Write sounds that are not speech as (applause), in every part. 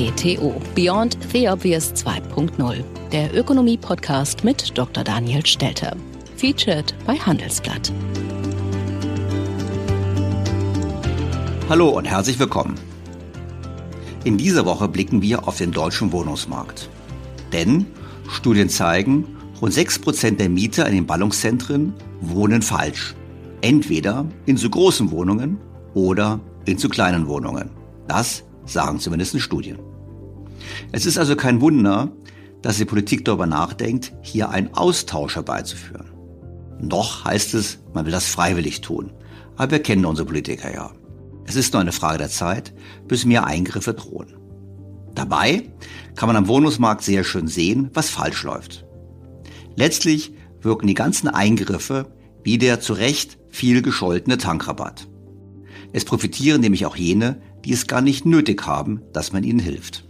BTO Beyond the Obvious 2.0 der Ökonomie-Podcast mit Dr. Daniel Stelter. Featured bei Handelsblatt. Hallo und herzlich willkommen. In dieser Woche blicken wir auf den deutschen Wohnungsmarkt. Denn Studien zeigen, rund 6% der Mieter in den Ballungszentren wohnen falsch. Entweder in zu großen Wohnungen oder in zu kleinen Wohnungen. Das sagen zumindest Studien. Es ist also kein Wunder, dass die Politik darüber nachdenkt, hier einen Austausch herbeizuführen. Noch heißt es, man will das freiwillig tun. Aber wir kennen unsere Politiker ja. Es ist nur eine Frage der Zeit, bis mehr Eingriffe drohen. Dabei kann man am Wohnungsmarkt sehr schön sehen, was falsch läuft. Letztlich wirken die ganzen Eingriffe wie der zu Recht viel gescholtene Tankrabatt. Es profitieren nämlich auch jene, die es gar nicht nötig haben, dass man ihnen hilft.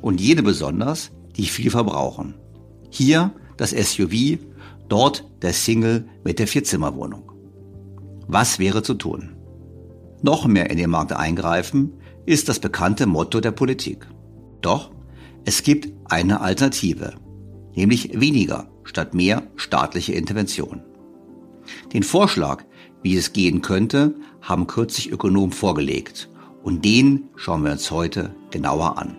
Und jene besonders, die viel verbrauchen. Hier das SUV, dort der Single mit der Vierzimmerwohnung. Was wäre zu tun? Noch mehr in den Markt eingreifen ist das bekannte Motto der Politik. Doch es gibt eine Alternative, nämlich weniger statt mehr staatliche Intervention. Den Vorschlag, wie es gehen könnte, haben kürzlich Ökonomen vorgelegt und den schauen wir uns heute genauer an.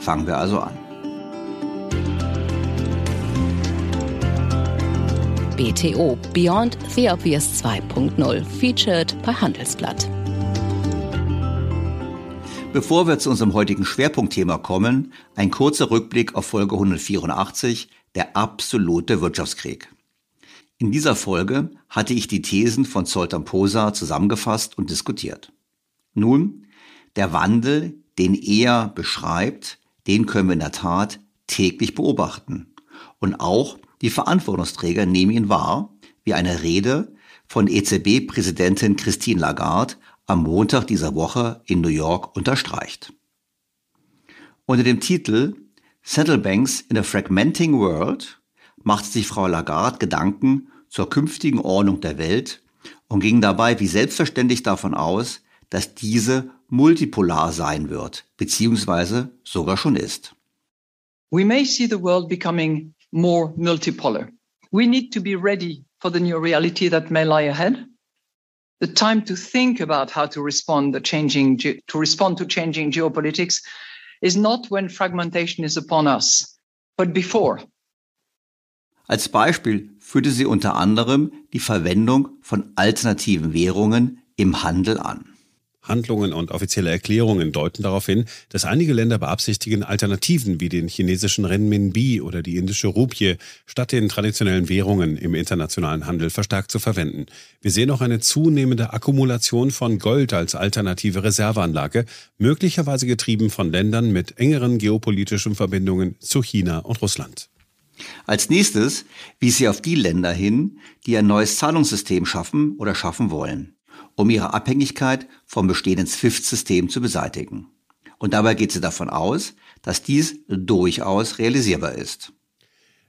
Fangen wir also an. BTO Beyond the Obvious 2.0 featured bei Handelsblatt. Bevor wir zu unserem heutigen Schwerpunktthema kommen, ein kurzer Rückblick auf Folge 184, der absolute Wirtschaftskrieg. In dieser Folge hatte ich die Thesen von Zoltan Posa zusammengefasst und diskutiert. Nun, der Wandel, den er beschreibt, den können wir in der Tat täglich beobachten. Und auch die Verantwortungsträger nehmen ihn wahr, wie eine Rede von EZB-Präsidentin Christine Lagarde am Montag dieser Woche in New York unterstreicht. Unter dem Titel Central Banks in a Fragmenting World macht sich Frau Lagarde Gedanken zur künftigen Ordnung der Welt und ging dabei wie selbstverständlich davon aus, dass diese multipolar sein wird, beziehungsweise sogar schon ist. We may see the world becoming more multipolar. We need to be ready for the new reality that may lie ahead. The time to think about how to respond the changing to respond to changing geopolitics is not when fragmentation is upon us, but before. Als Beispiel führte sie unter anderem die Verwendung von alternativen Währungen im Handel an. Handlungen und offizielle Erklärungen deuten darauf hin, dass einige Länder beabsichtigen, Alternativen wie den chinesischen Renminbi oder die indische Rupie statt den traditionellen Währungen im internationalen Handel verstärkt zu verwenden. Wir sehen auch eine zunehmende Akkumulation von Gold als alternative Reserveanlage, möglicherweise getrieben von Ländern mit engeren geopolitischen Verbindungen zu China und Russland. Als nächstes wies sie auf die Länder hin, die ein neues Zahlungssystem schaffen oder schaffen wollen um ihre Abhängigkeit vom bestehenden SWIFT-System zu beseitigen. Und dabei geht sie davon aus, dass dies durchaus realisierbar ist.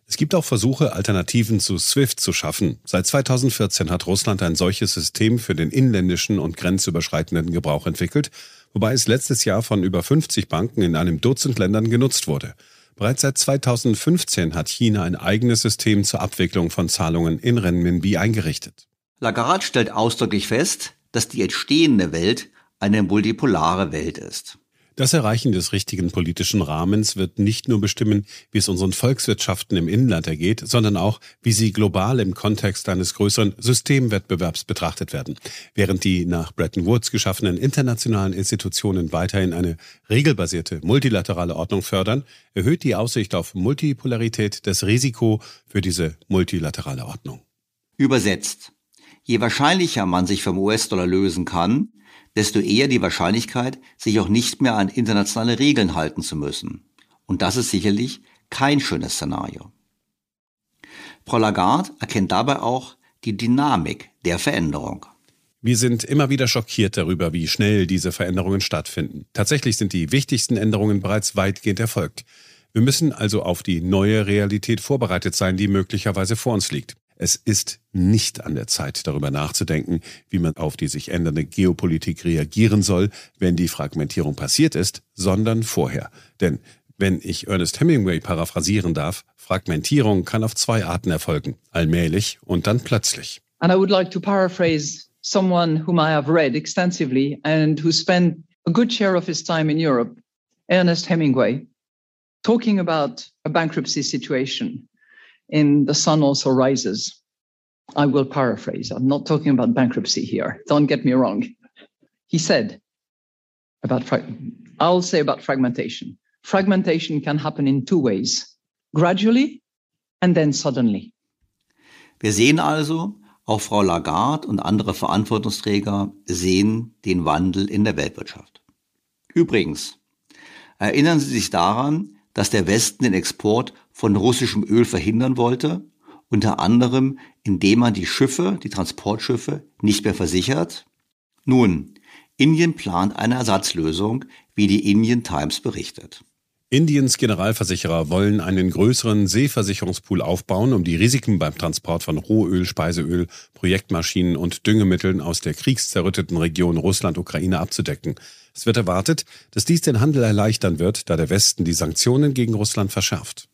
Es gibt auch Versuche, Alternativen zu SWIFT zu schaffen. Seit 2014 hat Russland ein solches System für den inländischen und grenzüberschreitenden Gebrauch entwickelt, wobei es letztes Jahr von über 50 Banken in einem Dutzend Ländern genutzt wurde. Bereits seit 2015 hat China ein eigenes System zur Abwicklung von Zahlungen in Renminbi eingerichtet. Lagarde stellt ausdrücklich fest, dass die entstehende Welt eine multipolare Welt ist. Das Erreichen des richtigen politischen Rahmens wird nicht nur bestimmen, wie es unseren Volkswirtschaften im Inland ergeht, sondern auch, wie sie global im Kontext eines größeren Systemwettbewerbs betrachtet werden. Während die nach Bretton Woods geschaffenen internationalen Institutionen weiterhin eine regelbasierte multilaterale Ordnung fördern, erhöht die Aussicht auf Multipolarität das Risiko für diese multilaterale Ordnung. Übersetzt. Je wahrscheinlicher man sich vom US-Dollar lösen kann, desto eher die Wahrscheinlichkeit, sich auch nicht mehr an internationale Regeln halten zu müssen. Und das ist sicherlich kein schönes Szenario. Frau Lagarde erkennt dabei auch die Dynamik der Veränderung. Wir sind immer wieder schockiert darüber, wie schnell diese Veränderungen stattfinden. Tatsächlich sind die wichtigsten Änderungen bereits weitgehend erfolgt. Wir müssen also auf die neue Realität vorbereitet sein, die möglicherweise vor uns liegt. Es ist nicht an der Zeit, darüber nachzudenken, wie man auf die sich ändernde Geopolitik reagieren soll, wenn die Fragmentierung passiert ist, sondern vorher. Denn wenn ich Ernest Hemingway paraphrasieren darf, Fragmentierung kann auf zwei Arten erfolgen, allmählich und dann plötzlich. And I would like to paraphrase someone whom I have read extensively and who spent a good share of his time in Europe, Ernest Hemingway, talking about a bankruptcy situation in The Sun Also Rises. I will paraphrase. I'm not talking about bankruptcy here. Don't get me wrong. He said about, I'll say about fragmentation. Fragmentation can happen in two ways gradually and then suddenly. Wir sehen also, auch Frau Lagarde und andere Verantwortungsträger sehen den Wandel in der Weltwirtschaft. Übrigens, erinnern Sie sich daran, dass der Westen den Export von russischem Öl verhindern wollte, unter anderem indem man die Schiffe, die Transportschiffe, nicht mehr versichert? Nun, Indien plant eine Ersatzlösung, wie die Indian Times berichtet. Indiens Generalversicherer wollen einen größeren Seeversicherungspool aufbauen, um die Risiken beim Transport von Rohöl, Speiseöl, Projektmaschinen und Düngemitteln aus der kriegszerrütteten Region Russland-Ukraine abzudecken. Es wird erwartet, dass dies den Handel erleichtern wird, da der Westen die Sanktionen gegen Russland verschärft.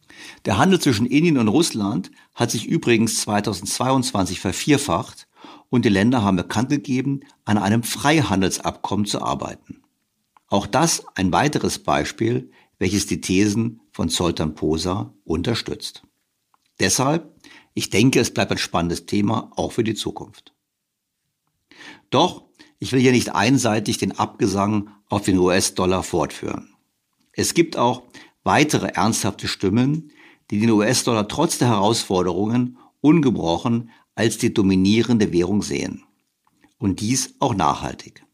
Der Handel zwischen Indien und Russland hat sich übrigens 2022 vervierfacht und die Länder haben bekannt gegeben, an einem Freihandelsabkommen zu arbeiten. Auch das ein weiteres Beispiel, welches die Thesen von Zoltan Posa unterstützt. Deshalb, ich denke, es bleibt ein spannendes Thema auch für die Zukunft. Doch ich will hier nicht einseitig den Abgesang auf den US-Dollar fortführen. Es gibt auch weitere ernsthafte Stimmen, die den US-Dollar trotz der Herausforderungen ungebrochen als die dominierende Währung sehen. Und dies auch nachhaltig.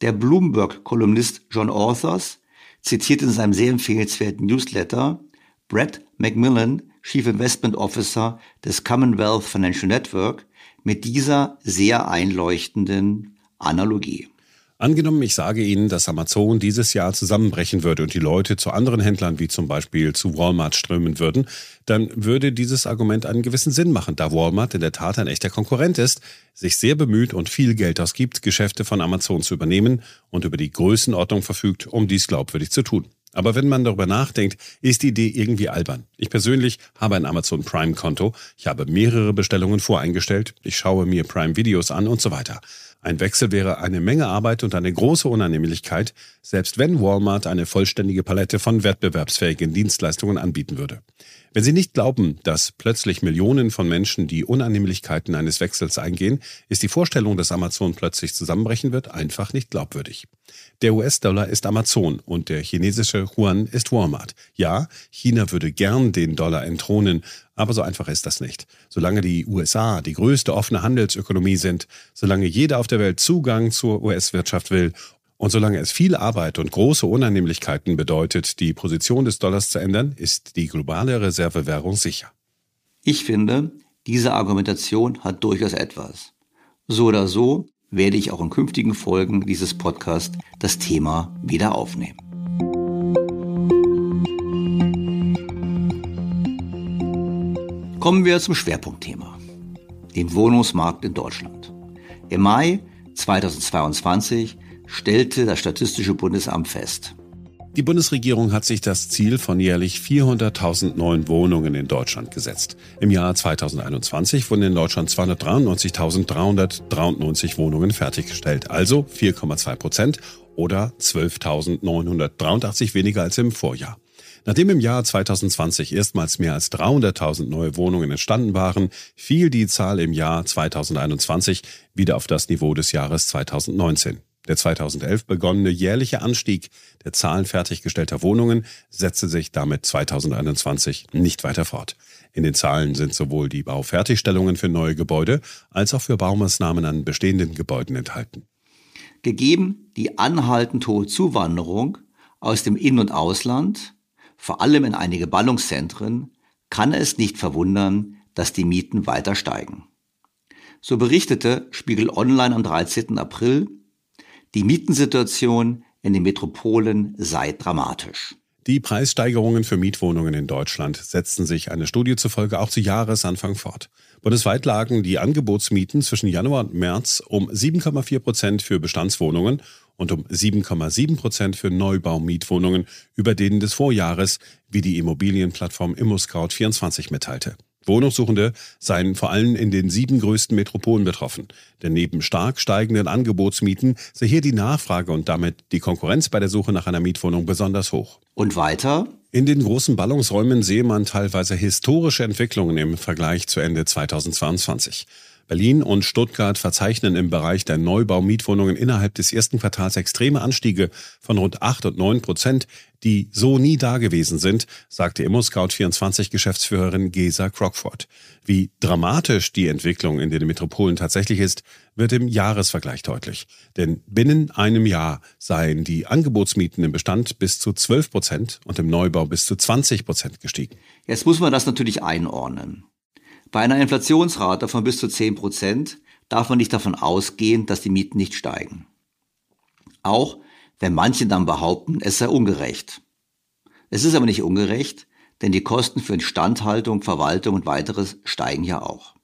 Der Bloomberg-Kolumnist John Authors zitiert in seinem sehr empfehlenswerten Newsletter Brett McMillan, Chief Investment Officer des Commonwealth Financial Network, mit dieser sehr einleuchtenden Analogie. Angenommen, ich sage Ihnen, dass Amazon dieses Jahr zusammenbrechen würde und die Leute zu anderen Händlern wie zum Beispiel zu Walmart strömen würden, dann würde dieses Argument einen gewissen Sinn machen, da Walmart in der Tat ein echter Konkurrent ist, sich sehr bemüht und viel Geld ausgibt, Geschäfte von Amazon zu übernehmen und über die Größenordnung verfügt, um dies glaubwürdig zu tun. Aber wenn man darüber nachdenkt, ist die Idee irgendwie albern. Ich persönlich habe ein Amazon Prime Konto, ich habe mehrere Bestellungen voreingestellt, ich schaue mir Prime Videos an und so weiter. Ein Wechsel wäre eine Menge Arbeit und eine große Unannehmlichkeit, selbst wenn Walmart eine vollständige Palette von wettbewerbsfähigen Dienstleistungen anbieten würde. Wenn Sie nicht glauben, dass plötzlich Millionen von Menschen die Unannehmlichkeiten eines Wechsels eingehen, ist die Vorstellung, dass Amazon plötzlich zusammenbrechen wird, einfach nicht glaubwürdig. Der US-Dollar ist Amazon und der chinesische Yuan ist Walmart. Ja, China würde gern den Dollar entthronen, aber so einfach ist das nicht. Solange die USA die größte offene Handelsökonomie sind, solange jeder auf der Welt Zugang zur US-Wirtschaft will und solange es viel Arbeit und große Unannehmlichkeiten bedeutet, die Position des Dollars zu ändern, ist die globale Reservewährung sicher. Ich finde, diese Argumentation hat durchaus etwas. So oder so werde ich auch in künftigen Folgen dieses Podcasts das Thema wieder aufnehmen. Kommen wir zum Schwerpunktthema, dem Wohnungsmarkt in Deutschland. Im Mai 2022 stellte das Statistische Bundesamt fest. Die Bundesregierung hat sich das Ziel von jährlich 400.000 neuen Wohnungen in Deutschland gesetzt. Im Jahr 2021 wurden in Deutschland 293.393 Wohnungen fertiggestellt, also 4,2 Prozent oder 12.983 weniger als im Vorjahr. Nachdem im Jahr 2020 erstmals mehr als 300.000 neue Wohnungen entstanden waren, fiel die Zahl im Jahr 2021 wieder auf das Niveau des Jahres 2019. Der 2011 begonnene jährliche Anstieg der Zahlen fertiggestellter Wohnungen setzte sich damit 2021 nicht weiter fort. In den Zahlen sind sowohl die Baufertigstellungen für neue Gebäude als auch für Baumaßnahmen an bestehenden Gebäuden enthalten. Gegeben die anhaltend hohe Zuwanderung aus dem In- und Ausland, vor allem in einige Ballungszentren, kann es nicht verwundern, dass die Mieten weiter steigen. So berichtete Spiegel Online am 13. April, die Mietensituation in den Metropolen sei dramatisch. Die Preissteigerungen für Mietwohnungen in Deutschland setzten sich einer Studie zufolge auch zu Jahresanfang fort. Bundesweit lagen die Angebotsmieten zwischen Januar und März um 7,4 Prozent für Bestandswohnungen und um 7,7 Prozent für Neubaumietwohnungen über denen des Vorjahres, wie die Immobilienplattform ImmoScout24 mitteilte. Wohnungssuchende seien vor allem in den sieben größten Metropolen betroffen. Denn neben stark steigenden Angebotsmieten sei hier die Nachfrage und damit die Konkurrenz bei der Suche nach einer Mietwohnung besonders hoch. Und weiter? In den großen Ballungsräumen sehe man teilweise historische Entwicklungen im Vergleich zu Ende 2022. Berlin und Stuttgart verzeichnen im Bereich der Neubau-Mietwohnungen innerhalb des ersten Quartals extreme Anstiege von rund 8 und 9 Prozent, die so nie dagewesen sind, sagte ImmoScout24-Geschäftsführerin Gesa Crockford. Wie dramatisch die Entwicklung in den Metropolen tatsächlich ist, wird im Jahresvergleich deutlich. Denn binnen einem Jahr seien die Angebotsmieten im Bestand bis zu 12 Prozent und im Neubau bis zu 20 Prozent gestiegen. Jetzt muss man das natürlich einordnen. Bei einer Inflationsrate von bis zu 10 Prozent darf man nicht davon ausgehen, dass die Mieten nicht steigen. Auch wenn manche dann behaupten, es sei ungerecht. Es ist aber nicht ungerecht, denn die Kosten für Instandhaltung, Verwaltung und weiteres steigen ja auch.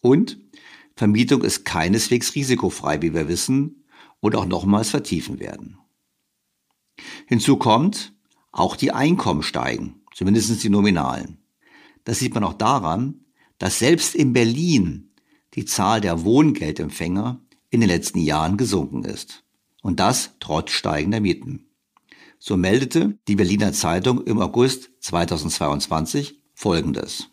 Und Vermietung ist keineswegs risikofrei, wie wir wissen und auch nochmals vertiefen werden. Hinzu kommt, auch die Einkommen steigen, zumindest die nominalen. Das sieht man auch daran, dass selbst in Berlin die Zahl der Wohngeldempfänger in den letzten Jahren gesunken ist. Und das trotz steigender Mieten. So meldete die Berliner Zeitung im August 2022 Folgendes.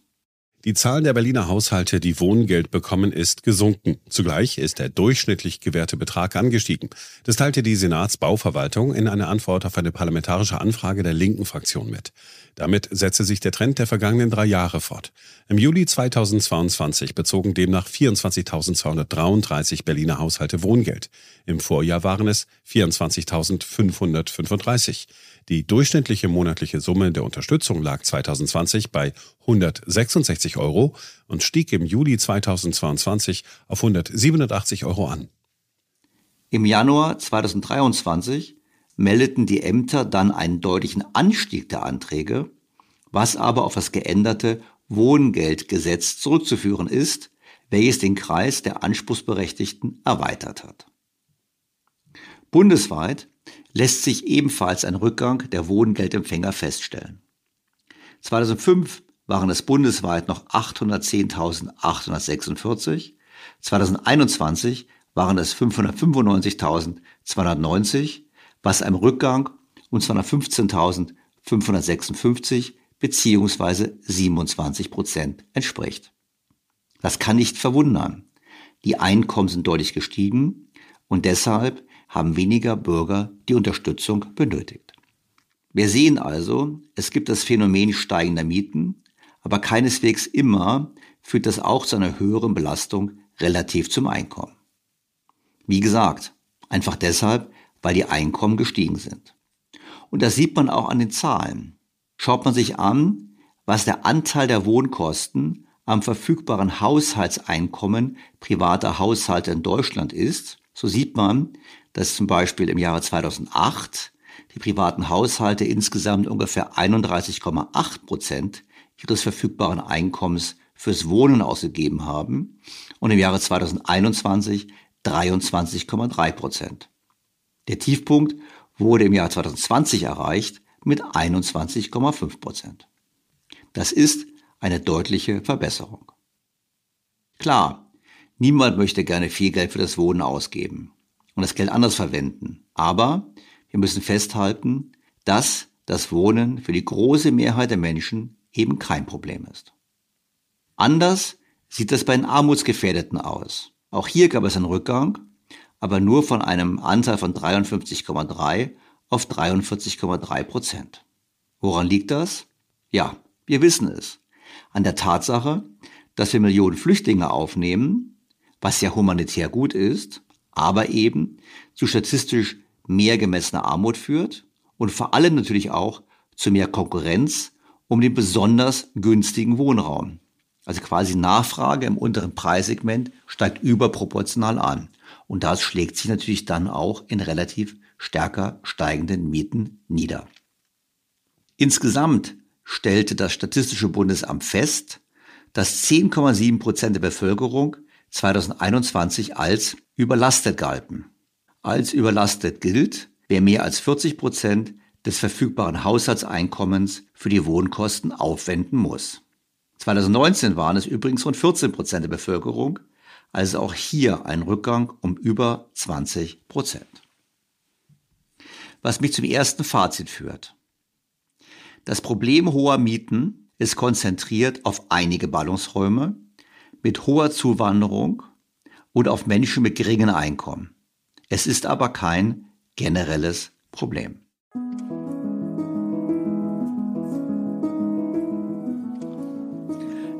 Die Zahl der Berliner Haushalte, die Wohngeld bekommen, ist gesunken. Zugleich ist der durchschnittlich gewährte Betrag angestiegen. Das teilte die Senatsbauverwaltung in einer Antwort auf eine parlamentarische Anfrage der linken Fraktion mit. Damit setze sich der Trend der vergangenen drei Jahre fort. Im Juli 2022 bezogen demnach 24.233 Berliner Haushalte Wohngeld. Im Vorjahr waren es 24.535. Die durchschnittliche monatliche Summe der Unterstützung lag 2020 bei 166 Euro und stieg im Juli 2022 auf 187 Euro an. Im Januar 2023 meldeten die Ämter dann einen deutlichen Anstieg der Anträge, was aber auf das geänderte Wohngeldgesetz zurückzuführen ist, welches den Kreis der Anspruchsberechtigten erweitert hat. Bundesweit lässt sich ebenfalls ein Rückgang der Wohngeldempfänger feststellen. 2005 waren es bundesweit noch 810.846, 2021 waren es 595.290, was einem Rückgang um 215.556 beziehungsweise 27 Prozent entspricht. Das kann nicht verwundern. Die Einkommen sind deutlich gestiegen und deshalb haben weniger Bürger die Unterstützung benötigt. Wir sehen also, es gibt das Phänomen steigender Mieten, aber keineswegs immer führt das auch zu einer höheren Belastung relativ zum Einkommen. Wie gesagt, einfach deshalb, weil die Einkommen gestiegen sind. Und das sieht man auch an den Zahlen. Schaut man sich an, was der Anteil der Wohnkosten am verfügbaren Haushaltseinkommen privater Haushalte in Deutschland ist, so sieht man, dass zum Beispiel im Jahre 2008 die privaten Haushalte insgesamt ungefähr 31,8 Prozent ihres verfügbaren Einkommens fürs Wohnen ausgegeben haben und im Jahre 2021 23,3 Prozent. Der Tiefpunkt wurde im Jahr 2020 erreicht mit 21,5 Prozent. Das ist eine deutliche Verbesserung. Klar, niemand möchte gerne viel Geld für das Wohnen ausgeben und das Geld anders verwenden. Aber wir müssen festhalten, dass das Wohnen für die große Mehrheit der Menschen eben kein Problem ist. Anders sieht das bei den Armutsgefährdeten aus. Auch hier gab es einen Rückgang, aber nur von einem Anteil von 53,3 auf 43,3 Prozent. Woran liegt das? Ja, wir wissen es. An der Tatsache, dass wir Millionen Flüchtlinge aufnehmen, was ja humanitär gut ist, aber eben zu statistisch mehr gemessener Armut führt und vor allem natürlich auch zu mehr Konkurrenz um den besonders günstigen Wohnraum. Also quasi Nachfrage im unteren Preissegment steigt überproportional an. Und das schlägt sich natürlich dann auch in relativ stärker steigenden Mieten nieder. Insgesamt stellte das Statistische Bundesamt fest, dass 10,7 Prozent der Bevölkerung 2021 als überlastet galten. Als überlastet gilt, wer mehr als 40 Prozent des verfügbaren Haushaltseinkommens für die Wohnkosten aufwenden muss. 2019 waren es übrigens rund 14 Prozent der Bevölkerung, also auch hier ein Rückgang um über 20 Prozent. Was mich zum ersten Fazit führt. Das Problem hoher Mieten ist konzentriert auf einige Ballungsräume mit hoher Zuwanderung und auf Menschen mit geringen Einkommen. Es ist aber kein generelles Problem.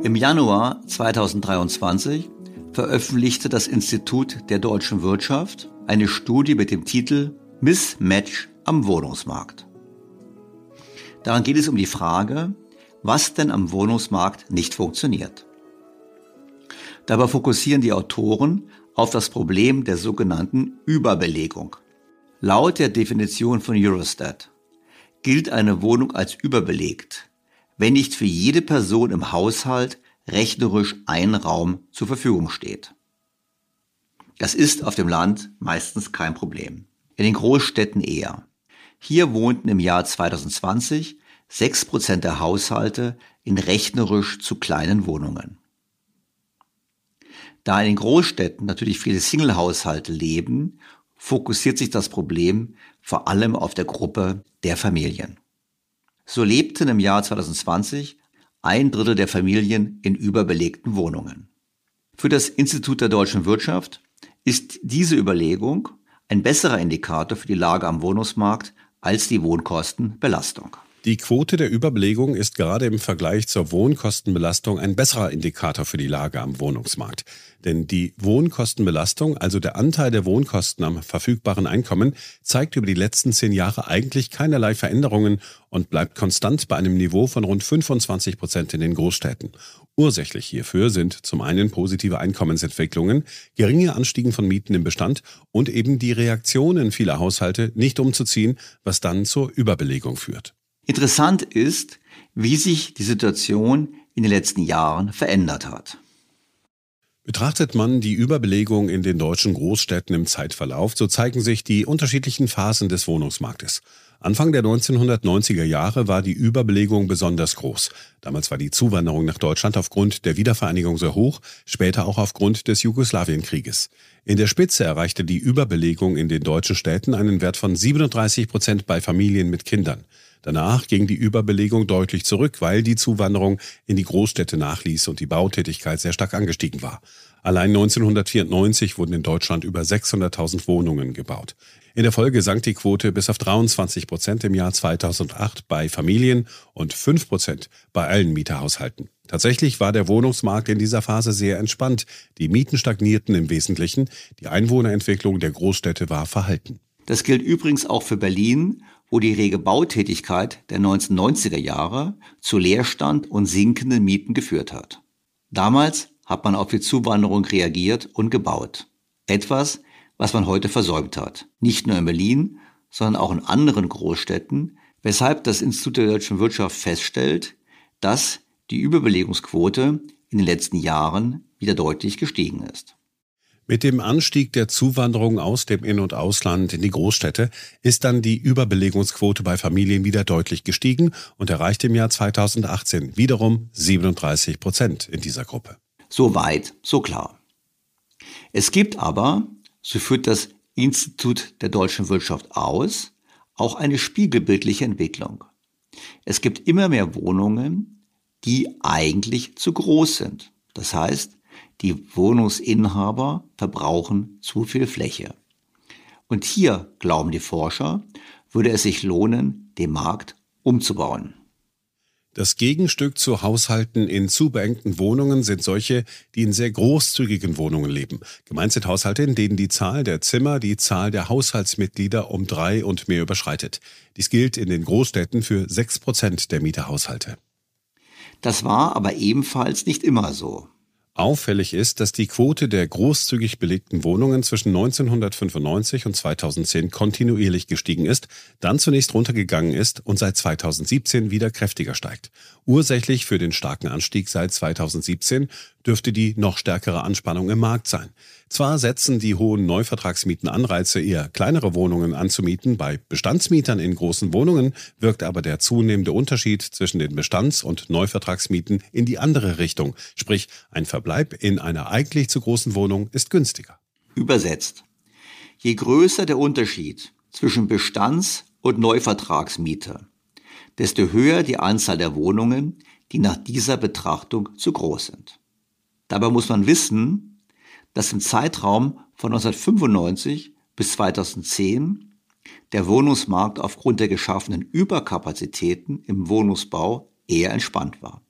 Im Januar 2023 veröffentlichte das Institut der deutschen Wirtschaft eine Studie mit dem Titel Mismatch am Wohnungsmarkt. Daran geht es um die Frage, was denn am Wohnungsmarkt nicht funktioniert. Dabei fokussieren die Autoren auf das Problem der sogenannten Überbelegung. Laut der Definition von Eurostat gilt eine Wohnung als überbelegt, wenn nicht für jede Person im Haushalt rechnerisch ein Raum zur Verfügung steht. Das ist auf dem Land meistens kein Problem. In den Großstädten eher. Hier wohnten im Jahr 2020 sechs Prozent der Haushalte in rechnerisch zu kleinen Wohnungen. Da in den Großstädten natürlich viele Single-Haushalte leben, fokussiert sich das Problem vor allem auf der Gruppe der Familien. So lebten im Jahr 2020 ein Drittel der Familien in überbelegten Wohnungen. Für das Institut der deutschen Wirtschaft ist diese Überlegung ein besserer Indikator für die Lage am Wohnungsmarkt als die Wohnkostenbelastung. Die Quote der Überbelegung ist gerade im Vergleich zur Wohnkostenbelastung ein besserer Indikator für die Lage am Wohnungsmarkt. Denn die Wohnkostenbelastung, also der Anteil der Wohnkosten am verfügbaren Einkommen, zeigt über die letzten zehn Jahre eigentlich keinerlei Veränderungen und bleibt konstant bei einem Niveau von rund 25 Prozent in den Großstädten. Ursächlich hierfür sind zum einen positive Einkommensentwicklungen, geringe Anstiegen von Mieten im Bestand und eben die Reaktionen vieler Haushalte, nicht umzuziehen, was dann zur Überbelegung führt. Interessant ist, wie sich die Situation in den letzten Jahren verändert hat. Betrachtet man die Überbelegung in den deutschen Großstädten im Zeitverlauf, so zeigen sich die unterschiedlichen Phasen des Wohnungsmarktes. Anfang der 1990er Jahre war die Überbelegung besonders groß. Damals war die Zuwanderung nach Deutschland aufgrund der Wiedervereinigung sehr hoch, später auch aufgrund des Jugoslawienkrieges. In der Spitze erreichte die Überbelegung in den deutschen Städten einen Wert von 37 Prozent bei Familien mit Kindern. Danach ging die Überbelegung deutlich zurück, weil die Zuwanderung in die Großstädte nachließ und die Bautätigkeit sehr stark angestiegen war. Allein 1994 wurden in Deutschland über 600.000 Wohnungen gebaut. In der Folge sank die Quote bis auf 23 Prozent im Jahr 2008 bei Familien und 5 Prozent bei allen Mieterhaushalten. Tatsächlich war der Wohnungsmarkt in dieser Phase sehr entspannt. Die Mieten stagnierten im Wesentlichen. Die Einwohnerentwicklung der Großstädte war verhalten. Das gilt übrigens auch für Berlin, wo die rege Bautätigkeit der 1990er Jahre zu Leerstand und sinkenden Mieten geführt hat. Damals hat man auf die Zuwanderung reagiert und gebaut. Etwas, was man heute versäumt hat. Nicht nur in Berlin, sondern auch in anderen Großstädten, weshalb das Institut der deutschen Wirtschaft feststellt, dass die Überbelegungsquote in den letzten Jahren wieder deutlich gestiegen ist. Mit dem Anstieg der Zuwanderung aus dem In- und Ausland in die Großstädte ist dann die Überbelegungsquote bei Familien wieder deutlich gestiegen und erreicht im Jahr 2018 wiederum 37 Prozent in dieser Gruppe. So weit, so klar. Es gibt aber, so führt das Institut der deutschen Wirtschaft aus, auch eine spiegelbildliche Entwicklung. Es gibt immer mehr Wohnungen, die eigentlich zu groß sind. Das heißt, die Wohnungsinhaber verbrauchen zu viel Fläche. Und hier, glauben die Forscher, würde es sich lohnen, den Markt umzubauen. Das Gegenstück zu Haushalten in zu beengten Wohnungen sind solche, die in sehr großzügigen Wohnungen leben. Gemeint sind Haushalte, in denen die Zahl der Zimmer die Zahl der Haushaltsmitglieder um drei und mehr überschreitet. Dies gilt in den Großstädten für sechs Prozent der Mieterhaushalte. Das war aber ebenfalls nicht immer so. Auffällig ist, dass die Quote der großzügig belegten Wohnungen zwischen 1995 und 2010 kontinuierlich gestiegen ist, dann zunächst runtergegangen ist und seit 2017 wieder kräftiger steigt. Ursächlich für den starken Anstieg seit 2017 dürfte die noch stärkere Anspannung im Markt sein. Zwar setzen die hohen Neuvertragsmieten Anreize, eher kleinere Wohnungen anzumieten, bei Bestandsmietern in großen Wohnungen wirkt aber der zunehmende Unterschied zwischen den Bestands- und Neuvertragsmieten in die andere Richtung, sprich ein Verbleib in einer eigentlich zu großen Wohnung ist günstiger. Übersetzt. Je größer der Unterschied zwischen Bestands- und Neuvertragsmieter, desto höher die Anzahl der Wohnungen, die nach dieser Betrachtung zu groß sind. Dabei muss man wissen, dass im Zeitraum von 1995 bis 2010 der Wohnungsmarkt aufgrund der geschaffenen Überkapazitäten im Wohnungsbau eher entspannt war.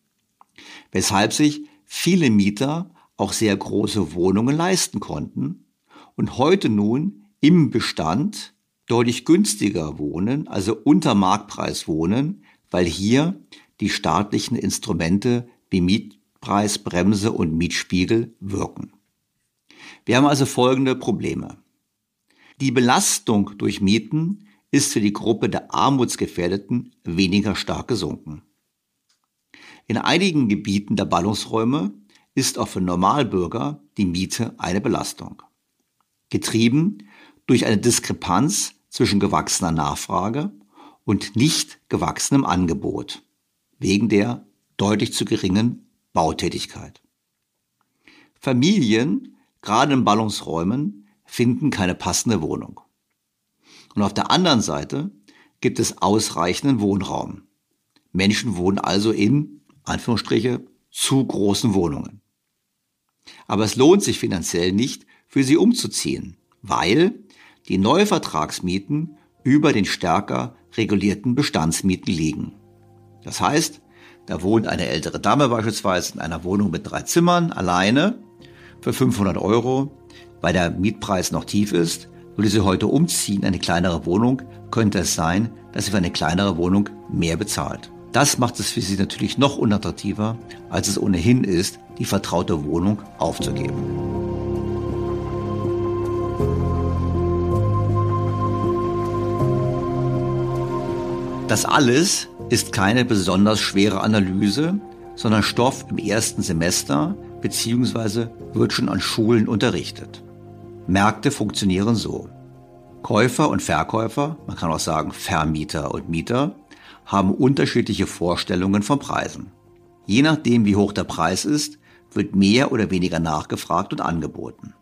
Weshalb sich viele Mieter auch sehr große Wohnungen leisten konnten und heute nun im Bestand deutlich günstiger wohnen, also unter Marktpreis wohnen, weil hier die staatlichen Instrumente wie Miet Preisbremse und Mietspiegel wirken. Wir haben also folgende Probleme. Die Belastung durch Mieten ist für die Gruppe der Armutsgefährdeten weniger stark gesunken. In einigen Gebieten der Ballungsräume ist auch für Normalbürger die Miete eine Belastung. Getrieben durch eine Diskrepanz zwischen gewachsener Nachfrage und nicht gewachsenem Angebot, wegen der deutlich zu geringen Bautätigkeit. Familien, gerade in Ballungsräumen, finden keine passende Wohnung. Und auf der anderen Seite gibt es ausreichenden Wohnraum. Menschen wohnen also in, Anführungsstriche, zu großen Wohnungen. Aber es lohnt sich finanziell nicht, für sie umzuziehen, weil die Neuvertragsmieten über den stärker regulierten Bestandsmieten liegen. Das heißt, da wohnt eine ältere Dame beispielsweise in einer Wohnung mit drei Zimmern alleine für 500 Euro, weil der Mietpreis noch tief ist. Würde sie heute umziehen, eine kleinere Wohnung, könnte es sein, dass sie für eine kleinere Wohnung mehr bezahlt. Das macht es für sie natürlich noch unattraktiver, als es ohnehin ist, die vertraute Wohnung aufzugeben. Das alles ist keine besonders schwere Analyse, sondern Stoff im ersten Semester bzw. wird schon an Schulen unterrichtet. Märkte funktionieren so. Käufer und Verkäufer, man kann auch sagen Vermieter und Mieter, haben unterschiedliche Vorstellungen von Preisen. Je nachdem, wie hoch der Preis ist, wird mehr oder weniger nachgefragt und angeboten.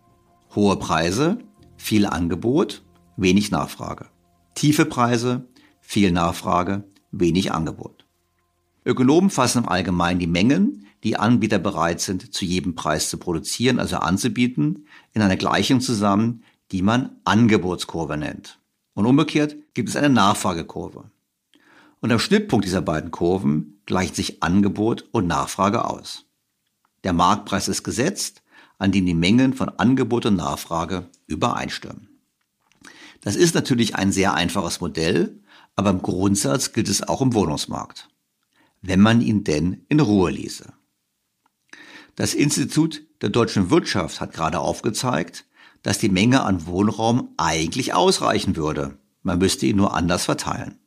Hohe Preise, viel Angebot, wenig Nachfrage. Tiefe Preise, viel Nachfrage, wenig Angebot. Ökonomen fassen im Allgemeinen die Mengen, die Anbieter bereit sind, zu jedem Preis zu produzieren, also anzubieten, in einer Gleichung zusammen, die man Angebotskurve nennt. Und umgekehrt gibt es eine Nachfragekurve. Und am Schnittpunkt dieser beiden Kurven gleichen sich Angebot und Nachfrage aus. Der Marktpreis ist gesetzt, an dem die Mengen von Angebot und Nachfrage übereinstimmen. Das ist natürlich ein sehr einfaches Modell, aber im Grundsatz gilt es auch im Wohnungsmarkt, wenn man ihn denn in Ruhe ließe. Das Institut der deutschen Wirtschaft hat gerade aufgezeigt, dass die Menge an Wohnraum eigentlich ausreichen würde. Man müsste ihn nur anders verteilen.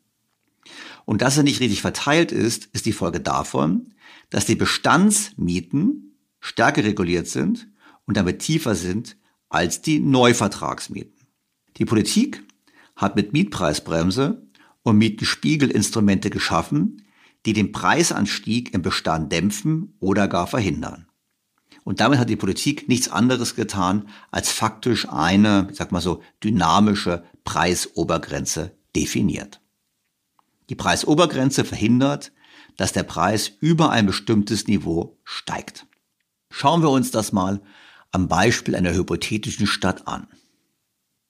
Und dass er nicht richtig verteilt ist, ist die Folge davon, dass die Bestandsmieten stärker reguliert sind und damit tiefer sind als die Neuvertragsmieten. Die Politik hat mit Mietpreisbremse und Mietenspiegelinstrumente geschaffen, die den Preisanstieg im Bestand dämpfen oder gar verhindern. Und damit hat die Politik nichts anderes getan, als faktisch eine, ich sag mal so, dynamische Preisobergrenze definiert. Die Preisobergrenze verhindert, dass der Preis über ein bestimmtes Niveau steigt. Schauen wir uns das mal am Beispiel einer hypothetischen Stadt an.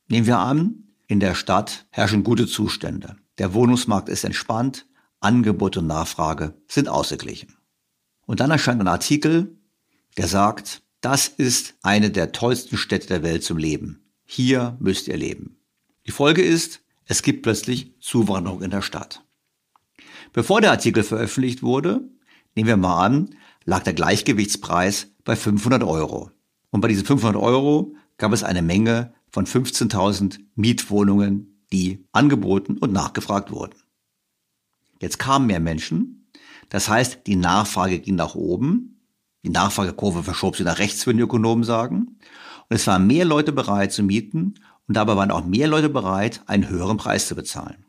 Nehmen wir an, in der Stadt herrschen gute Zustände. Der Wohnungsmarkt ist entspannt, Angebot und Nachfrage sind ausgeglichen. Und dann erscheint ein Artikel, der sagt, das ist eine der tollsten Städte der Welt zum Leben. Hier müsst ihr leben. Die Folge ist, es gibt plötzlich Zuwanderung in der Stadt. Bevor der Artikel veröffentlicht wurde, nehmen wir mal an, lag der Gleichgewichtspreis bei 500 Euro. Und bei diesen 500 Euro gab es eine Menge von 15.000 Mietwohnungen, die angeboten und nachgefragt wurden. Jetzt kamen mehr Menschen. Das heißt, die Nachfrage ging nach oben. Die Nachfragekurve verschob sich nach rechts, würden die Ökonomen sagen. Und es waren mehr Leute bereit zu mieten und dabei waren auch mehr Leute bereit, einen höheren Preis zu bezahlen.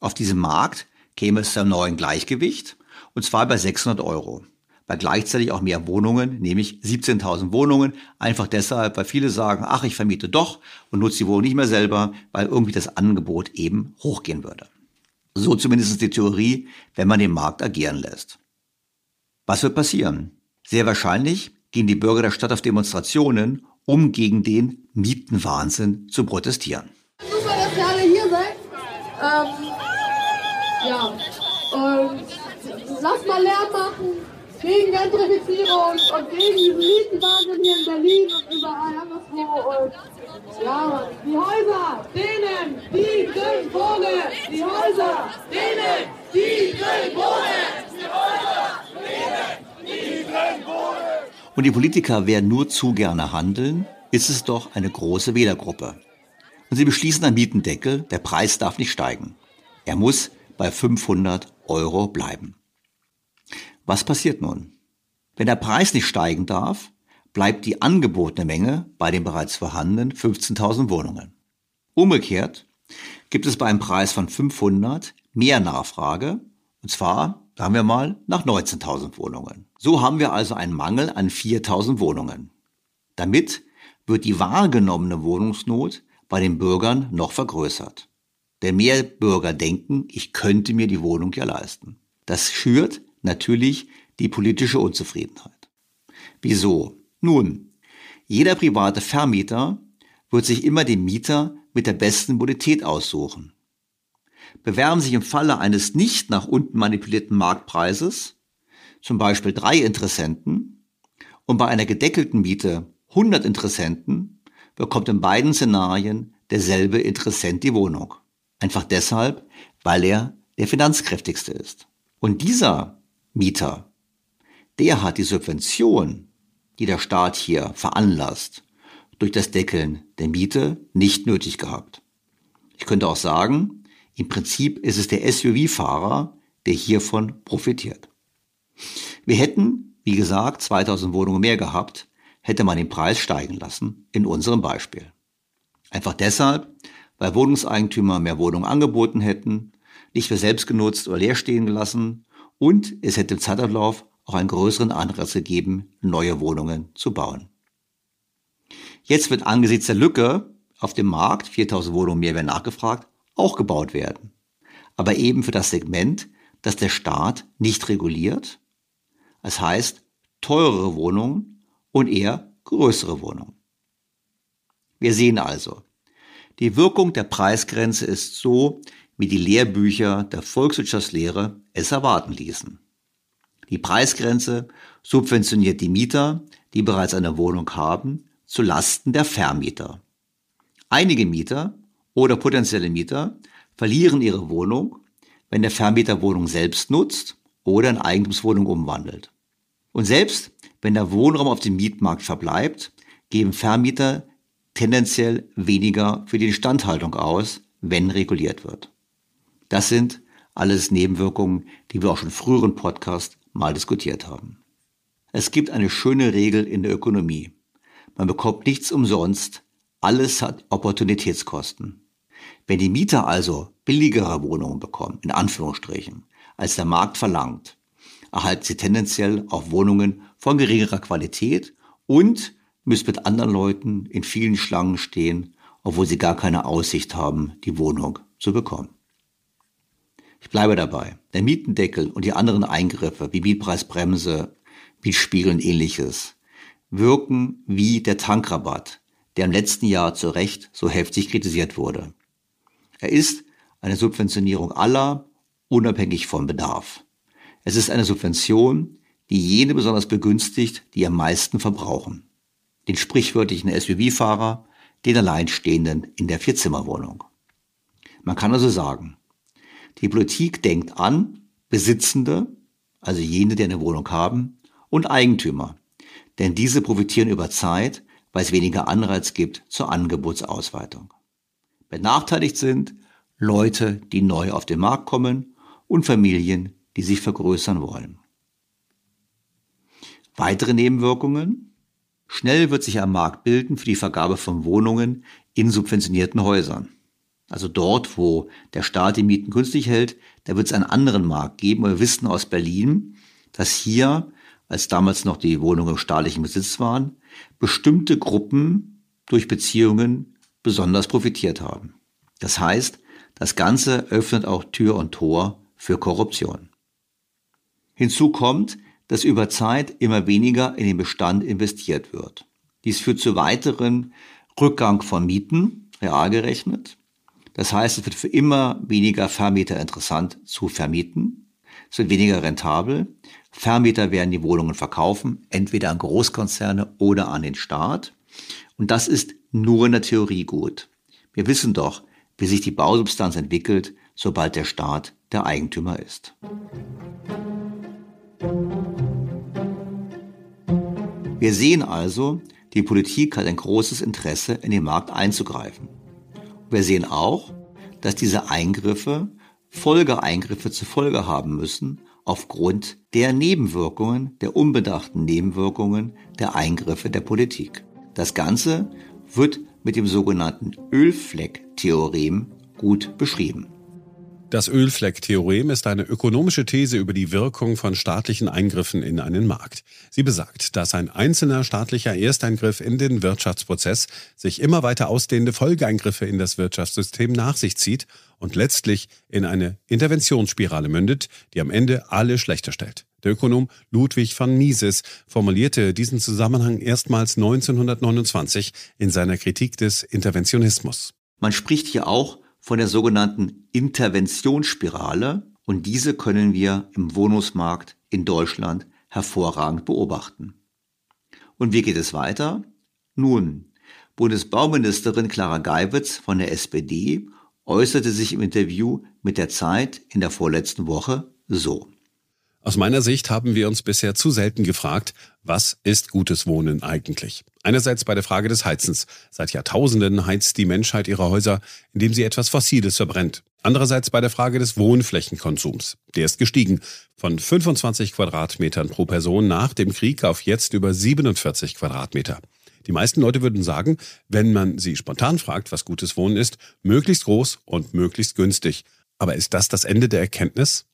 Auf diesem Markt käme es zu einem neuen Gleichgewicht und zwar bei 600 Euro. Bei gleichzeitig auch mehr Wohnungen, nämlich 17.000 Wohnungen. Einfach deshalb, weil viele sagen, ach, ich vermiete doch und nutze die Wohnung nicht mehr selber, weil irgendwie das Angebot eben hochgehen würde. So zumindest die Theorie, wenn man den Markt agieren lässt. Was wird passieren? Sehr wahrscheinlich gehen die Bürger der Stadt auf Demonstrationen, um gegen den Mietenwahnsinn zu protestieren. Super, dass ihr alle hier seid. Ähm, ja, und lasst mal Lärm machen gegen Gentrifizierung und gegen diesen Mietenwahnsinn hier in Berlin und überall anderswo. Und ja, die Häuser, denen, die drin wohnen, die Häuser, denen, die drin wohnen, die Häuser, denen. Und die Politiker werden nur zu gerne handeln, ist es doch eine große Wählergruppe. Und sie beschließen einen Mietendeckel, der Preis darf nicht steigen. Er muss bei 500 Euro bleiben. Was passiert nun? Wenn der Preis nicht steigen darf, bleibt die angebotene Menge bei den bereits vorhandenen 15.000 Wohnungen. Umgekehrt gibt es bei einem Preis von 500 mehr Nachfrage, und zwar, sagen wir mal, nach 19.000 Wohnungen. So haben wir also einen Mangel an 4.000 Wohnungen. Damit wird die wahrgenommene Wohnungsnot bei den Bürgern noch vergrößert. Denn mehr Bürger denken, ich könnte mir die Wohnung ja leisten. Das schürt natürlich die politische Unzufriedenheit. Wieso? Nun, jeder private Vermieter wird sich immer den Mieter mit der besten Bonität aussuchen. bewerben sich im Falle eines nicht nach unten manipulierten Marktpreises, zum Beispiel drei Interessenten, und bei einer gedeckelten Miete 100 Interessenten, bekommt in beiden Szenarien derselbe Interessent die Wohnung. Einfach deshalb, weil er der finanzkräftigste ist. Und dieser Mieter, der hat die Subvention, die der Staat hier veranlasst, durch das Deckeln der Miete nicht nötig gehabt. Ich könnte auch sagen, im Prinzip ist es der SUV-Fahrer, der hiervon profitiert. Wir hätten, wie gesagt, 2000 Wohnungen mehr gehabt, hätte man den Preis steigen lassen, in unserem Beispiel. Einfach deshalb, weil Wohnungseigentümer mehr Wohnungen angeboten hätten, nicht für selbst genutzt oder leer stehen gelassen und es hätte im Zeitablauf auch einen größeren Anreiz gegeben, neue Wohnungen zu bauen. Jetzt wird angesichts der Lücke auf dem Markt, 4000 Wohnungen mehr werden nachgefragt, auch gebaut werden. Aber eben für das Segment, das der Staat nicht reguliert. Das heißt, teurere Wohnungen und eher größere Wohnungen. Wir sehen also, die Wirkung der Preisgrenze ist so, wie die Lehrbücher der Volkswirtschaftslehre es erwarten ließen. Die Preisgrenze subventioniert die Mieter, die bereits eine Wohnung haben, zu Lasten der Vermieter. Einige Mieter oder potenzielle Mieter verlieren ihre Wohnung, wenn der Vermieter Wohnung selbst nutzt oder in Eigentumswohnung umwandelt. Und selbst wenn der Wohnraum auf dem Mietmarkt verbleibt, geben Vermieter tendenziell weniger für die Instandhaltung aus, wenn reguliert wird. Das sind alles Nebenwirkungen, die wir auch schon früheren Podcast mal diskutiert haben. Es gibt eine schöne Regel in der Ökonomie. Man bekommt nichts umsonst, alles hat Opportunitätskosten. Wenn die Mieter also billigere Wohnungen bekommen, in Anführungsstrichen, als der Markt verlangt, erhalten sie tendenziell auch Wohnungen von geringerer Qualität und müssen mit anderen Leuten in vielen Schlangen stehen, obwohl sie gar keine Aussicht haben, die Wohnung zu bekommen. Ich bleibe dabei. Der Mietendeckel und die anderen Eingriffe wie Mietpreisbremse, Mietspiegel und ähnliches wirken wie der Tankrabatt, der im letzten Jahr zu Recht so heftig kritisiert wurde. Er ist eine Subventionierung aller, unabhängig vom Bedarf. Es ist eine Subvention, die jene besonders begünstigt, die am meisten verbrauchen. Den sprichwörtlichen SUV-Fahrer, den Alleinstehenden in der Vierzimmerwohnung. Man kann also sagen, die Politik denkt an Besitzende, also jene, die eine Wohnung haben, und Eigentümer. Denn diese profitieren über Zeit, weil es weniger Anreiz gibt zur Angebotsausweitung. Benachteiligt sind Leute, die neu auf den Markt kommen und Familien, die sich vergrößern wollen. Weitere Nebenwirkungen? Schnell wird sich ein Markt bilden für die Vergabe von Wohnungen in subventionierten Häusern. Also dort, wo der Staat die Mieten günstig hält, da wird es einen anderen Markt geben. wir wissen aus Berlin, dass hier, als damals noch die Wohnungen im staatlichen Besitz waren, bestimmte Gruppen durch Beziehungen besonders profitiert haben. Das heißt, das Ganze öffnet auch Tür und Tor für Korruption. Hinzu kommt, dass über Zeit immer weniger in den Bestand investiert wird. Dies führt zu weiteren Rückgang von Mieten, real gerechnet, das heißt, es wird für immer weniger Vermieter interessant zu vermieten. Es wird weniger rentabel. Vermieter werden die Wohnungen verkaufen, entweder an Großkonzerne oder an den Staat. Und das ist nur in der Theorie gut. Wir wissen doch, wie sich die Bausubstanz entwickelt, sobald der Staat der Eigentümer ist. Wir sehen also, die Politik hat ein großes Interesse, in den Markt einzugreifen. Wir sehen auch, dass diese Eingriffe Folgeeingriffe zur Folge haben müssen aufgrund der Nebenwirkungen, der unbedachten Nebenwirkungen der Eingriffe der Politik. Das Ganze wird mit dem sogenannten Ölfleck-Theorem gut beschrieben. Das Ölfleck-Theorem ist eine ökonomische These über die Wirkung von staatlichen Eingriffen in einen Markt. Sie besagt, dass ein einzelner staatlicher Ersteingriff in den Wirtschaftsprozess sich immer weiter ausdehnende Folgeeingriffe in das Wirtschaftssystem nach sich zieht und letztlich in eine Interventionsspirale mündet, die am Ende alle schlechter stellt. Der Ökonom Ludwig von Mises formulierte diesen Zusammenhang erstmals 1929 in seiner Kritik des Interventionismus. Man spricht hier auch von der sogenannten Interventionsspirale und diese können wir im Wohnungsmarkt in Deutschland hervorragend beobachten. Und wie geht es weiter? Nun, Bundesbauministerin Clara Geiwitz von der SPD äußerte sich im Interview mit der Zeit in der vorletzten Woche so. Aus meiner Sicht haben wir uns bisher zu selten gefragt, was ist gutes Wohnen eigentlich? Einerseits bei der Frage des Heizens. Seit Jahrtausenden heizt die Menschheit ihre Häuser, indem sie etwas Fossiles verbrennt. Andererseits bei der Frage des Wohnflächenkonsums. Der ist gestiegen von 25 Quadratmetern pro Person nach dem Krieg auf jetzt über 47 Quadratmeter. Die meisten Leute würden sagen, wenn man sie spontan fragt, was gutes Wohnen ist, möglichst groß und möglichst günstig. Aber ist das das Ende der Erkenntnis?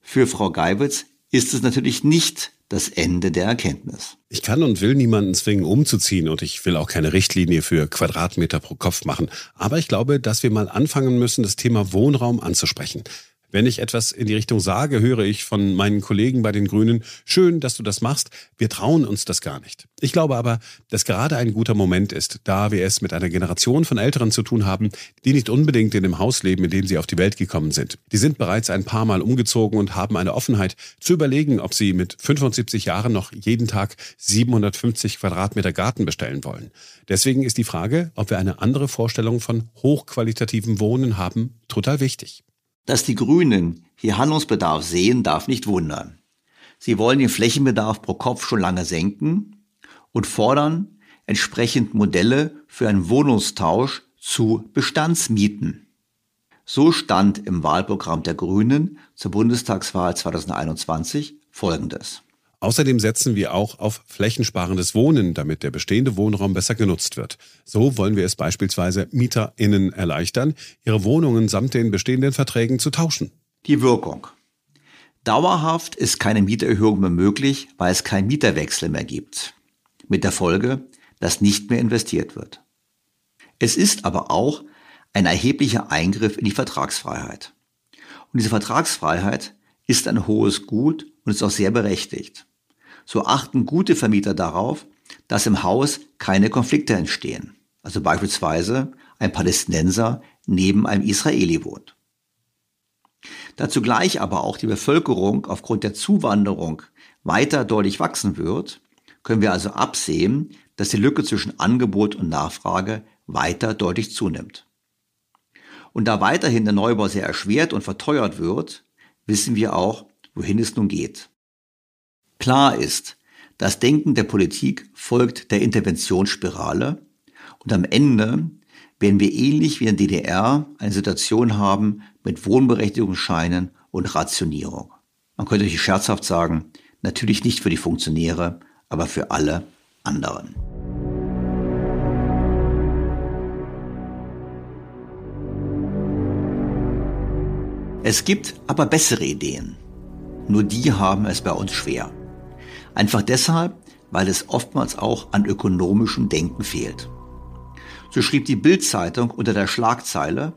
Für Frau Geibitz ist es natürlich nicht das Ende der Erkenntnis. Ich kann und will niemanden zwingen, umzuziehen und ich will auch keine Richtlinie für Quadratmeter pro Kopf machen. Aber ich glaube, dass wir mal anfangen müssen, das Thema Wohnraum anzusprechen. Wenn ich etwas in die Richtung sage, höre ich von meinen Kollegen bei den Grünen, schön, dass du das machst, wir trauen uns das gar nicht. Ich glaube aber, dass gerade ein guter Moment ist, da wir es mit einer Generation von Älteren zu tun haben, die nicht unbedingt in dem Haus leben, in dem sie auf die Welt gekommen sind. Die sind bereits ein paar Mal umgezogen und haben eine Offenheit zu überlegen, ob sie mit 75 Jahren noch jeden Tag 750 Quadratmeter Garten bestellen wollen. Deswegen ist die Frage, ob wir eine andere Vorstellung von hochqualitativem Wohnen haben, total wichtig. Dass die Grünen hier Handlungsbedarf sehen, darf nicht wundern. Sie wollen den Flächenbedarf pro Kopf schon lange senken und fordern entsprechend Modelle für einen Wohnungstausch zu Bestandsmieten. So stand im Wahlprogramm der Grünen zur Bundestagswahl 2021 Folgendes. Außerdem setzen wir auch auf flächensparendes Wohnen, damit der bestehende Wohnraum besser genutzt wird. So wollen wir es beispielsweise MieterInnen erleichtern, ihre Wohnungen samt den bestehenden Verträgen zu tauschen. Die Wirkung. Dauerhaft ist keine Mieterhöhung mehr möglich, weil es keinen Mieterwechsel mehr gibt. Mit der Folge, dass nicht mehr investiert wird. Es ist aber auch ein erheblicher Eingriff in die Vertragsfreiheit. Und diese Vertragsfreiheit ist ein hohes Gut und ist auch sehr berechtigt. So achten gute Vermieter darauf, dass im Haus keine Konflikte entstehen. Also beispielsweise ein Palästinenser neben einem Israeli wohnt. Da zugleich aber auch die Bevölkerung aufgrund der Zuwanderung weiter deutlich wachsen wird, können wir also absehen, dass die Lücke zwischen Angebot und Nachfrage weiter deutlich zunimmt. Und da weiterhin der Neubau sehr erschwert und verteuert wird, wissen wir auch, wohin es nun geht. Klar ist, das Denken der Politik folgt der Interventionsspirale und am Ende werden wir ähnlich wie in der DDR eine Situation haben mit Wohnberechtigungsscheinen und Rationierung. Man könnte sich scherzhaft sagen, natürlich nicht für die Funktionäre, aber für alle anderen. Es gibt aber bessere Ideen. Nur die haben es bei uns schwer. Einfach deshalb, weil es oftmals auch an ökonomischem Denken fehlt. So schrieb die Bild-Zeitung unter der Schlagzeile,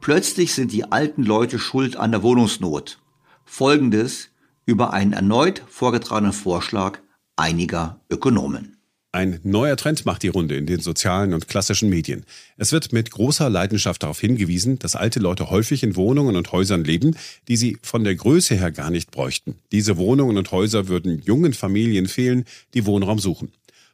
plötzlich sind die alten Leute schuld an der Wohnungsnot. Folgendes über einen erneut vorgetragenen Vorschlag einiger Ökonomen. Ein neuer Trend macht die Runde in den sozialen und klassischen Medien. Es wird mit großer Leidenschaft darauf hingewiesen, dass alte Leute häufig in Wohnungen und Häusern leben, die sie von der Größe her gar nicht bräuchten. Diese Wohnungen und Häuser würden jungen Familien fehlen, die Wohnraum suchen.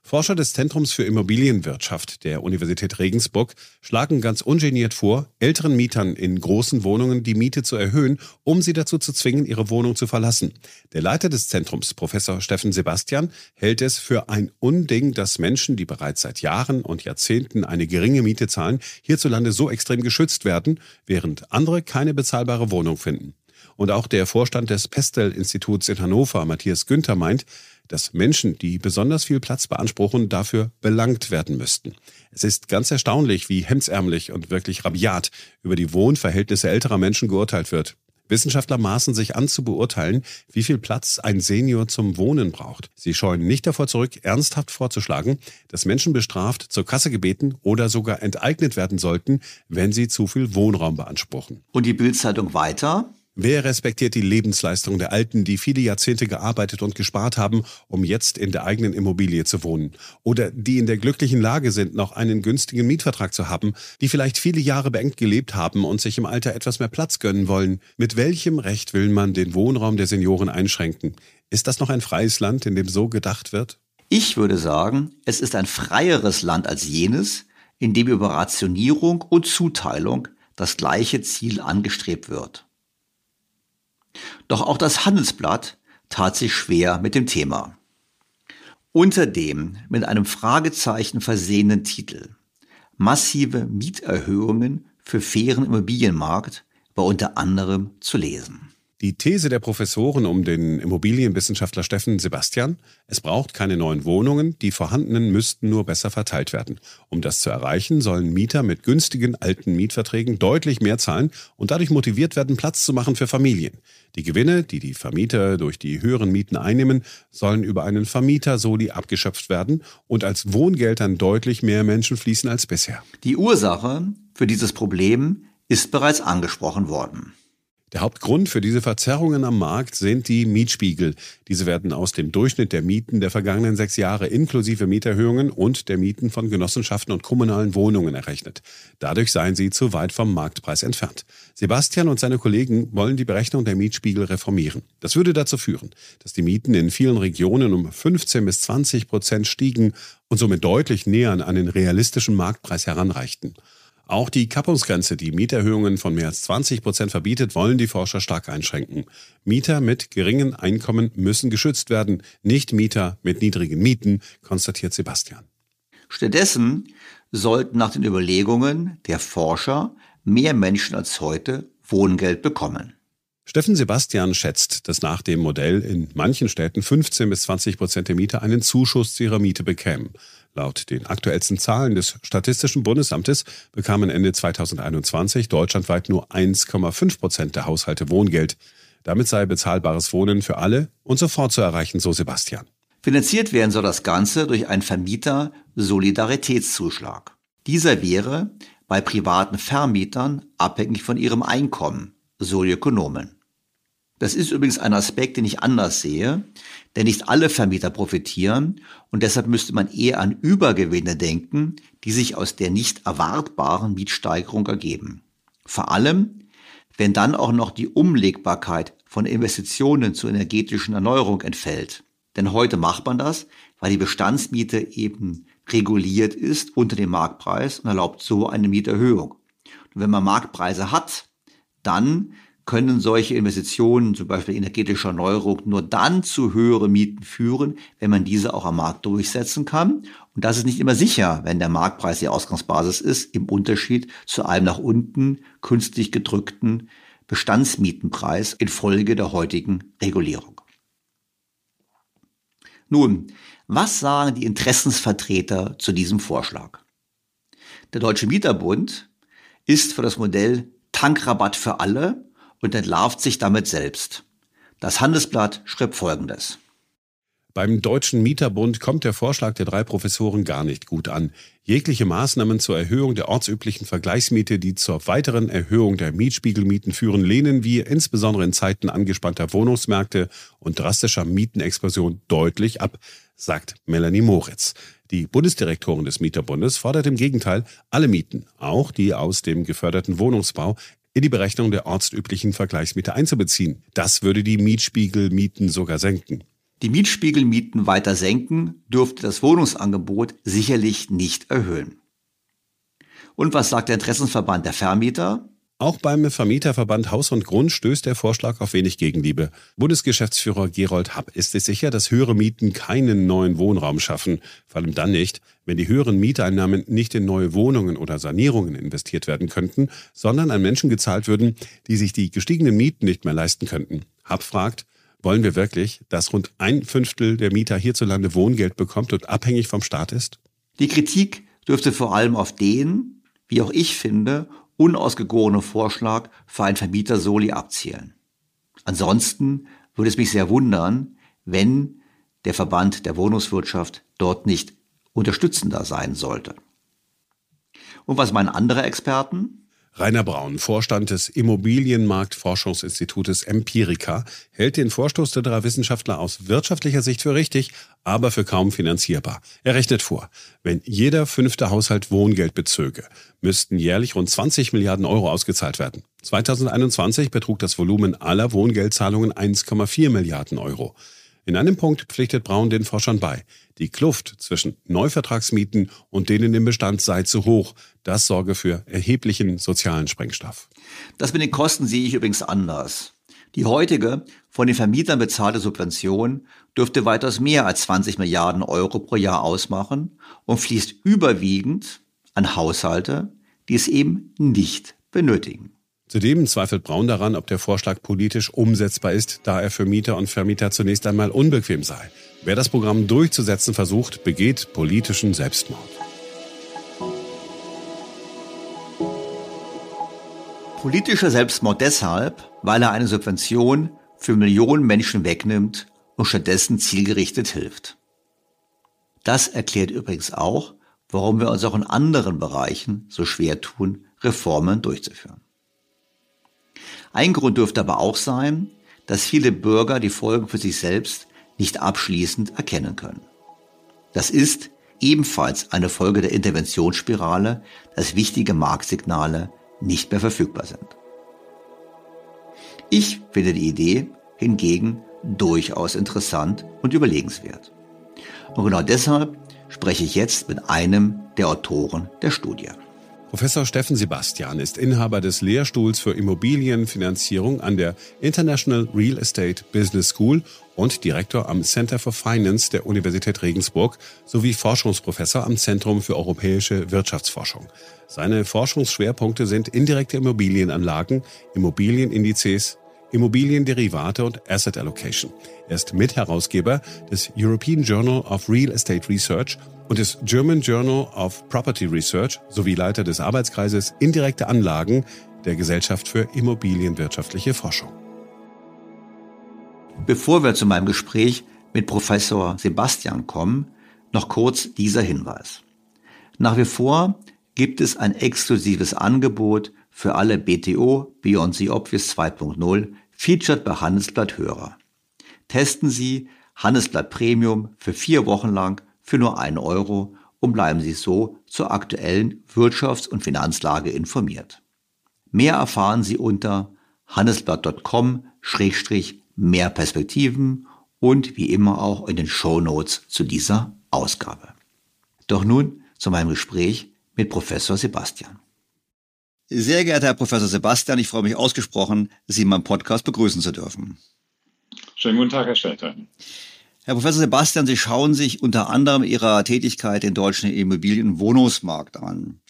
Forscher des Zentrums für Immobilienwirtschaft der Universität Regensburg schlagen ganz ungeniert vor, älteren Mietern in großen Wohnungen die Miete zu erhöhen, um sie dazu zu zwingen, ihre Wohnung zu verlassen. Der Leiter des Zentrums, Professor Steffen Sebastian, hält es für ein Unding, dass Menschen, die bereits seit Jahren und Jahrzehnten eine geringe Miete zahlen, hierzulande so extrem geschützt werden, während andere keine bezahlbare Wohnung finden. Und auch der Vorstand des Pestel-Instituts in Hannover, Matthias Günther, meint, dass Menschen, die besonders viel Platz beanspruchen, dafür belangt werden müssten. Es ist ganz erstaunlich, wie hemdsärmlich und wirklich rabiat über die Wohnverhältnisse älterer Menschen geurteilt wird. Wissenschaftler maßen sich an zu beurteilen, wie viel Platz ein Senior zum Wohnen braucht. Sie scheuen nicht davor zurück, ernsthaft vorzuschlagen, dass Menschen bestraft, zur Kasse gebeten oder sogar enteignet werden sollten, wenn sie zu viel Wohnraum beanspruchen. Und die Bildzeitung weiter? Wer respektiert die Lebensleistung der Alten, die viele Jahrzehnte gearbeitet und gespart haben, um jetzt in der eigenen Immobilie zu wohnen? Oder die in der glücklichen Lage sind, noch einen günstigen Mietvertrag zu haben, die vielleicht viele Jahre beengt gelebt haben und sich im Alter etwas mehr Platz gönnen wollen? Mit welchem Recht will man den Wohnraum der Senioren einschränken? Ist das noch ein freies Land, in dem so gedacht wird? Ich würde sagen, es ist ein freieres Land als jenes, in dem über Rationierung und Zuteilung das gleiche Ziel angestrebt wird. Doch auch das Handelsblatt tat sich schwer mit dem Thema. Unter dem mit einem Fragezeichen versehenen Titel Massive Mieterhöhungen für fairen Immobilienmarkt war unter anderem zu lesen. Die These der Professoren um den Immobilienwissenschaftler Steffen Sebastian, es braucht keine neuen Wohnungen, die vorhandenen müssten nur besser verteilt werden. Um das zu erreichen, sollen Mieter mit günstigen alten Mietverträgen deutlich mehr zahlen und dadurch motiviert werden, Platz zu machen für Familien. Die Gewinne, die die Vermieter durch die höheren Mieten einnehmen, sollen über einen Vermieter-Soli abgeschöpft werden und als Wohngeld an deutlich mehr Menschen fließen als bisher. Die Ursache für dieses Problem ist bereits angesprochen worden. Der Hauptgrund für diese Verzerrungen am Markt sind die Mietspiegel. Diese werden aus dem Durchschnitt der Mieten der vergangenen sechs Jahre inklusive Mieterhöhungen und der Mieten von Genossenschaften und kommunalen Wohnungen errechnet. Dadurch seien sie zu weit vom Marktpreis entfernt. Sebastian und seine Kollegen wollen die Berechnung der Mietspiegel reformieren. Das würde dazu führen, dass die Mieten in vielen Regionen um 15 bis 20 Prozent stiegen und somit deutlich näher an einen realistischen Marktpreis heranreichten. Auch die Kappungsgrenze, die Mieterhöhungen von mehr als 20 Prozent verbietet, wollen die Forscher stark einschränken. Mieter mit geringen Einkommen müssen geschützt werden, nicht Mieter mit niedrigen Mieten, konstatiert Sebastian. Stattdessen sollten nach den Überlegungen der Forscher mehr Menschen als heute Wohngeld bekommen. Steffen Sebastian schätzt, dass nach dem Modell in manchen Städten 15 bis 20 Prozent der Mieter einen Zuschuss zu ihrer Miete bekämen. Laut den aktuellsten Zahlen des Statistischen Bundesamtes bekamen Ende 2021 deutschlandweit nur 1,5 Prozent der Haushalte Wohngeld. Damit sei bezahlbares Wohnen für alle und sofort zu erreichen, so Sebastian. Finanziert werden soll das Ganze durch einen Vermieter-Solidaritätszuschlag. Dieser wäre bei privaten Vermietern abhängig von ihrem Einkommen, so die Ökonomen. Das ist übrigens ein Aspekt, den ich anders sehe, denn nicht alle Vermieter profitieren und deshalb müsste man eher an Übergewinne denken, die sich aus der nicht erwartbaren Mietsteigerung ergeben. Vor allem, wenn dann auch noch die Umlegbarkeit von Investitionen zur energetischen Erneuerung entfällt. Denn heute macht man das, weil die Bestandsmiete eben reguliert ist unter dem Marktpreis und erlaubt so eine Mieterhöhung. Und wenn man Marktpreise hat, dann können solche Investitionen, zum Beispiel energetische Erneuerung, nur dann zu höheren Mieten führen, wenn man diese auch am Markt durchsetzen kann. Und das ist nicht immer sicher, wenn der Marktpreis die Ausgangsbasis ist, im Unterschied zu einem nach unten künstlich gedrückten Bestandsmietenpreis infolge der heutigen Regulierung. Nun, was sagen die Interessensvertreter zu diesem Vorschlag? Der Deutsche Mieterbund ist für das Modell Tankrabatt für alle und entlarvt sich damit selbst. Das Handelsblatt schrieb Folgendes. Beim Deutschen Mieterbund kommt der Vorschlag der drei Professoren gar nicht gut an. Jegliche Maßnahmen zur Erhöhung der ortsüblichen Vergleichsmiete, die zur weiteren Erhöhung der Mietspiegelmieten führen, lehnen wir insbesondere in Zeiten angespannter Wohnungsmärkte und drastischer Mietenexplosion deutlich ab, sagt Melanie Moritz. Die Bundesdirektorin des Mieterbundes fordert im Gegenteil, alle Mieten, auch die aus dem geförderten Wohnungsbau, in die Berechnung der ortsüblichen Vergleichsmiete einzubeziehen. Das würde die Mietspiegelmieten sogar senken. Die Mietspiegelmieten weiter senken dürfte das Wohnungsangebot sicherlich nicht erhöhen. Und was sagt der Interessensverband der Vermieter? Auch beim Vermieterverband Haus und Grund stößt der Vorschlag auf wenig Gegenliebe. Bundesgeschäftsführer Gerold Happ ist es sicher, dass höhere Mieten keinen neuen Wohnraum schaffen. Vor allem dann nicht, wenn die höheren Mieteinnahmen nicht in neue Wohnungen oder Sanierungen investiert werden könnten, sondern an Menschen gezahlt würden, die sich die gestiegenen Mieten nicht mehr leisten könnten. Happ fragt, wollen wir wirklich, dass rund ein Fünftel der Mieter hierzulande Wohngeld bekommt und abhängig vom Staat ist? Die Kritik dürfte vor allem auf den, wie auch ich finde, unausgegorene Vorschlag für ein Vermieter-Soli abzielen. Ansonsten würde es mich sehr wundern, wenn der Verband der Wohnungswirtschaft dort nicht unterstützender sein sollte. Und was meinen andere Experten? Rainer Braun, Vorstand des Immobilienmarktforschungsinstitutes Empirica, hält den Vorstoß der drei Wissenschaftler aus wirtschaftlicher Sicht für richtig, aber für kaum finanzierbar. Er rechnet vor, wenn jeder fünfte Haushalt Wohngeld bezöge, müssten jährlich rund 20 Milliarden Euro ausgezahlt werden. 2021 betrug das Volumen aller Wohngeldzahlungen 1,4 Milliarden Euro. In einem Punkt pflichtet Braun den Forschern bei. Die Kluft zwischen Neuvertragsmieten und denen im Bestand sei zu hoch. Das sorge für erheblichen sozialen Sprengstoff. Das mit den Kosten sehe ich übrigens anders. Die heutige von den Vermietern bezahlte Subvention dürfte weitaus mehr als 20 Milliarden Euro pro Jahr ausmachen und fließt überwiegend an Haushalte, die es eben nicht benötigen. Zudem zweifelt Braun daran, ob der Vorschlag politisch umsetzbar ist, da er für Mieter und Vermieter zunächst einmal unbequem sei. Wer das Programm durchzusetzen versucht, begeht politischen Selbstmord. Politischer Selbstmord deshalb, weil er eine Subvention für Millionen Menschen wegnimmt und stattdessen zielgerichtet hilft. Das erklärt übrigens auch, warum wir uns auch in anderen Bereichen so schwer tun, Reformen durchzuführen. Ein Grund dürfte aber auch sein, dass viele Bürger die Folgen für sich selbst nicht abschließend erkennen können. Das ist ebenfalls eine Folge der Interventionsspirale, dass wichtige Marktsignale nicht mehr verfügbar sind. Ich finde die Idee hingegen durchaus interessant und überlegenswert. Und genau deshalb spreche ich jetzt mit einem der Autoren der Studie. Professor Steffen Sebastian ist Inhaber des Lehrstuhls für Immobilienfinanzierung an der International Real Estate Business School und Direktor am Center for Finance der Universität Regensburg sowie Forschungsprofessor am Zentrum für europäische Wirtschaftsforschung. Seine Forschungsschwerpunkte sind indirekte Immobilienanlagen, Immobilienindizes, Immobilienderivate und Asset Allocation. Er ist Mitherausgeber des European Journal of Real Estate Research und des German Journal of Property Research sowie Leiter des Arbeitskreises Indirekte Anlagen der Gesellschaft für Immobilienwirtschaftliche Forschung. Bevor wir zu meinem Gespräch mit Professor Sebastian kommen, noch kurz dieser Hinweis. Nach wie vor gibt es ein exklusives Angebot für alle BTO Beyond the Obvious 2.0 featured bei Handelsblatt Hörer. Testen Sie Handelsblatt Premium für vier Wochen lang für nur einen Euro und bleiben Sie so zur aktuellen Wirtschafts- und Finanzlage informiert. Mehr erfahren Sie unter handelsblatt.com-mehr Perspektiven und wie immer auch in den Show Notes zu dieser Ausgabe. Doch nun zu meinem Gespräch mit Professor Sebastian. Sehr geehrter Herr Professor Sebastian, ich freue mich ausgesprochen, Sie in meinem Podcast begrüßen zu dürfen. Schönen guten Tag, Herr Stelter. Herr Professor Sebastian, Sie schauen sich unter anderem Ihrer Tätigkeit den deutschen Immobilien- und Wohnungsmarkt an.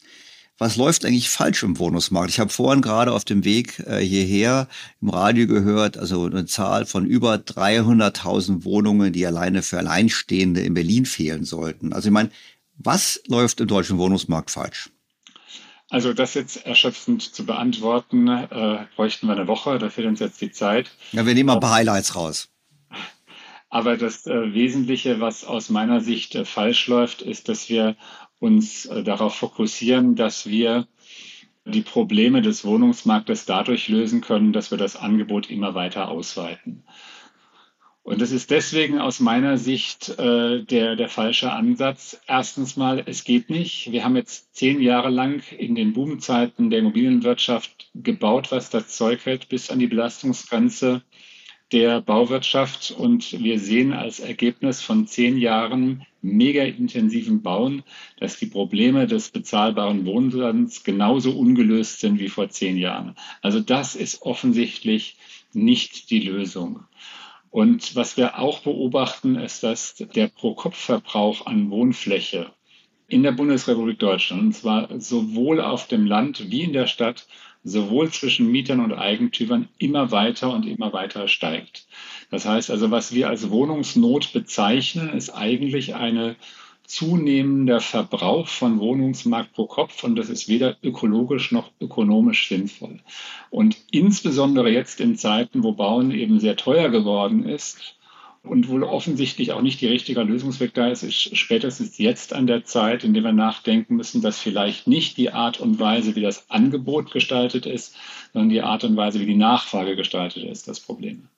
Was läuft eigentlich falsch im Wohnungsmarkt? Ich habe vorhin gerade auf dem Weg äh, hierher im Radio gehört, also eine Zahl von über 300.000 Wohnungen, die alleine für Alleinstehende in Berlin fehlen sollten. Also ich meine, was läuft im deutschen Wohnungsmarkt falsch? Also das jetzt erschöpfend zu beantworten, äh, bräuchten wir eine Woche, da fehlt uns jetzt die Zeit. Ja, wir nehmen mal ein paar Highlights raus. Aber das äh, Wesentliche, was aus meiner Sicht äh, falsch läuft, ist, dass wir uns äh, darauf fokussieren, dass wir die Probleme des Wohnungsmarktes dadurch lösen können, dass wir das Angebot immer weiter ausweiten. Und das ist deswegen aus meiner Sicht äh, der, der falsche Ansatz. Erstens mal, es geht nicht. Wir haben jetzt zehn Jahre lang in den Boomzeiten der Immobilienwirtschaft gebaut, was das Zeug hält, bis an die Belastungsgrenze der Bauwirtschaft und wir sehen als Ergebnis von zehn Jahren mega intensiven Bauen, dass die Probleme des bezahlbaren Wohnlands genauso ungelöst sind wie vor zehn Jahren. Also das ist offensichtlich nicht die Lösung. Und was wir auch beobachten, ist, dass der Pro-Kopf-Verbrauch an Wohnfläche in der Bundesrepublik Deutschland, und zwar sowohl auf dem Land wie in der Stadt, sowohl zwischen Mietern und Eigentümern immer weiter und immer weiter steigt. Das heißt also, was wir als Wohnungsnot bezeichnen, ist eigentlich eine zunehmender Verbrauch von Wohnungsmarkt pro Kopf und das ist weder ökologisch noch ökonomisch sinnvoll. Und insbesondere jetzt in Zeiten, wo Bauen eben sehr teuer geworden ist und wohl offensichtlich auch nicht die richtige Lösungsweg da ist, ist spätestens jetzt an der Zeit, in der wir nachdenken müssen, dass vielleicht nicht die Art und Weise, wie das Angebot gestaltet ist, sondern die Art und Weise, wie die Nachfrage gestaltet ist, das Problem.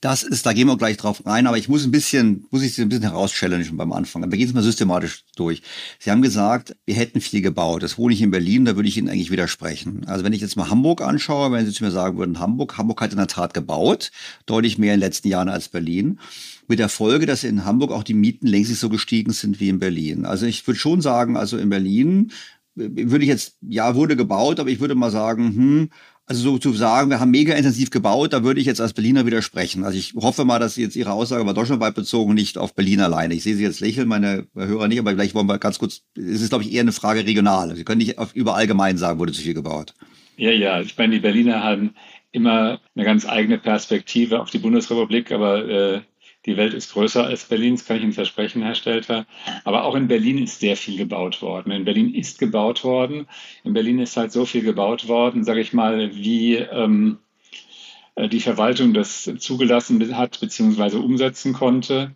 Das ist, da gehen wir gleich drauf rein, aber ich muss ein bisschen, muss ich Sie ein bisschen herauschallengen beim Anfang. Wir gehen es mal systematisch durch. Sie haben gesagt, wir hätten viel gebaut. Das wohne ich in Berlin, da würde ich Ihnen eigentlich widersprechen. Also wenn ich jetzt mal Hamburg anschaue, wenn Sie zu mir sagen würden, Hamburg, Hamburg hat in der Tat gebaut, deutlich mehr in den letzten Jahren als Berlin. Mit der Folge, dass in Hamburg auch die Mieten längst nicht so gestiegen sind wie in Berlin. Also ich würde schon sagen, also in Berlin äh, würde ich jetzt, ja, wurde gebaut, aber ich würde mal sagen, hm, also so zu sagen, wir haben mega intensiv gebaut, da würde ich jetzt als Berliner widersprechen. Also ich hoffe mal, dass Sie jetzt Ihre Aussage war deutschlandweit bezogen, nicht auf Berlin alleine. Ich sehe Sie jetzt lächeln, meine Hörer nicht, aber vielleicht wollen wir ganz kurz, es ist glaube ich eher eine Frage regional. Sie können nicht auf, über allgemein sagen, wurde zu viel gebaut. Ja, ja, ich meine, die Berliner haben immer eine ganz eigene Perspektive auf die Bundesrepublik, aber äh, die Welt ist größer als Berlin, das kann ich Ihnen versprechen, Herr Stelter. Aber auch in Berlin ist sehr viel gebaut worden. In Berlin ist gebaut worden. In Berlin ist halt so viel gebaut worden, sage ich mal, wie ähm, äh, die Verwaltung das zugelassen hat bzw. umsetzen konnte.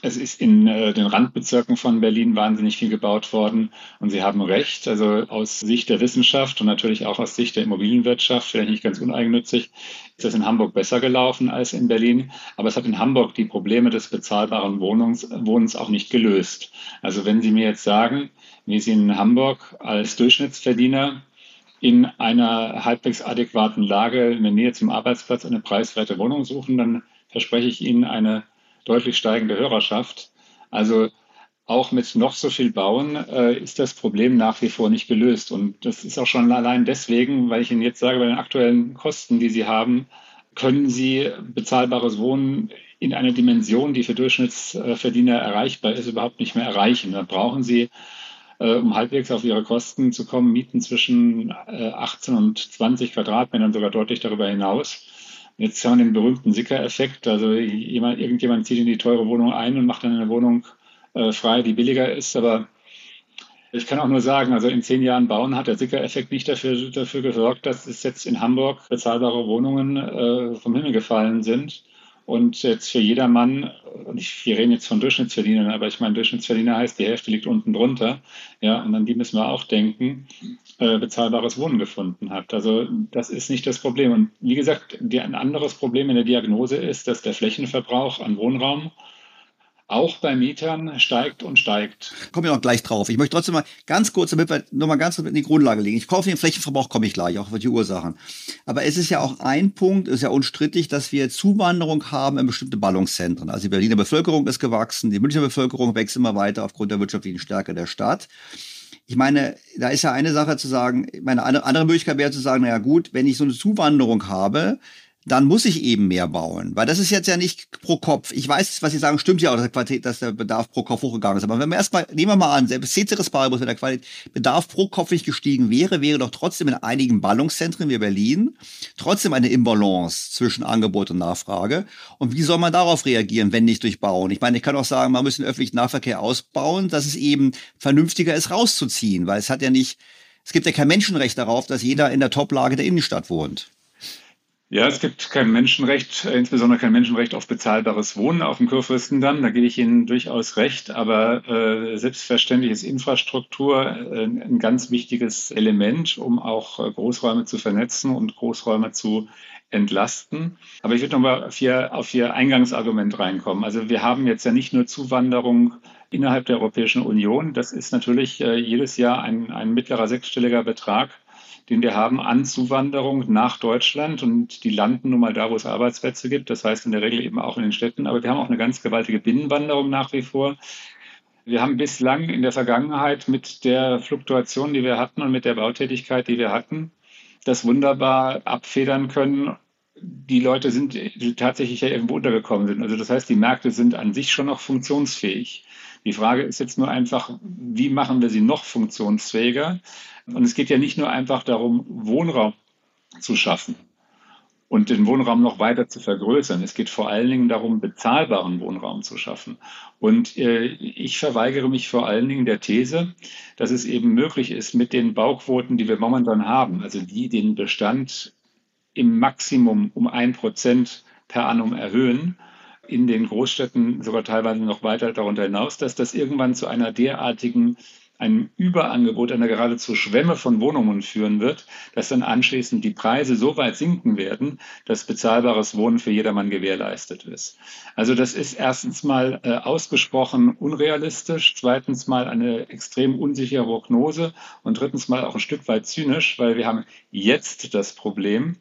Es ist in äh, den Randbezirken von Berlin wahnsinnig viel gebaut worden. Und Sie haben recht, also aus Sicht der Wissenschaft und natürlich auch aus Sicht der Immobilienwirtschaft, vielleicht nicht ganz uneigennützig, ist das in Hamburg besser gelaufen als in Berlin. Aber es hat in Hamburg die Probleme des bezahlbaren Wohnungs Wohnens auch nicht gelöst. Also wenn Sie mir jetzt sagen, wie Sie in Hamburg als Durchschnittsverdiener in einer halbwegs adäquaten Lage in der Nähe zum Arbeitsplatz eine preiswerte Wohnung suchen, dann verspreche ich Ihnen eine deutlich steigende Hörerschaft. Also auch mit noch so viel Bauen äh, ist das Problem nach wie vor nicht gelöst. Und das ist auch schon allein deswegen, weil ich Ihnen jetzt sage, bei den aktuellen Kosten, die Sie haben, können Sie bezahlbares Wohnen in einer Dimension, die für Durchschnittsverdiener erreichbar ist, überhaupt nicht mehr erreichen. Da brauchen Sie, äh, um halbwegs auf Ihre Kosten zu kommen, Mieten zwischen äh, 18 und 20 Quadratmetern, sogar deutlich darüber hinaus. Jetzt haben wir den berühmten Sicker-Effekt. Also jemand, irgendjemand zieht in die teure Wohnung ein und macht dann eine Wohnung äh, frei, die billiger ist. Aber ich kann auch nur sagen, also in zehn Jahren bauen hat der Sicker-Effekt nicht dafür, dafür gesorgt, dass es jetzt in Hamburg bezahlbare Wohnungen äh, vom Himmel gefallen sind. Und jetzt für jedermann, und ich, wir reden jetzt von Durchschnittsverdienern, aber ich meine, Durchschnittsverdiener heißt, die Hälfte liegt unten drunter. Ja, und an die müssen wir auch denken, äh, bezahlbares Wohnen gefunden hat. Also das ist nicht das Problem. Und wie gesagt, die, ein anderes Problem in der Diagnose ist, dass der Flächenverbrauch an Wohnraum auch bei Mietern steigt und steigt. Komme ich noch gleich drauf. Ich möchte trotzdem mal ganz kurz, damit wir nochmal ganz kurz in die Grundlage legen. Ich kaufe den Flächenverbrauch, komme ich gleich, auch für die Ursachen. Aber es ist ja auch ein Punkt, ist ja unstrittig, dass wir Zuwanderung haben in bestimmte Ballungszentren. Also die Berliner Bevölkerung ist gewachsen, die Münchner Bevölkerung wächst immer weiter aufgrund der wirtschaftlichen Stärke der Stadt. Ich meine, da ist ja eine Sache zu sagen, meine andere Möglichkeit wäre zu sagen, naja gut, wenn ich so eine Zuwanderung habe, dann muss ich eben mehr bauen. Weil das ist jetzt ja nicht pro Kopf. Ich weiß, was Sie sagen, stimmt ja auch, dass der, Bedarf pro Kopf hochgegangen ist. Aber wenn wir erstmal, nehmen wir mal an, selbst Ceteris Paribus, wenn der Bedarf pro Kopf nicht gestiegen wäre, wäre doch trotzdem in einigen Ballungszentren wie Berlin trotzdem eine Imbalance zwischen Angebot und Nachfrage. Und wie soll man darauf reagieren, wenn nicht durch Bauen? Ich meine, ich kann auch sagen, man muss den öffentlichen Nahverkehr ausbauen, dass es eben vernünftiger ist, rauszuziehen. Weil es hat ja nicht, es gibt ja kein Menschenrecht darauf, dass jeder in der Toplage der Innenstadt wohnt. Ja, es gibt kein Menschenrecht, äh, insbesondere kein Menschenrecht auf bezahlbares Wohnen auf dem Kurfürstendamm. Da gebe ich Ihnen durchaus recht. Aber äh, selbstverständlich ist Infrastruktur äh, ein ganz wichtiges Element, um auch äh, Großräume zu vernetzen und Großräume zu entlasten. Aber ich würde nochmal auf Ihr, auf Ihr Eingangsargument reinkommen. Also wir haben jetzt ja nicht nur Zuwanderung innerhalb der Europäischen Union. Das ist natürlich äh, jedes Jahr ein, ein mittlerer sechsstelliger Betrag den wir haben an Zuwanderung nach Deutschland und die landen nun mal da, wo es Arbeitsplätze gibt. Das heißt in der Regel eben auch in den Städten. Aber wir haben auch eine ganz gewaltige Binnenwanderung nach wie vor. Wir haben bislang in der Vergangenheit mit der Fluktuation, die wir hatten und mit der Bautätigkeit, die wir hatten, das wunderbar abfedern können. Die Leute sind tatsächlich ja irgendwo untergekommen sind. Also das heißt, die Märkte sind an sich schon noch funktionsfähig. Die Frage ist jetzt nur einfach, wie machen wir sie noch funktionsfähiger? Und es geht ja nicht nur einfach darum, Wohnraum zu schaffen und den Wohnraum noch weiter zu vergrößern. Es geht vor allen Dingen darum, bezahlbaren Wohnraum zu schaffen. Und äh, ich verweigere mich vor allen Dingen der These, dass es eben möglich ist, mit den Bauquoten, die wir momentan haben, also die den Bestand im Maximum um ein Prozent per annum erhöhen, in den Großstädten sogar teilweise noch weiter darunter hinaus, dass das irgendwann zu einer derartigen ein Überangebot einer geradezu Schwemme von Wohnungen führen wird, dass dann anschließend die Preise so weit sinken werden, dass bezahlbares Wohnen für jedermann gewährleistet ist. Also das ist erstens mal äh, ausgesprochen unrealistisch, zweitens mal eine extrem unsichere Prognose und drittens mal auch ein Stück weit zynisch, weil wir haben jetzt das Problem,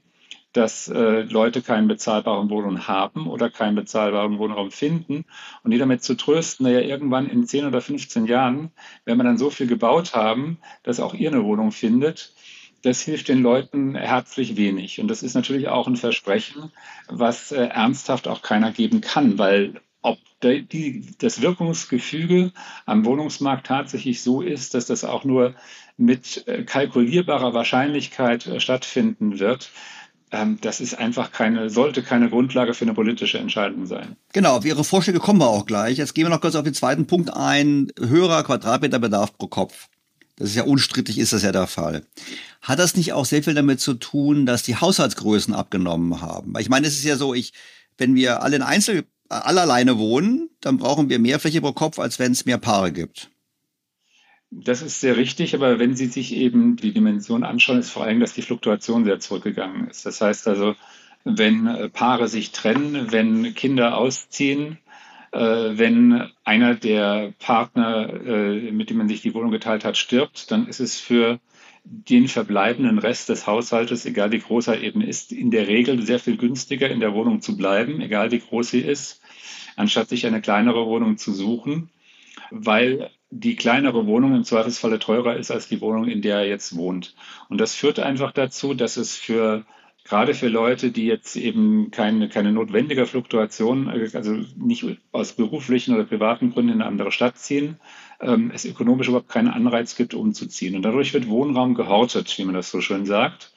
dass äh, Leute keinen bezahlbaren Wohnraum haben oder keinen bezahlbaren Wohnraum finden und die damit zu trösten, naja, irgendwann in 10 oder 15 Jahren, wenn wir dann so viel gebaut haben, dass auch ihr eine Wohnung findet, das hilft den Leuten herzlich wenig. Und das ist natürlich auch ein Versprechen, was äh, ernsthaft auch keiner geben kann, weil ob die, das Wirkungsgefüge am Wohnungsmarkt tatsächlich so ist, dass das auch nur mit äh, kalkulierbarer Wahrscheinlichkeit äh, stattfinden wird, das ist einfach keine, sollte keine Grundlage für eine politische Entscheidung sein. Genau, auf Ihre Vorschläge kommen wir auch gleich. Jetzt gehen wir noch kurz auf den zweiten Punkt ein. Höherer Quadratmeterbedarf pro Kopf. Das ist ja unstrittig, ist das ja der Fall. Hat das nicht auch sehr viel damit zu tun, dass die Haushaltsgrößen abgenommen haben? Weil ich meine, es ist ja so, ich, wenn wir alle in Einzel, alle alleine wohnen, dann brauchen wir mehr Fläche pro Kopf, als wenn es mehr Paare gibt. Das ist sehr richtig, aber wenn Sie sich eben die Dimension anschauen, ist vor allem, dass die Fluktuation sehr zurückgegangen ist. Das heißt also, wenn äh, Paare sich trennen, wenn Kinder ausziehen, äh, wenn einer der Partner, äh, mit dem man sich die Wohnung geteilt hat, stirbt, dann ist es für den verbleibenden Rest des Haushaltes, egal wie groß er eben ist, in der Regel sehr viel günstiger in der Wohnung zu bleiben, egal wie groß sie ist, anstatt sich eine kleinere Wohnung zu suchen, weil die kleinere Wohnung im Zweifelsfalle teurer ist als die Wohnung, in der er jetzt wohnt. Und das führt einfach dazu, dass es für gerade für Leute, die jetzt eben keine, keine notwendige Fluktuation, also nicht aus beruflichen oder privaten Gründen in eine andere Stadt ziehen, ähm, es ökonomisch überhaupt keinen Anreiz gibt, umzuziehen. Und dadurch wird Wohnraum gehortet, wie man das so schön sagt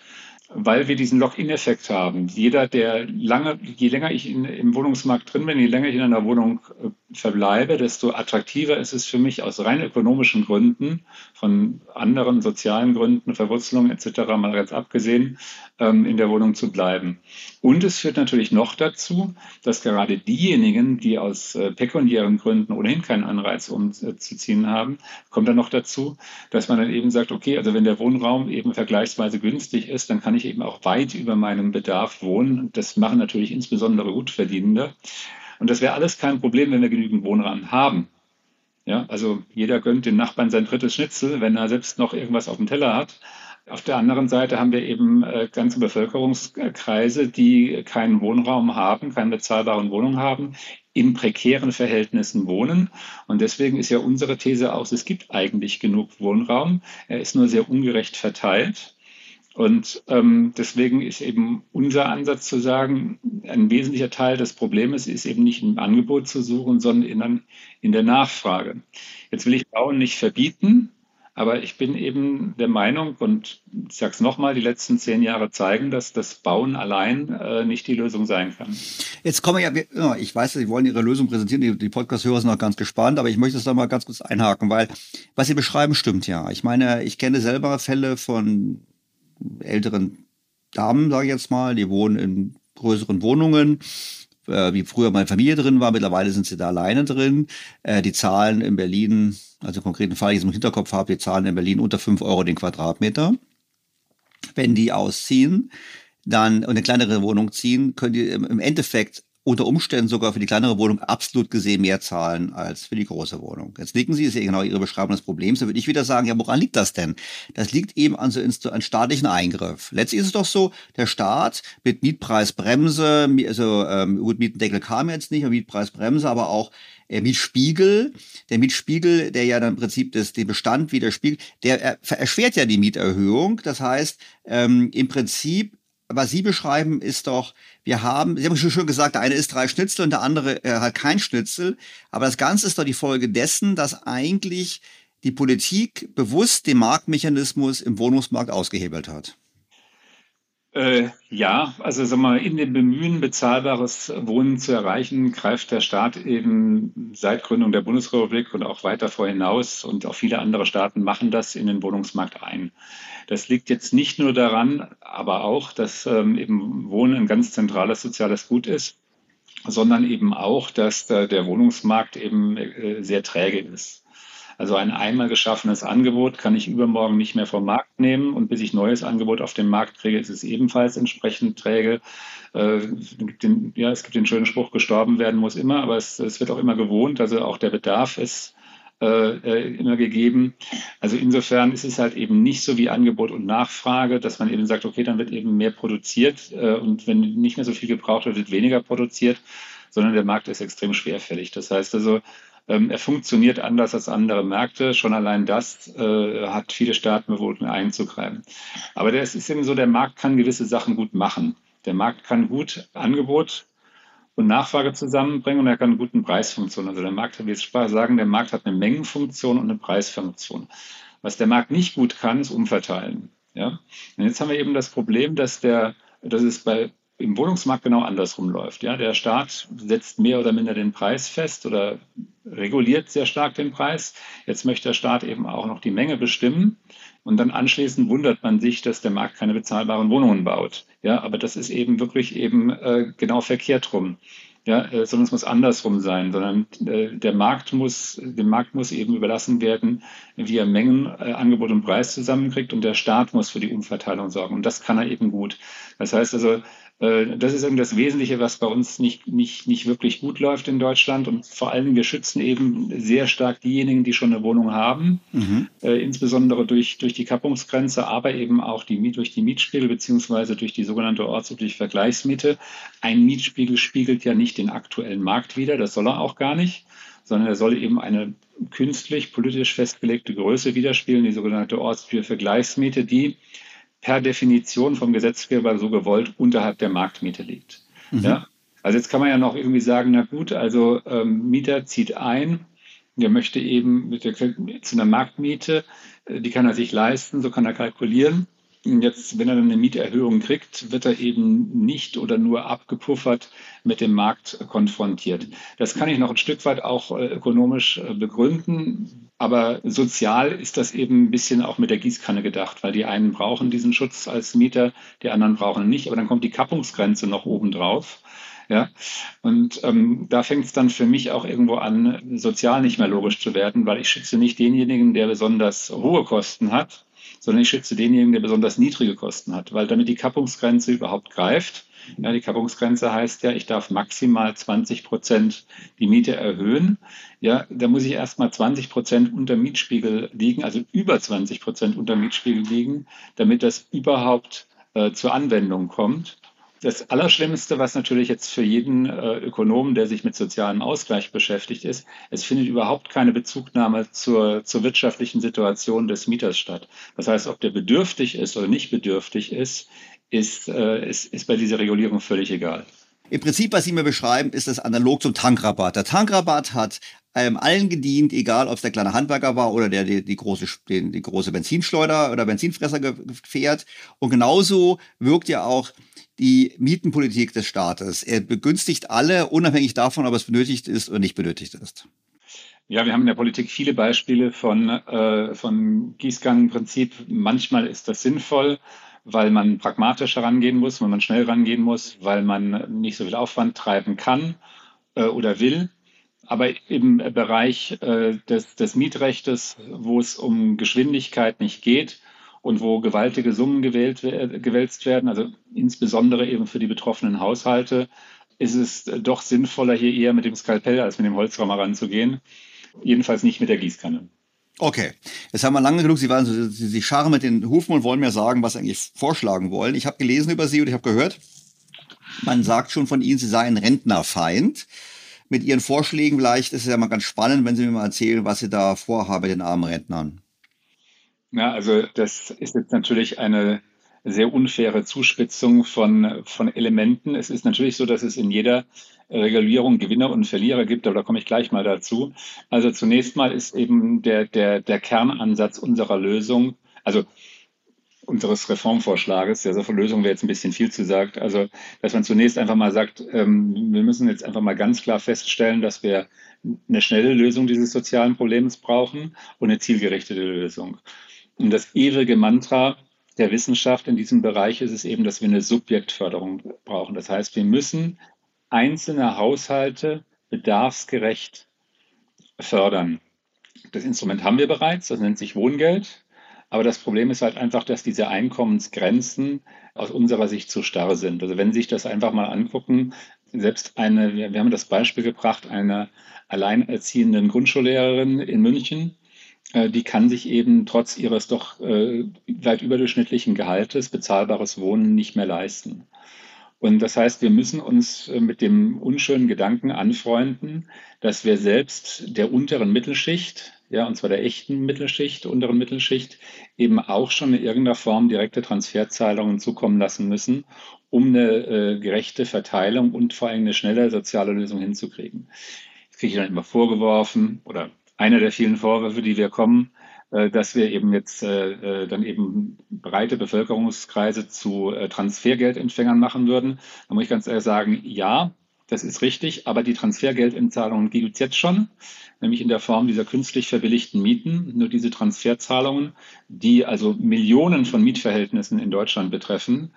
weil wir diesen Lock-in-Effekt haben. Jeder, der lange, je länger ich in, im Wohnungsmarkt drin bin, je länger ich in einer Wohnung äh, verbleibe, desto attraktiver ist es für mich aus rein ökonomischen Gründen, von anderen sozialen Gründen, Verwurzelung etc. mal ganz abgesehen, ähm, in der Wohnung zu bleiben. Und es führt natürlich noch dazu, dass gerade diejenigen, die aus äh, pekuniären Gründen ohnehin keinen Anreiz umzuziehen haben, kommt dann noch dazu, dass man dann eben sagt, okay, also wenn der Wohnraum eben vergleichsweise günstig ist, dann kann ich eben auch weit über meinem Bedarf wohnen. Das machen natürlich insbesondere Gutverdienende. Und das wäre alles kein Problem, wenn wir genügend Wohnraum haben. Ja, also jeder gönnt den Nachbarn sein drittes Schnitzel, wenn er selbst noch irgendwas auf dem Teller hat. Auf der anderen Seite haben wir eben äh, ganze Bevölkerungskreise, die keinen Wohnraum haben, keine bezahlbaren Wohnungen haben, in prekären Verhältnissen wohnen. Und deswegen ist ja unsere These auch, es gibt eigentlich genug Wohnraum. Er ist nur sehr ungerecht verteilt. Und ähm, deswegen ist eben unser Ansatz zu sagen, ein wesentlicher Teil des Problems ist eben nicht im Angebot zu suchen, sondern in, in der Nachfrage. Jetzt will ich Bauen nicht verbieten, aber ich bin eben der Meinung, und ich sage es nochmal, die letzten zehn Jahre zeigen, dass das Bauen allein äh, nicht die Lösung sein kann. Jetzt kommen ja, ich weiß, Sie wollen Ihre Lösung präsentieren, die, die Podcast-Hörer sind noch ganz gespannt, aber ich möchte es da mal ganz kurz einhaken, weil was Sie beschreiben, stimmt ja. Ich meine, ich kenne selber Fälle von älteren Damen, sage ich jetzt mal, die wohnen in größeren Wohnungen, äh, wie früher meine Familie drin war. Mittlerweile sind sie da alleine drin. Äh, die zahlen in Berlin, also im konkreten Fall, ich im Hinterkopf habe, die zahlen in Berlin unter 5 Euro den Quadratmeter. Wenn die ausziehen, dann und eine kleinere Wohnung ziehen, können die im Endeffekt unter Umständen sogar für die kleinere Wohnung absolut gesehen mehr zahlen als für die große Wohnung. Jetzt nicken Sie, ist ja genau Ihre Beschreibung des Problems. Da würde ich wieder sagen, ja, woran liegt das denn? Das liegt eben an so einem staatlichen Eingriff. Letztlich ist es doch so, der Staat mit Mietpreisbremse, also ähm, gut, Mietendeckel kam jetzt nicht, Mietpreisbremse, aber auch äh, Mietspiegel, der Mietspiegel, der ja dann im Prinzip das, den Bestand widerspiegelt, der erschwert ja die Mieterhöhung. Das heißt, ähm, im Prinzip was Sie beschreiben, ist doch, wir haben, Sie haben schon schön gesagt, der eine isst drei Schnitzel und der andere äh, hat kein Schnitzel. Aber das Ganze ist doch die Folge dessen, dass eigentlich die Politik bewusst den Marktmechanismus im Wohnungsmarkt ausgehebelt hat. Äh, ja, also sag mal, in dem Bemühen, bezahlbares Wohnen zu erreichen, greift der Staat eben seit Gründung der Bundesrepublik und auch weiter vor hinaus und auch viele andere Staaten machen das in den Wohnungsmarkt ein. Das liegt jetzt nicht nur daran, aber auch, dass ähm, eben Wohnen ein ganz zentrales soziales Gut ist sondern eben auch, dass der Wohnungsmarkt eben äh, sehr träge ist. Also ein einmal geschaffenes Angebot kann ich übermorgen nicht mehr vom Markt nehmen und bis ich neues Angebot auf den Markt kriege, ist es ebenfalls entsprechend träge. Äh, ja, es gibt den schönen Spruch, gestorben werden muss immer, aber es, es wird auch immer gewohnt. Also auch der Bedarf ist äh, äh, immer gegeben. Also insofern ist es halt eben nicht so wie Angebot und Nachfrage, dass man eben sagt, okay, dann wird eben mehr produziert und wenn nicht mehr so viel gebraucht wird, wird weniger produziert, sondern der Markt ist extrem schwerfällig. Das heißt also, ähm, er funktioniert anders als andere Märkte. Schon allein das äh, hat viele Staaten bewogen einzugreifen. Aber es ist eben so, der Markt kann gewisse Sachen gut machen. Der Markt kann gut Angebot und Nachfrage zusammenbringen und er kann eine gute Preisfunktion. Also der Markt, wie ich sagen, der Markt hat eine Mengenfunktion und eine Preisfunktion. Was der Markt nicht gut kann, ist umverteilen. Ja? Und jetzt haben wir eben das Problem, dass der, dass es bei im Wohnungsmarkt genau andersrum läuft. Ja, der Staat setzt mehr oder minder den Preis fest oder reguliert sehr stark den Preis. Jetzt möchte der Staat eben auch noch die Menge bestimmen. Und dann anschließend wundert man sich, dass der Markt keine bezahlbaren Wohnungen baut. Ja, aber das ist eben wirklich eben äh, genau verkehrt rum. Ja, äh, sondern es muss andersrum sein, sondern äh, der Markt muss, dem Markt muss eben überlassen werden, wie er Mengen, äh, Angebot und Preis zusammenkriegt und der Staat muss für die Umverteilung sorgen. Und das kann er eben gut. Das heißt also, das ist eben das Wesentliche, was bei uns nicht, nicht, nicht wirklich gut läuft in Deutschland. Und vor allem, wir schützen eben sehr stark diejenigen, die schon eine Wohnung haben, mhm. äh, insbesondere durch, durch die Kappungsgrenze, aber eben auch die, durch die Mietspiegel beziehungsweise durch die sogenannte ortsübliche Vergleichsmiete. Ein Mietspiegel spiegelt ja nicht den aktuellen Markt wider, das soll er auch gar nicht sondern er soll eben eine künstlich politisch festgelegte Größe widerspiegeln, die sogenannte ortsübliche Vergleichsmiete, die per Definition vom Gesetzgeber so gewollt unterhalb der Marktmiete liegt. Mhm. Ja? Also jetzt kann man ja noch irgendwie sagen, na gut, also ähm, Mieter zieht ein, der möchte eben mit der, zu einer Marktmiete, äh, die kann er sich leisten, so kann er kalkulieren. Jetzt, wenn er dann eine Mieterhöhung kriegt, wird er eben nicht oder nur abgepuffert mit dem Markt konfrontiert. Das kann ich noch ein Stück weit auch äh, ökonomisch äh, begründen. Aber sozial ist das eben ein bisschen auch mit der Gießkanne gedacht, weil die einen brauchen diesen Schutz als Mieter, die anderen brauchen ihn nicht. Aber dann kommt die Kappungsgrenze noch oben drauf. Ja, und ähm, da fängt es dann für mich auch irgendwo an, sozial nicht mehr logisch zu werden, weil ich schütze nicht denjenigen, der besonders hohe Kosten hat, sondern ich schütze denjenigen, der besonders niedrige Kosten hat, weil damit die Kappungsgrenze überhaupt greift. Ja, die Kappungsgrenze heißt ja, ich darf maximal 20 Prozent die Miete erhöhen. Ja, da muss ich erstmal 20 Prozent unter Mietspiegel liegen, also über 20 Prozent unter Mietspiegel liegen, damit das überhaupt äh, zur Anwendung kommt. Das Allerschlimmste, was natürlich jetzt für jeden äh, Ökonomen, der sich mit sozialem Ausgleich beschäftigt ist, es findet überhaupt keine Bezugnahme zur, zur wirtschaftlichen Situation des Mieters statt. Das heißt, ob der bedürftig ist oder nicht bedürftig ist, ist, äh, ist, ist bei dieser Regulierung völlig egal. Im Prinzip, was Sie mir beschreiben, ist das analog zum Tankrabatt. Der Tankrabatt hat ähm, allen gedient, egal ob es der kleine Handwerker war oder der die, die große die, die große Benzinschleuder oder Benzinfresser fährt. Und genauso wirkt ja auch die Mietenpolitik des Staates. Er begünstigt alle, unabhängig davon, ob es benötigt ist oder nicht benötigt ist. Ja, wir haben in der Politik viele Beispiele von, äh, von Gießkannenprinzip. Manchmal ist das sinnvoll, weil man pragmatisch herangehen muss, weil man schnell rangehen muss, weil man nicht so viel Aufwand treiben kann äh, oder will. Aber im Bereich äh, des, des Mietrechtes, wo es um Geschwindigkeit nicht geht und wo gewaltige Summen gewählt, gewälzt werden, also insbesondere eben für die betroffenen Haushalte, ist es doch sinnvoller, hier eher mit dem Skalpell als mit dem Holzrammer ranzugehen. Jedenfalls nicht mit der Gießkanne. Okay, jetzt haben wir lange genug. Sie waren so, Sie, Sie scharren mit den Hufen und wollen mir sagen, was Sie eigentlich vorschlagen wollen. Ich habe gelesen über Sie und ich habe gehört, man sagt schon von Ihnen, Sie seien Rentnerfeind mit Ihren Vorschlägen vielleicht ist es ja mal ganz spannend, wenn Sie mir mal erzählen, was Sie da vorhaben mit den armen Rentnern. Ja, also das ist jetzt natürlich eine sehr unfaire Zuspitzung von, von Elementen. Es ist natürlich so, dass es in jeder Regulierung Gewinner und Verlierer gibt, aber da komme ich gleich mal dazu. Also zunächst mal ist eben der, der, der Kernansatz unserer Lösung, also unseres Reformvorschlages. Ja, so für Lösung wäre jetzt ein bisschen viel zu sagt. Also, dass man zunächst einfach mal sagt, ähm, wir müssen jetzt einfach mal ganz klar feststellen, dass wir eine schnelle Lösung dieses sozialen Problems brauchen und eine zielgerichtete Lösung. Und das ewige Mantra der Wissenschaft in diesem Bereich ist es eben, dass wir eine Subjektförderung brauchen. Das heißt, wir müssen einzelne Haushalte bedarfsgerecht fördern. Das Instrument haben wir bereits, das nennt sich Wohngeld. Aber das Problem ist halt einfach, dass diese Einkommensgrenzen aus unserer Sicht zu starr sind. Also wenn Sie sich das einfach mal angucken, selbst eine, wir, haben das Beispiel gebracht, einer alleinerziehenden Grundschullehrerin in München, die kann sich eben trotz ihres doch äh, weit überdurchschnittlichen Gehaltes bezahlbares Wohnen nicht mehr leisten. Und das heißt, wir müssen uns äh, mit dem unschönen Gedanken anfreunden, dass wir selbst der unteren Mittelschicht, ja, und zwar der echten Mittelschicht, unteren Mittelschicht, eben auch schon in irgendeiner Form direkte Transferzahlungen zukommen lassen müssen, um eine äh, gerechte Verteilung und vor allem eine schnelle soziale Lösung hinzukriegen. Das kriege ich dann immer vorgeworfen oder einer der vielen Vorwürfe, die wir kommen, äh, dass wir eben jetzt äh, äh, dann eben breite Bevölkerungskreise zu Transfergeldempfängern machen würden. Da muss ich ganz ehrlich sagen, ja, das ist richtig, aber die Transfergeldentzahlungen gibt es jetzt schon, nämlich in der Form dieser künstlich verbilligten Mieten. Nur diese Transferzahlungen, die also Millionen von Mietverhältnissen in Deutschland betreffen,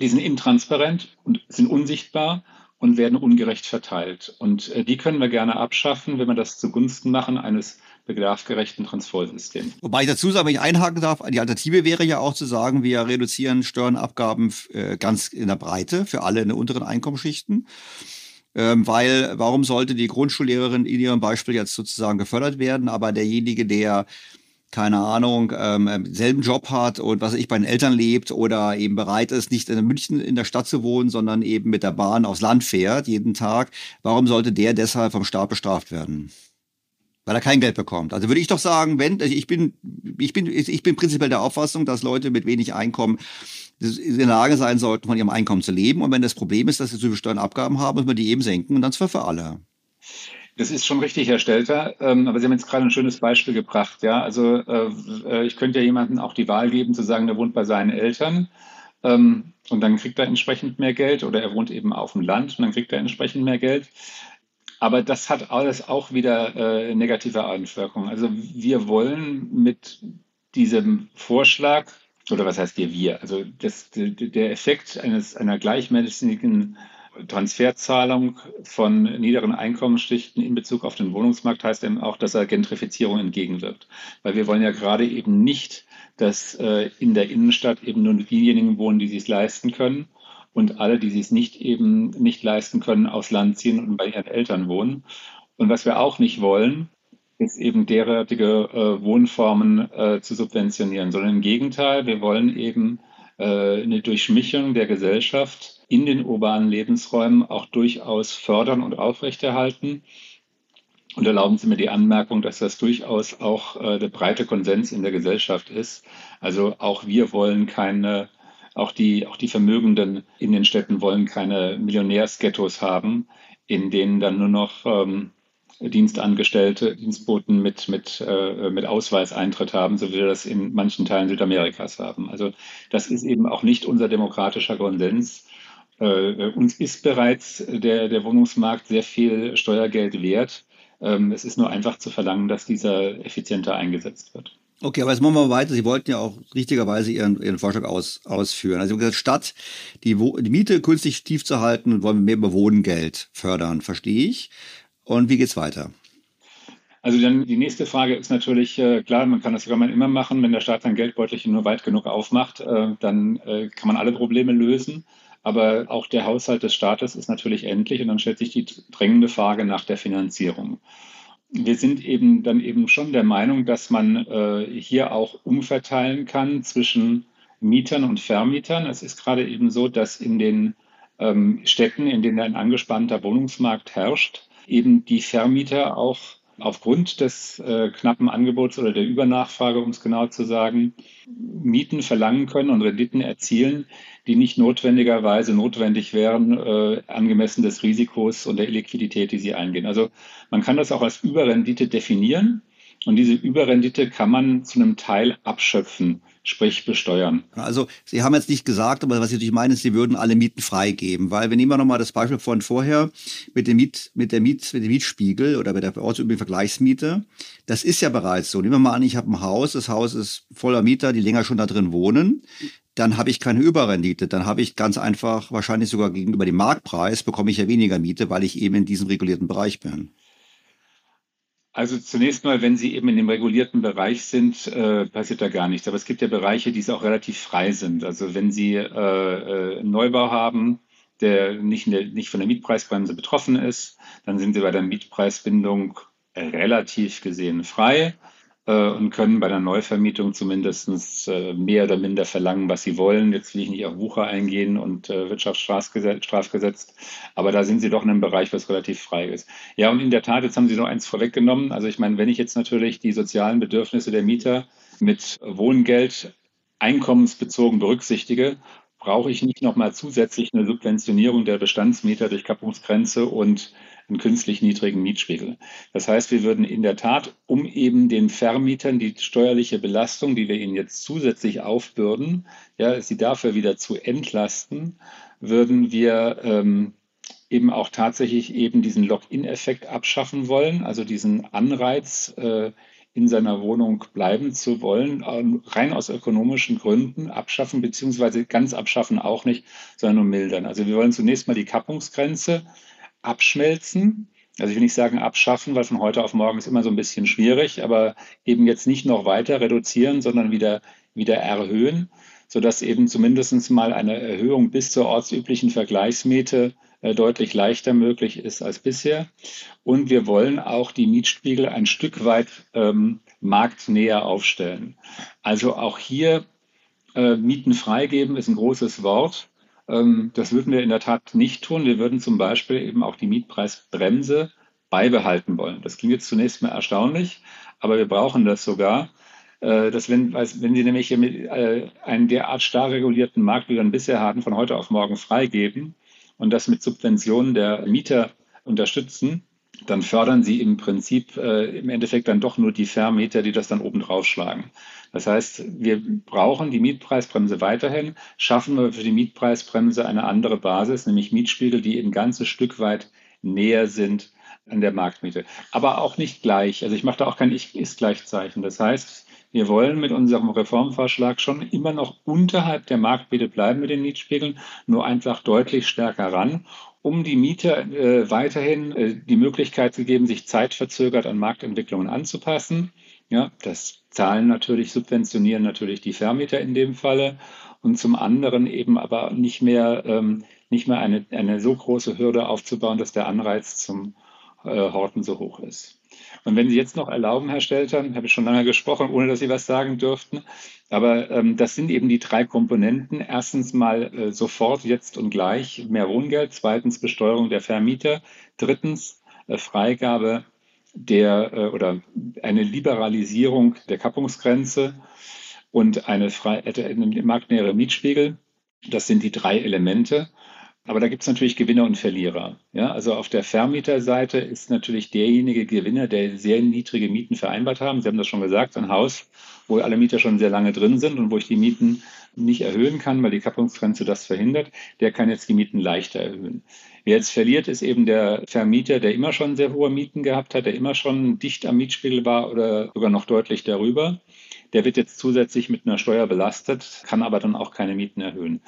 die sind intransparent und sind unsichtbar und werden ungerecht verteilt. Und die können wir gerne abschaffen, wenn wir das zugunsten machen eines bedarfsgerechten Transfersystem. Wobei ich dazu sage, wenn ich einhaken darf, die Alternative wäre ja auch zu sagen, wir reduzieren Steuern, Abgaben äh, ganz in der Breite für alle in den unteren Einkommensschichten. Ähm, weil warum sollte die Grundschullehrerin in ihrem Beispiel jetzt sozusagen gefördert werden, aber derjenige, der keine Ahnung, ähm, selben Job hat und was ich bei den Eltern lebt oder eben bereit ist, nicht in München in der Stadt zu wohnen, sondern eben mit der Bahn aufs Land fährt jeden Tag. Warum sollte der deshalb vom Staat bestraft werden? weil er kein Geld bekommt. Also würde ich doch sagen, wenn also ich bin ich bin ich bin prinzipiell der Auffassung, dass Leute mit wenig Einkommen in der Lage sein sollten, von ihrem Einkommen zu leben. Und wenn das Problem ist, dass sie zu viele Steuern Abgaben haben, muss man die eben senken und dann zwar für alle. Das ist schon richtig, Herr Stelter. Ähm, aber Sie haben jetzt gerade ein schönes Beispiel gebracht. Ja, also äh, äh, ich könnte ja jemandem auch die Wahl geben, zu sagen, der wohnt bei seinen Eltern. Ähm, und dann kriegt er entsprechend mehr Geld oder er wohnt eben auf dem Land und dann kriegt er entsprechend mehr Geld. Aber das hat alles auch wieder äh, negative Einwirkungen. Also wir wollen mit diesem Vorschlag, oder was heißt hier wir? Also das, der Effekt eines, einer gleichmäßigen Transferzahlung von niederen Einkommensschichten in Bezug auf den Wohnungsmarkt heißt eben auch, dass er Gentrifizierung entgegenwirkt. Weil wir wollen ja gerade eben nicht, dass äh, in der Innenstadt eben nur diejenigen wohnen, die sich leisten können, und alle, die sich es nicht eben nicht leisten können, aus Land ziehen und bei ihren Eltern wohnen. Und was wir auch nicht wollen, ist eben derartige äh, Wohnformen äh, zu subventionieren, sondern im Gegenteil, wir wollen eben äh, eine Durchmischung der Gesellschaft in den urbanen Lebensräumen auch durchaus fördern und aufrechterhalten. Und erlauben Sie mir die Anmerkung, dass das durchaus auch äh, der breite Konsens in der Gesellschaft ist. Also auch wir wollen keine auch die, auch die Vermögenden in den Städten wollen keine Millionärsghettos haben, in denen dann nur noch ähm, Dienstangestellte, Dienstboten mit, mit, äh, mit Ausweiseintritt haben, so wie wir das in manchen Teilen Südamerikas haben. Also das ist eben auch nicht unser demokratischer Konsens. Äh, uns ist bereits der, der Wohnungsmarkt sehr viel Steuergeld wert. Ähm, es ist nur einfach zu verlangen, dass dieser effizienter eingesetzt wird. Okay, aber jetzt machen wir weiter. Sie wollten ja auch richtigerweise Ihren, Ihren Vorschlag aus, ausführen. Also gesagt, statt die, die Miete künstlich tief zu halten, wollen wir mehr über Wohngeld fördern, verstehe ich. Und wie geht's weiter? Also dann die nächste Frage ist natürlich, äh, klar, man kann das sogar mal immer machen, wenn der Staat sein Geldbeutelchen nur weit genug aufmacht, äh, dann äh, kann man alle Probleme lösen. Aber auch der Haushalt des Staates ist natürlich endlich und dann stellt sich die drängende Frage nach der Finanzierung wir sind eben dann eben schon der Meinung, dass man äh, hier auch umverteilen kann zwischen Mietern und Vermietern. Es ist gerade eben so, dass in den ähm, Städten, in denen ein angespannter Wohnungsmarkt herrscht, eben die Vermieter auch aufgrund des äh, knappen Angebots oder der Übernachfrage, um es genau zu sagen, Mieten verlangen können und Renditen erzielen, die nicht notwendigerweise notwendig wären, äh, angemessen des Risikos und der Illiquidität, die sie eingehen. Also man kann das auch als Überrendite definieren und diese Überrendite kann man zu einem Teil abschöpfen sprich besteuern. Also Sie haben jetzt nicht gesagt, aber was Sie natürlich meinen, ist, Sie würden alle Mieten freigeben, weil wir nehmen wir nochmal das Beispiel von vorher mit dem Miet, mit der Miet, mit dem Mietspiegel oder mit der ortsüblichen Vergleichsmiete. Das ist ja bereits so. Nehmen wir mal an, ich habe ein Haus, das Haus ist voller Mieter, die länger schon da drin wohnen. dann habe ich keine Überrendite. Dann habe ich ganz einfach, wahrscheinlich sogar gegenüber dem Marktpreis, bekomme ich ja weniger Miete, weil ich eben in diesem regulierten Bereich bin. Also zunächst mal, wenn Sie eben in dem regulierten Bereich sind, äh, passiert da gar nichts. Aber es gibt ja Bereiche, die auch relativ frei sind. Also wenn Sie äh, äh, einen Neubau haben, der nicht, der nicht, von der Mietpreisbremse betroffen ist, dann sind Sie bei der Mietpreisbindung relativ gesehen frei und können bei der Neuvermietung zumindest äh, mehr oder minder verlangen, was sie wollen. Jetzt will ich nicht auf Wucher eingehen und äh, Wirtschaftsstrafgesetz, aber da sind sie doch in einem Bereich, was relativ frei ist. Ja, und in der Tat, jetzt haben Sie noch eins vorweggenommen. Also ich meine, wenn ich jetzt natürlich die sozialen Bedürfnisse der Mieter mit Wohngeld einkommensbezogen berücksichtige, brauche ich nicht nochmal zusätzlich eine Subventionierung der Bestandsmieter durch Kappungsgrenze und einen künstlich niedrigen Mietspiegel. Das heißt, wir würden in der Tat, um eben den Vermietern die steuerliche Belastung, die wir ihnen jetzt zusätzlich aufbürden, ja, sie dafür wieder zu entlasten, würden wir ähm, eben auch tatsächlich eben diesen Lock-in-Effekt abschaffen wollen, also diesen Anreiz, äh, in seiner Wohnung bleiben zu wollen, ähm, rein aus ökonomischen Gründen abschaffen, beziehungsweise ganz abschaffen auch nicht, sondern nur mildern. Also wir wollen zunächst mal die Kappungsgrenze abschmelzen. Also ich will nicht sagen abschaffen, weil von heute auf morgen ist immer so ein bisschen schwierig, aber eben jetzt nicht noch weiter reduzieren, sondern wieder, wieder erhöhen, sodass eben zumindest mal eine Erhöhung bis zur ortsüblichen Vergleichsmiete äh, deutlich leichter möglich ist als bisher. Und wir wollen auch die Mietspiegel ein Stück weit ähm, marktnäher aufstellen. Also auch hier äh, Mieten freigeben ist ein großes Wort. Ähm, das würden wir in der Tat nicht tun. Wir würden zum Beispiel eben auch die Mietpreisbremse beibehalten wollen. Das klingt jetzt zunächst mal erstaunlich, aber wir brauchen das sogar. Äh, dass wenn, wenn Sie nämlich äh, einen derart starr regulierten Markt, wie wir ihn bisher hatten, von heute auf morgen freigeben und das mit Subventionen der Mieter unterstützen, dann fördern sie im Prinzip äh, im Endeffekt dann doch nur die Vermieter, die das dann oben drauf schlagen. Das heißt, wir brauchen die Mietpreisbremse weiterhin, schaffen wir für die Mietpreisbremse eine andere Basis, nämlich Mietspiegel, die ein ganzes Stück weit näher sind an der Marktmiete. Aber auch nicht gleich. Also ich mache da auch kein Ich-Ist-Gleichzeichen. Das heißt, wir wollen mit unserem Reformvorschlag schon immer noch unterhalb der Marktmiete bleiben mit den Mietspiegeln, nur einfach deutlich stärker ran, um die Mieter äh, weiterhin äh, die Möglichkeit zu geben, sich zeitverzögert an Marktentwicklungen anzupassen. Ja, das zahlen natürlich, subventionieren natürlich die Vermieter in dem Falle und zum anderen eben aber nicht mehr, ähm, nicht mehr eine, eine so große Hürde aufzubauen, dass der Anreiz zum äh, Horten so hoch ist. Und wenn Sie jetzt noch erlauben, Herr Stelter, habe ich schon lange gesprochen, ohne dass Sie was sagen dürften, aber ähm, das sind eben die drei Komponenten. Erstens mal äh, sofort, jetzt und gleich mehr Wohngeld. Zweitens Besteuerung der Vermieter. Drittens äh, Freigabe der äh, oder eine Liberalisierung der Kappungsgrenze und eine, frei, äh, eine marktnähere Mietspiegel. Das sind die drei Elemente. Aber da gibt es natürlich Gewinner und Verlierer. Ja, also auf der Vermieterseite ist natürlich derjenige Gewinner, der sehr niedrige Mieten vereinbart haben. Sie haben das schon gesagt, ein Haus, wo alle Mieter schon sehr lange drin sind und wo ich die Mieten nicht erhöhen kann, weil die Kappungsgrenze das verhindert, der kann jetzt die Mieten leichter erhöhen. Wer jetzt verliert, ist eben der Vermieter, der immer schon sehr hohe Mieten gehabt hat, der immer schon dicht am Mietspiegel war oder sogar noch deutlich darüber. Der wird jetzt zusätzlich mit einer Steuer belastet, kann aber dann auch keine Mieten erhöhen.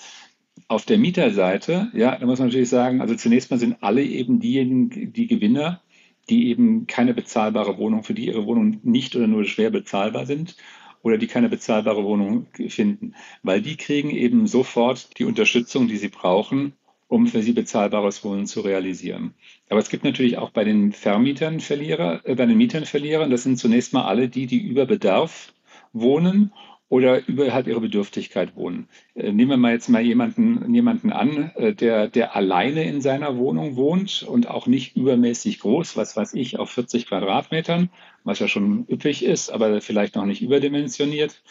Auf der Mieterseite, ja, da muss man natürlich sagen, also zunächst mal sind alle eben diejenigen, die Gewinner, die eben keine bezahlbare Wohnung, für die ihre Wohnung nicht oder nur schwer bezahlbar sind oder die keine bezahlbare Wohnung finden, weil die kriegen eben sofort die Unterstützung, die sie brauchen, um für sie bezahlbares Wohnen zu realisieren. Aber es gibt natürlich auch bei den Vermietern Verlierer, äh, bei den Mietern Verlierer. Das sind zunächst mal alle die, die über Bedarf wohnen oder überhalb ihrer Bedürftigkeit wohnen. Äh, nehmen wir mal jetzt mal jemanden, jemanden an, äh, der, der alleine in seiner Wohnung wohnt und auch nicht übermäßig groß, was weiß ich, auf 40 Quadratmetern, was ja schon üppig ist, aber vielleicht noch nicht überdimensioniert.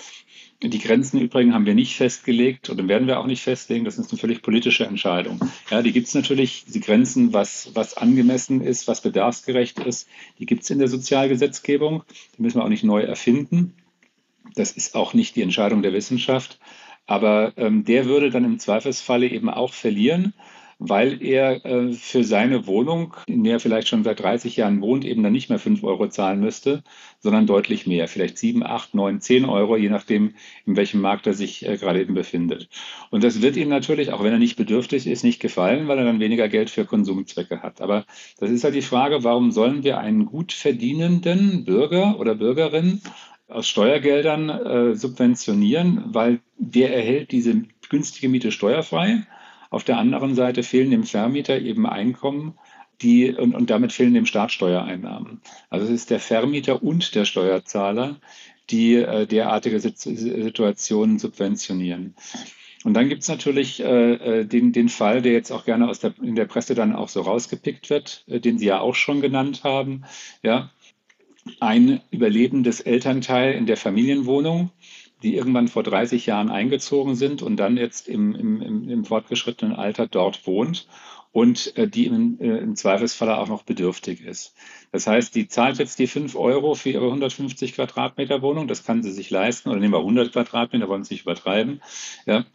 Die Grenzen übrigens haben wir nicht festgelegt oder werden wir auch nicht festlegen. Das ist eine völlig politische Entscheidung. Ja, die gibt es natürlich, die Grenzen, was, was angemessen ist, was bedarfsgerecht ist, die gibt es in der Sozialgesetzgebung. Die müssen wir auch nicht neu erfinden. Das ist auch nicht die Entscheidung der Wissenschaft. Aber ähm, der würde dann im Zweifelsfalle eben auch verlieren, weil er äh, für seine Wohnung, in der er vielleicht schon seit 30 Jahren wohnt, eben dann nicht mehr 5 Euro zahlen müsste, sondern deutlich mehr, vielleicht 7, 8, 9, 10 Euro, je nachdem, in welchem Markt er sich äh, gerade eben befindet. Und das wird ihm natürlich, auch wenn er nicht bedürftig ist, nicht gefallen, weil er dann weniger Geld für Konsumzwecke hat. Aber das ist halt die Frage, warum sollen wir einen gut verdienenden Bürger oder Bürgerin aus Steuergeldern äh, subventionieren, weil der erhält diese günstige Miete steuerfrei. Auf der anderen Seite fehlen dem Vermieter eben Einkommen, die, und, und damit fehlen dem Staat Steuereinnahmen. Also es ist der Vermieter und der Steuerzahler, die äh, derartige Situationen subventionieren. Und dann gibt es natürlich äh, äh, den, den Fall, der jetzt auch gerne aus der, in der Presse dann auch so rausgepickt wird, äh, den Sie ja auch schon genannt haben. Ja, ein überlebendes Elternteil in der Familienwohnung, die irgendwann vor 30 Jahren eingezogen sind und dann jetzt im, im, im fortgeschrittenen Alter dort wohnt und äh, die im, äh, im Zweifelsfall auch noch bedürftig ist. Das heißt, die zahlt jetzt die 5 Euro für ihre 150 Quadratmeter Wohnung, das kann sie sich leisten, oder nehmen wir 100 Quadratmeter, wollen sie nicht übertreiben. Ja,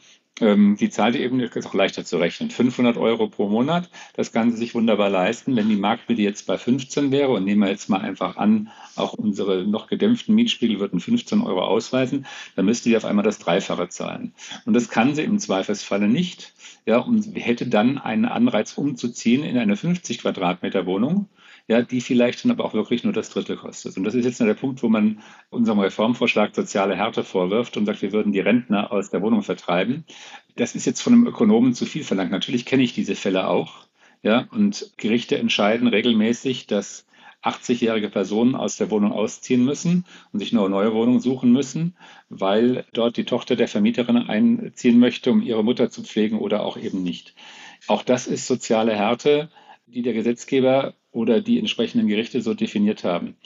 die zahlt eben, ist auch leichter zu rechnen, 500 Euro pro Monat. Das kann sie sich wunderbar leisten. Wenn die Marktmiete jetzt bei 15 wäre und nehmen wir jetzt mal einfach an, auch unsere noch gedämpften Mietspiegel würden 15 Euro ausweisen, dann müsste die auf einmal das Dreifache zahlen. Und das kann sie im Zweifelsfalle nicht. Ja, und hätte dann einen Anreiz umzuziehen in eine 50 Quadratmeter Wohnung ja, die vielleicht dann aber auch wirklich nur das Drittel kostet. Und das ist jetzt der Punkt, wo man unserem Reformvorschlag soziale Härte vorwirft und sagt, wir würden die Rentner aus der Wohnung vertreiben. Das ist jetzt von einem Ökonomen zu viel verlangt. Natürlich kenne ich diese Fälle auch. Ja, und Gerichte entscheiden regelmäßig, dass 80-jährige Personen aus der Wohnung ausziehen müssen und sich eine neue Wohnung suchen müssen, weil dort die Tochter der Vermieterin einziehen möchte, um ihre Mutter zu pflegen oder auch eben nicht. Auch das ist soziale Härte, die der Gesetzgeber oder die entsprechenden Gerichte so definiert haben.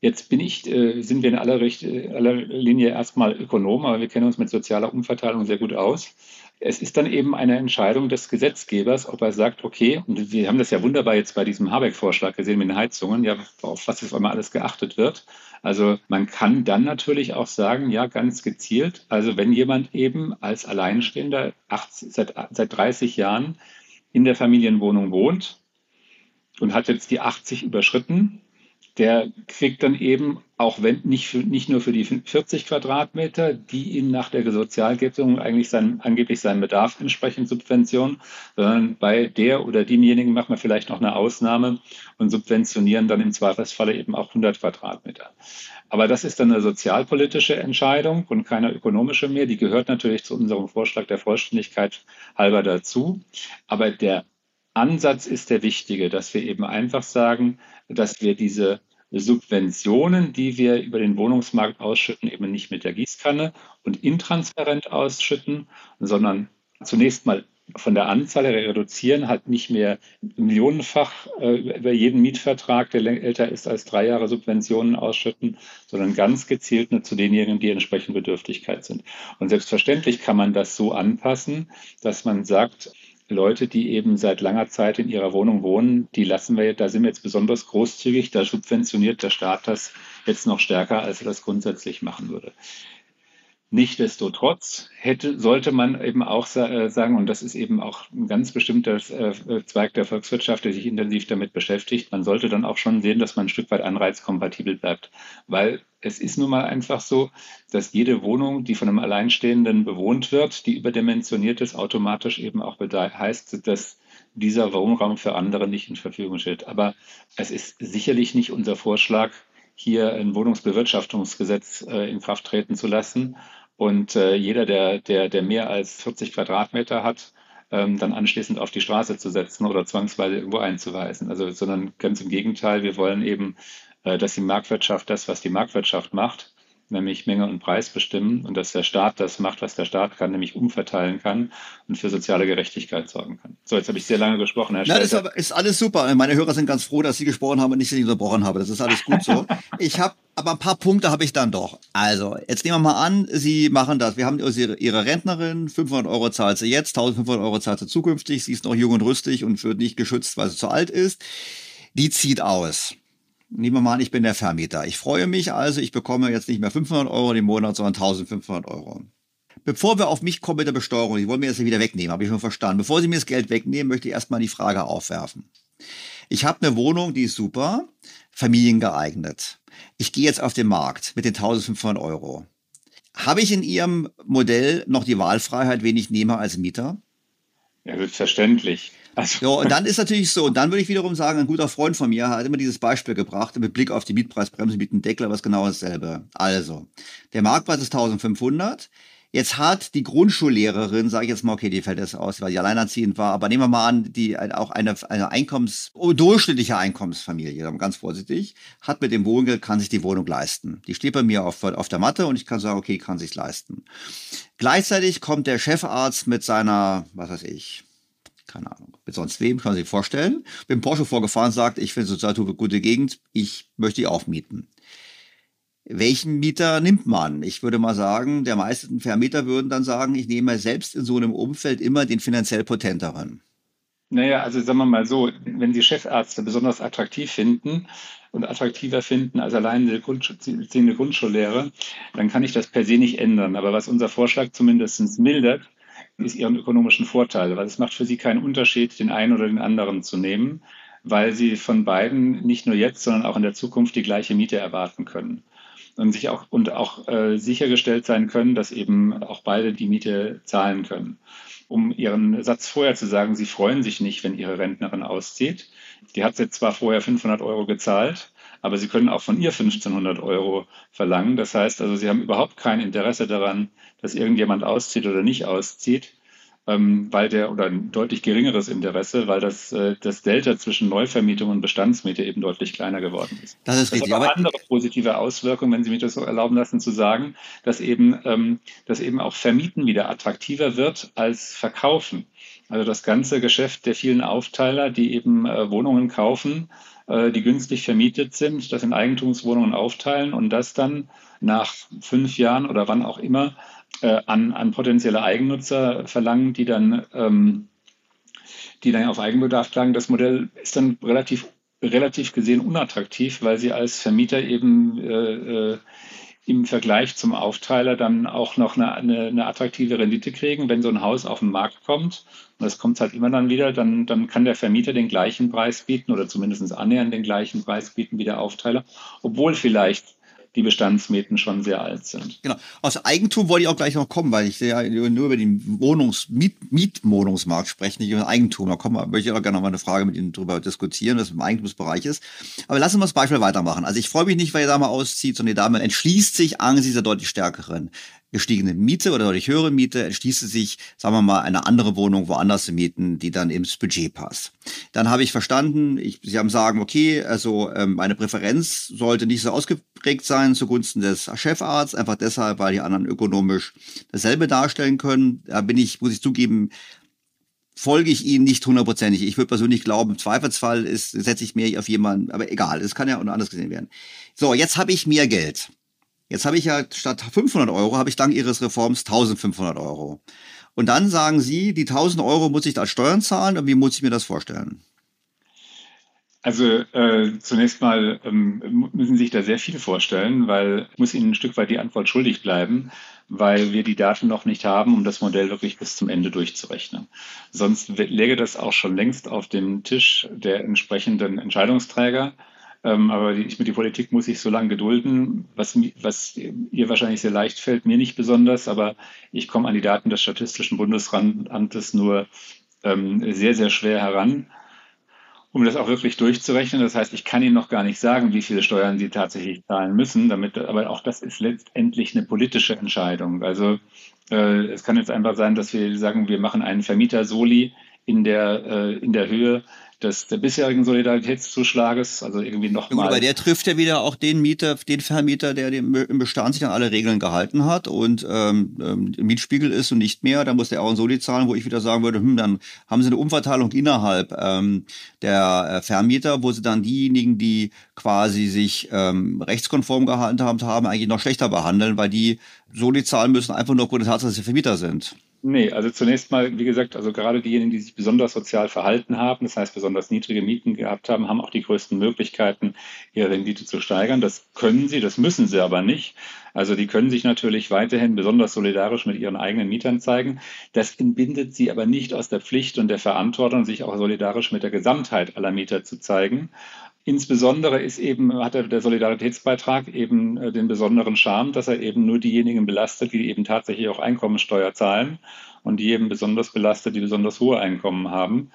Jetzt bin ich, äh, sind wir in aller, Richt aller Linie erstmal Ökonom, aber wir kennen uns mit sozialer Umverteilung sehr gut aus. Es ist dann eben eine Entscheidung des Gesetzgebers, ob er sagt, okay, und wir haben das ja wunderbar jetzt bei diesem Habeck-Vorschlag gesehen mit den Heizungen, ja, auf was jetzt einmal alles geachtet wird. Also man kann dann natürlich auch sagen, ja, ganz gezielt, also wenn jemand eben als Alleinstehender 80, seit, seit 30 Jahren in der Familienwohnung wohnt, und hat jetzt die 80 überschritten, der kriegt dann eben, auch wenn nicht, für, nicht nur für die 40 Quadratmeter, die ihm nach der Sozialgebung eigentlich sein, angeblich seinen Bedarf entsprechen, Subventionen, sondern bei der oder demjenigen machen wir vielleicht noch eine Ausnahme und subventionieren dann im Zweifelsfalle eben auch 100 Quadratmeter. Aber das ist dann eine sozialpolitische Entscheidung und keine ökonomische mehr. Die gehört natürlich zu unserem Vorschlag der Vollständigkeit halber dazu. Aber der Ansatz ist der wichtige, dass wir eben einfach sagen, dass wir diese Subventionen, die wir über den Wohnungsmarkt ausschütten, eben nicht mit der Gießkanne und intransparent ausschütten, sondern zunächst mal von der Anzahl her reduzieren, halt nicht mehr millionenfach äh, über jeden Mietvertrag, der älter ist als drei Jahre Subventionen ausschütten, sondern ganz gezielt nur zu denjenigen, die entsprechend Bedürftigkeit sind. Und selbstverständlich kann man das so anpassen, dass man sagt, Leute, die eben seit langer Zeit in ihrer Wohnung wohnen, die lassen wir, da sind wir jetzt besonders großzügig, da subventioniert der Staat das jetzt noch stärker, als er das grundsätzlich machen würde. Nichtsdestotrotz hätte, sollte man eben auch äh, sagen, und das ist eben auch ein ganz bestimmter äh, Zweig der Volkswirtschaft, der sich intensiv damit beschäftigt, man sollte dann auch schon sehen, dass man ein Stück weit anreizkompatibel bleibt. Weil es ist nun mal einfach so, dass jede Wohnung, die von einem Alleinstehenden bewohnt wird, die überdimensioniert ist, automatisch eben auch heißt, dass dieser Wohnraum für andere nicht in Verfügung steht. Aber es ist sicherlich nicht unser Vorschlag, hier ein Wohnungsbewirtschaftungsgesetz äh, in Kraft treten zu lassen und äh, jeder, der, der, der mehr als 40 Quadratmeter hat, ähm, dann anschließend auf die Straße zu setzen oder zwangsweise irgendwo einzuweisen. Also, sondern ganz im Gegenteil, wir wollen eben, äh, dass die Marktwirtschaft das, was die Marktwirtschaft macht, nämlich Menge und Preis bestimmen und dass der Staat das macht, was der Staat kann, nämlich umverteilen kann und für soziale Gerechtigkeit sorgen kann. So, jetzt habe ich sehr lange gesprochen, Herr das ist, ist alles super. Meine Hörer sind ganz froh, dass Sie gesprochen haben und nicht, dass ich unterbrochen habe. Das ist alles gut so. (laughs) ich habe aber ein paar Punkte habe ich dann doch. Also, jetzt nehmen wir mal an, Sie machen das. Wir haben Ihre, Ihre Rentnerin, 500 Euro zahlt sie jetzt, 1500 Euro zahlt sie zukünftig. Sie ist noch jung und rüstig und wird nicht geschützt, weil sie zu alt ist. Die zieht aus. Nehmen wir mal an, ich bin der Vermieter. Ich freue mich also, ich bekomme jetzt nicht mehr 500 Euro im Monat, sondern 1500 Euro. bevor wir auf mich kommen mit der Besteuerung, Sie wollen mir das ja wieder wegnehmen, habe ich schon verstanden. Bevor Sie mir das Geld wegnehmen, möchte ich erstmal die Frage aufwerfen. Ich habe eine Wohnung, die ist super, familiengeeignet. Ich gehe jetzt auf den Markt mit den 1500 Euro. Habe ich in Ihrem Modell noch die Wahlfreiheit, wen ich nehme als Mieter? Ja, selbstverständlich. Also. Ja, und dann ist natürlich so, und dann würde ich wiederum sagen, ein guter Freund von mir hat immer dieses Beispiel gebracht, mit Blick auf die Mietpreisbremse mit dem Deckel, was genau dasselbe. Also, der Marktpreis ist 1500. Jetzt hat die Grundschullehrerin, sage ich jetzt mal, okay, die fällt jetzt aus, weil sie alleinerziehend war, aber nehmen wir mal an, die auch eine, eine Einkommens, oh, durchschnittliche Einkommensfamilie, ganz vorsichtig, hat mit dem Wohngeld, kann sich die Wohnung leisten. Die steht bei mir auf, auf der Matte und ich kann sagen, okay, kann sich leisten. Gleichzeitig kommt der Chefarzt mit seiner, was weiß ich, keine Ahnung, mit sonst wem, kann man sich vorstellen, mit dem Porsche vorgefahren, sagt, ich finde sozial eine gute Gegend, ich möchte die aufmieten welchen Mieter nimmt man? Ich würde mal sagen, der meisten Vermieter würden dann sagen, ich nehme selbst in so einem Umfeld immer den finanziell potenteren. Naja, also sagen wir mal so, wenn Sie Chefärzte besonders attraktiv finden und attraktiver finden als allein die Grundschullehre, dann kann ich das per se nicht ändern. Aber was unser Vorschlag zumindest mildert, ist Ihren ökonomischen Vorteil, weil es macht für Sie keinen Unterschied, den einen oder den anderen zu nehmen, weil Sie von beiden nicht nur jetzt, sondern auch in der Zukunft die gleiche Miete erwarten können und sich auch und auch äh, sichergestellt sein können, dass eben auch beide die Miete zahlen können. Um Ihren Satz vorher zu sagen, Sie freuen sich nicht, wenn Ihre Rentnerin auszieht. Die hat jetzt zwar vorher 500 Euro gezahlt, aber Sie können auch von ihr 1500 Euro verlangen. Das heißt also, Sie haben überhaupt kein Interesse daran, dass irgendjemand auszieht oder nicht auszieht ähm, weil der oder ein deutlich geringeres Interesse, weil das, äh, das Delta zwischen Neuvermietung und Bestandsmiete eben deutlich kleiner geworden ist. Das ist richtig. Das hat andere positive Auswirkungen, wenn Sie mich das so erlauben lassen zu sagen, dass eben, ähm, dass eben auch Vermieten wieder attraktiver wird als Verkaufen. Also das ganze Geschäft der vielen Aufteiler, die eben äh, Wohnungen kaufen, äh, die günstig vermietet sind, das in Eigentumswohnungen aufteilen und das dann nach fünf Jahren oder wann auch immer äh, an, an potenzielle Eigennutzer verlangen, die dann, ähm, die dann auf Eigenbedarf klagen. Das Modell ist dann relativ, relativ gesehen unattraktiv, weil sie als Vermieter eben äh, äh, im Vergleich zum Aufteiler dann auch noch eine, eine, eine, attraktive Rendite kriegen. Wenn so ein Haus auf den Markt kommt, und das kommt halt immer dann wieder, dann, dann kann der Vermieter den gleichen Preis bieten oder zumindest annähernd den gleichen Preis bieten wie der Aufteiler, obwohl vielleicht die Bestandsmieten schon sehr alt sind. Genau. Aus Eigentum wollte ich auch gleich noch kommen, weil ich ja nur über den Wohnungs Miet Mietwohnungsmarkt spreche, nicht über Eigentum. Da kommen möchte ich auch gerne noch mal eine Frage mit Ihnen darüber diskutieren, was im Eigentumsbereich ist. Aber lassen wir das Beispiel weitermachen. Also ich freue mich nicht, weil die Dame auszieht, sondern die Dame entschließt sich angesichts der deutlich stärkeren gestiegene Miete oder deutlich höhere Miete entschließt sich, sagen wir mal, eine andere Wohnung woanders zu mieten, die dann ins Budget passt. Dann habe ich verstanden, ich, Sie haben sagen, okay, also ähm, meine Präferenz sollte nicht so ausgeprägt sein zugunsten des Chefarztes, einfach deshalb, weil die anderen ökonomisch dasselbe darstellen können. Da bin ich, muss ich zugeben, folge ich Ihnen nicht hundertprozentig. Ich würde persönlich glauben, im Zweifelsfall ist, setze ich mehr auf jemanden, aber egal, es kann ja auch anders gesehen werden. So, jetzt habe ich mehr Geld. Jetzt habe ich ja statt 500 Euro, habe ich dank Ihres Reforms 1500 Euro. Und dann sagen Sie, die 1000 Euro muss ich als Steuern zahlen. Und wie muss ich mir das vorstellen? Also äh, zunächst mal ähm, müssen Sie sich da sehr viel vorstellen, weil ich muss Ihnen ein Stück weit die Antwort schuldig bleiben, weil wir die Daten noch nicht haben, um das Modell wirklich bis zum Ende durchzurechnen. Sonst läge das auch schon längst auf dem Tisch der entsprechenden Entscheidungsträger. Ähm, aber die, ich, mit der Politik muss ich so lange gedulden, was, was ihr wahrscheinlich sehr leicht fällt, mir nicht besonders, aber ich komme an die Daten des Statistischen Bundesamtes nur ähm, sehr, sehr schwer heran, um das auch wirklich durchzurechnen. Das heißt, ich kann Ihnen noch gar nicht sagen, wie viele Steuern Sie tatsächlich zahlen müssen, damit, aber auch das ist letztendlich eine politische Entscheidung. Also äh, es kann jetzt einfach sein, dass wir sagen, wir machen einen Vermieter-Soli in der, äh, in der Höhe, des der bisherigen Solidaritätszuschlages, also irgendwie nochmal. Aber der trifft ja wieder auch den Mieter, den Vermieter, der im Bestand sich an alle Regeln gehalten hat und ähm, ähm, Mietspiegel ist und nicht mehr. Da muss der auch ein Soli zahlen, wo ich wieder sagen würde, hm, dann haben sie eine Umverteilung innerhalb ähm, der äh, Vermieter, wo sie dann diejenigen, die quasi sich ähm, rechtskonform gehalten haben, haben, eigentlich noch schlechter behandeln, weil die Soli zahlen müssen, einfach nur aufgrund der Tatsache, dass sie Vermieter sind. Nee, also zunächst mal, wie gesagt, also gerade diejenigen, die sich besonders sozial verhalten haben, das heißt besonders niedrige Mieten gehabt haben, haben auch die größten Möglichkeiten, ihre Rendite zu steigern. Das können sie, das müssen sie aber nicht. Also die können sich natürlich weiterhin besonders solidarisch mit ihren eigenen Mietern zeigen. Das entbindet sie aber nicht aus der Pflicht und der Verantwortung, sich auch solidarisch mit der Gesamtheit aller Mieter zu zeigen. Insbesondere ist eben, hat der Solidaritätsbeitrag eben äh, den besonderen Charme, dass er eben nur diejenigen belastet, die eben tatsächlich auch Einkommensteuer zahlen und die eben besonders belastet, die besonders hohe Einkommen haben.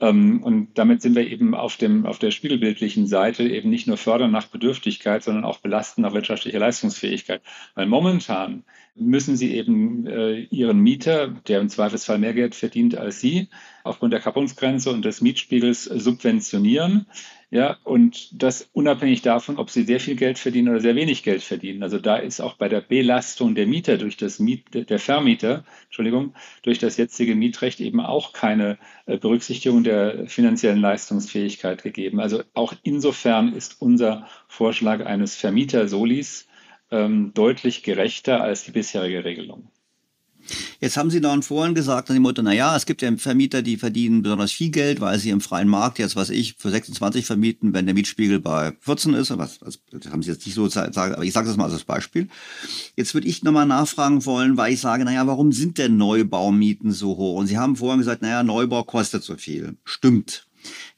Ähm, und damit sind wir eben auf, dem, auf der spiegelbildlichen Seite eben nicht nur fördern nach Bedürftigkeit, sondern auch belasten nach wirtschaftlicher Leistungsfähigkeit. Weil momentan müssen sie eben äh, ihren Mieter, der im Zweifelsfall mehr Geld verdient als sie, aufgrund der Kappungsgrenze und des Mietspiegels subventionieren. Ja, und das unabhängig davon, ob sie sehr viel Geld verdienen oder sehr wenig Geld verdienen. Also da ist auch bei der Belastung der Mieter durch das Miet, der Vermieter, Entschuldigung, durch das jetzige Mietrecht eben auch keine äh, Berücksichtigung der finanziellen Leistungsfähigkeit gegeben. Also auch insofern ist unser Vorschlag eines Vermieter-Solis ähm, deutlich gerechter als die bisherige Regelung. Jetzt haben Sie da vorhin gesagt, nach dem Motto, naja, es gibt ja Vermieter, die verdienen besonders viel Geld, weil sie im freien Markt jetzt, was ich, für 26 vermieten, wenn der Mietspiegel bei 14 ist, was, was das haben Sie jetzt nicht so gesagt, aber ich sage das mal als Beispiel. Jetzt würde ich nochmal nachfragen wollen, weil ich sage, naja, warum sind denn Neubaumieten so hoch? Und Sie haben vorhin gesagt, naja, Neubau kostet so viel. Stimmt.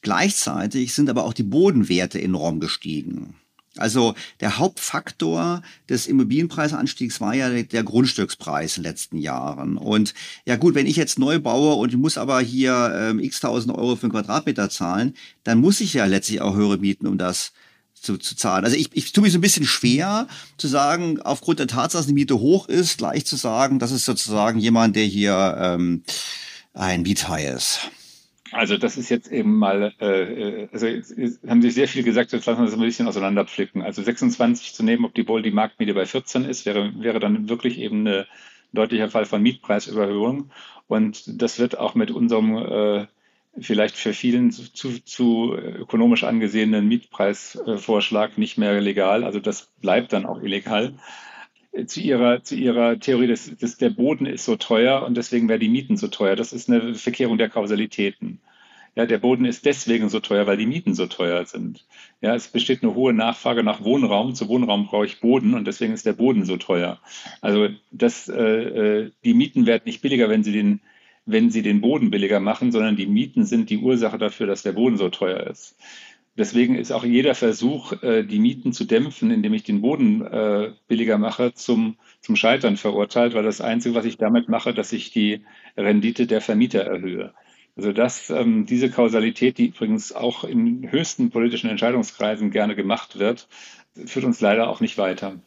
Gleichzeitig sind aber auch die Bodenwerte enorm gestiegen. Also der Hauptfaktor des Immobilienpreisanstiegs war ja der Grundstückspreis in den letzten Jahren. Und ja gut, wenn ich jetzt neu baue und ich muss aber hier ähm, x tausend Euro für einen Quadratmeter zahlen, dann muss ich ja letztlich auch höhere Mieten, um das zu, zu zahlen. Also ich, ich tue mich so ein bisschen schwer zu sagen, aufgrund der Tatsache, dass die Miete hoch ist, gleich zu sagen, das ist sozusagen jemand, der hier ähm, ein Miethai ist. Also das ist jetzt eben mal, äh, äh also haben Sie sehr viel gesagt, jetzt lassen wir das ein bisschen auseinanderpflücken. Also 26 zu nehmen, ob die Marktmiete bei 14 ist, wäre, wäre dann wirklich eben ein deutlicher Fall von Mietpreisüberhöhung. Und das wird auch mit unserem äh, vielleicht für vielen zu, zu ökonomisch angesehenen Mietpreisvorschlag nicht mehr legal. Also das bleibt dann auch illegal zu ihrer, zu ihrer Theorie, dass, dass der Boden ist so teuer und deswegen wären die Mieten so teuer. Das ist eine Verkehrung der Kausalitäten. Ja, der Boden ist deswegen so teuer, weil die Mieten so teuer sind. Ja, es besteht eine hohe Nachfrage nach Wohnraum. Zu Wohnraum brauche ich Boden und deswegen ist der Boden so teuer. Also das, äh, äh die Mieten werden nicht billiger, wenn sie den, wenn sie den Boden billiger machen, sondern die Mieten sind die Ursache dafür, dass der Boden so teuer ist. Deswegen ist auch jeder Versuch, äh, die Mieten zu dämpfen, indem ich den Boden äh, billiger mache, zum, zum Scheitern verurteilt, weil das Einzige, was ich damit mache, dass ich die Rendite der Vermieter erhöhe. Also das, ähm, diese Kausalität, die übrigens auch in höchsten politischen Entscheidungskreisen gerne gemacht wird, führt uns leider auch nicht weiter.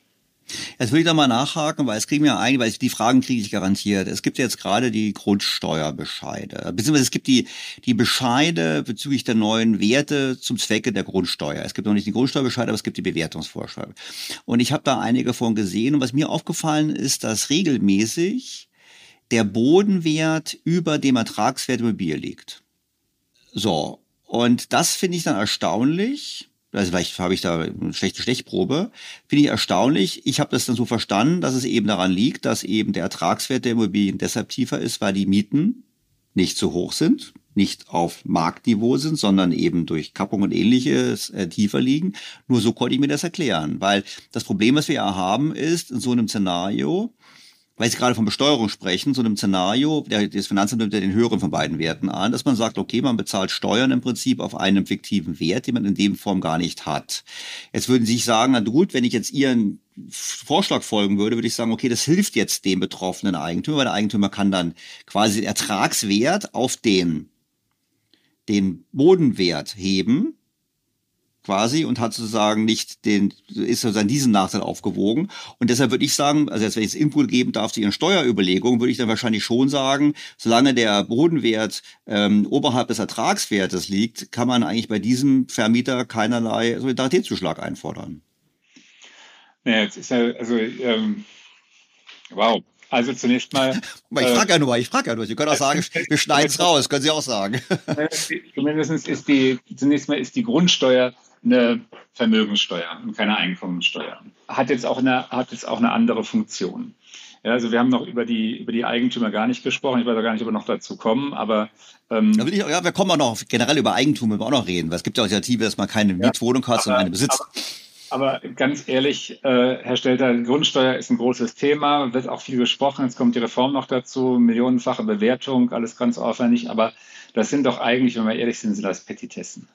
Jetzt will ich da mal nachhaken, weil es kriegen wir ein, weil die Fragen kriege ich garantiert. Es gibt jetzt gerade die Grundsteuerbescheide, beziehungsweise es gibt die, die Bescheide bezüglich der neuen Werte zum Zwecke der Grundsteuer. Es gibt noch nicht die Grundsteuerbescheide, aber es gibt die Bewertungsvorschläge. Und ich habe da einige von gesehen und was mir aufgefallen ist, dass regelmäßig der Bodenwert über dem Ertragswert Immobilie liegt. So. Und das finde ich dann erstaunlich, also vielleicht habe ich da eine schlechte Stechprobe, finde ich erstaunlich. Ich habe das dann so verstanden, dass es eben daran liegt, dass eben der Ertragswert der Immobilien deshalb tiefer ist, weil die Mieten nicht so hoch sind, nicht auf Marktniveau sind, sondern eben durch Kappung und ähnliches äh, tiefer liegen. Nur so konnte ich mir das erklären, weil das Problem, was wir ja haben, ist in so einem Szenario, weil Sie gerade von Besteuerung sprechen, so einem Szenario, der, das Finanzamt nimmt ja den höheren von beiden Werten an, dass man sagt, okay, man bezahlt Steuern im Prinzip auf einen fiktiven Wert, den man in dem Form gar nicht hat. Jetzt würden Sie sich sagen, na gut, wenn ich jetzt Ihren Vorschlag folgen würde, würde ich sagen, okay, das hilft jetzt dem betroffenen Eigentümer, weil der Eigentümer kann dann quasi den Ertragswert auf den, den Bodenwert heben quasi und hat sozusagen nicht den, ist sozusagen diesen Nachteil aufgewogen. Und deshalb würde ich sagen, also jetzt, wenn ich jetzt Input geben darf zu Ihren Steuerüberlegungen, würde ich dann wahrscheinlich schon sagen, solange der Bodenwert ähm, oberhalb des Ertragswertes liegt, kann man eigentlich bei diesem Vermieter keinerlei Solidaritätszuschlag einfordern. Naja, jetzt ist ja, also, ähm, wow. Also zunächst mal. (laughs) ich frage ja nur, ich frage ja nur. Sie können auch sagen, wir (laughs) schneiden es raus, können Sie auch sagen. Zumindest ist die, zunächst mal ist die Grundsteuer eine Vermögenssteuer und keine Einkommensteuer. Hat jetzt auch eine, hat jetzt auch eine andere Funktion. Ja, also wir haben noch über die, über die Eigentümer gar nicht gesprochen. Ich weiß auch gar nicht, ob wir noch dazu kommen, aber ähm, ich, ja, wir kommen auch noch generell über Eigentum, wir auch noch reden, weil es gibt ja auch Initiative, dass man keine ja, Mietwohnung hat, sondern eine besitzt. Aber, aber ganz ehrlich, äh, Herr Stelter, Grundsteuer ist ein großes Thema, wird auch viel gesprochen. Jetzt kommt die Reform noch dazu, millionenfache Bewertung, alles ganz aufwendig. Aber das sind doch eigentlich, wenn wir ehrlich sind, sind das Petitessen.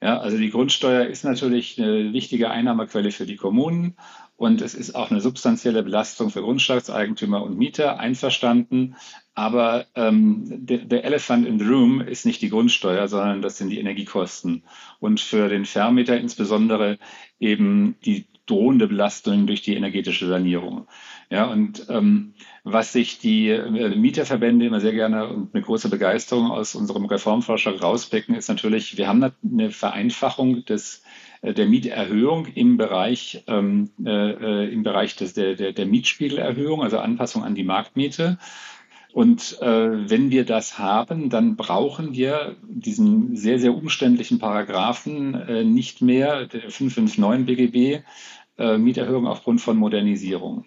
Ja, also die Grundsteuer ist natürlich eine wichtige Einnahmequelle für die Kommunen und es ist auch eine substanzielle Belastung für Grundstückseigentümer und Mieter, einverstanden. Aber ähm, der, der Elephant in the Room ist nicht die Grundsteuer, sondern das sind die Energiekosten. Und für den Vermieter insbesondere eben die drohende Belastung durch die energetische Sanierung. Ja, und ähm, was sich die äh, Mieterverbände immer sehr gerne und mit großer Begeisterung aus unserem Reformvorschlag rauspicken, ist natürlich, wir haben eine Vereinfachung des äh, der Mieterhöhung im Bereich, ähm, äh, äh, im Bereich des, der, der, der Mietspiegelerhöhung, also Anpassung an die Marktmiete. Und äh, wenn wir das haben, dann brauchen wir diesen sehr, sehr umständlichen Paragraphen äh, nicht mehr, der 559 BGB, Mieterhöhung aufgrund von Modernisierung.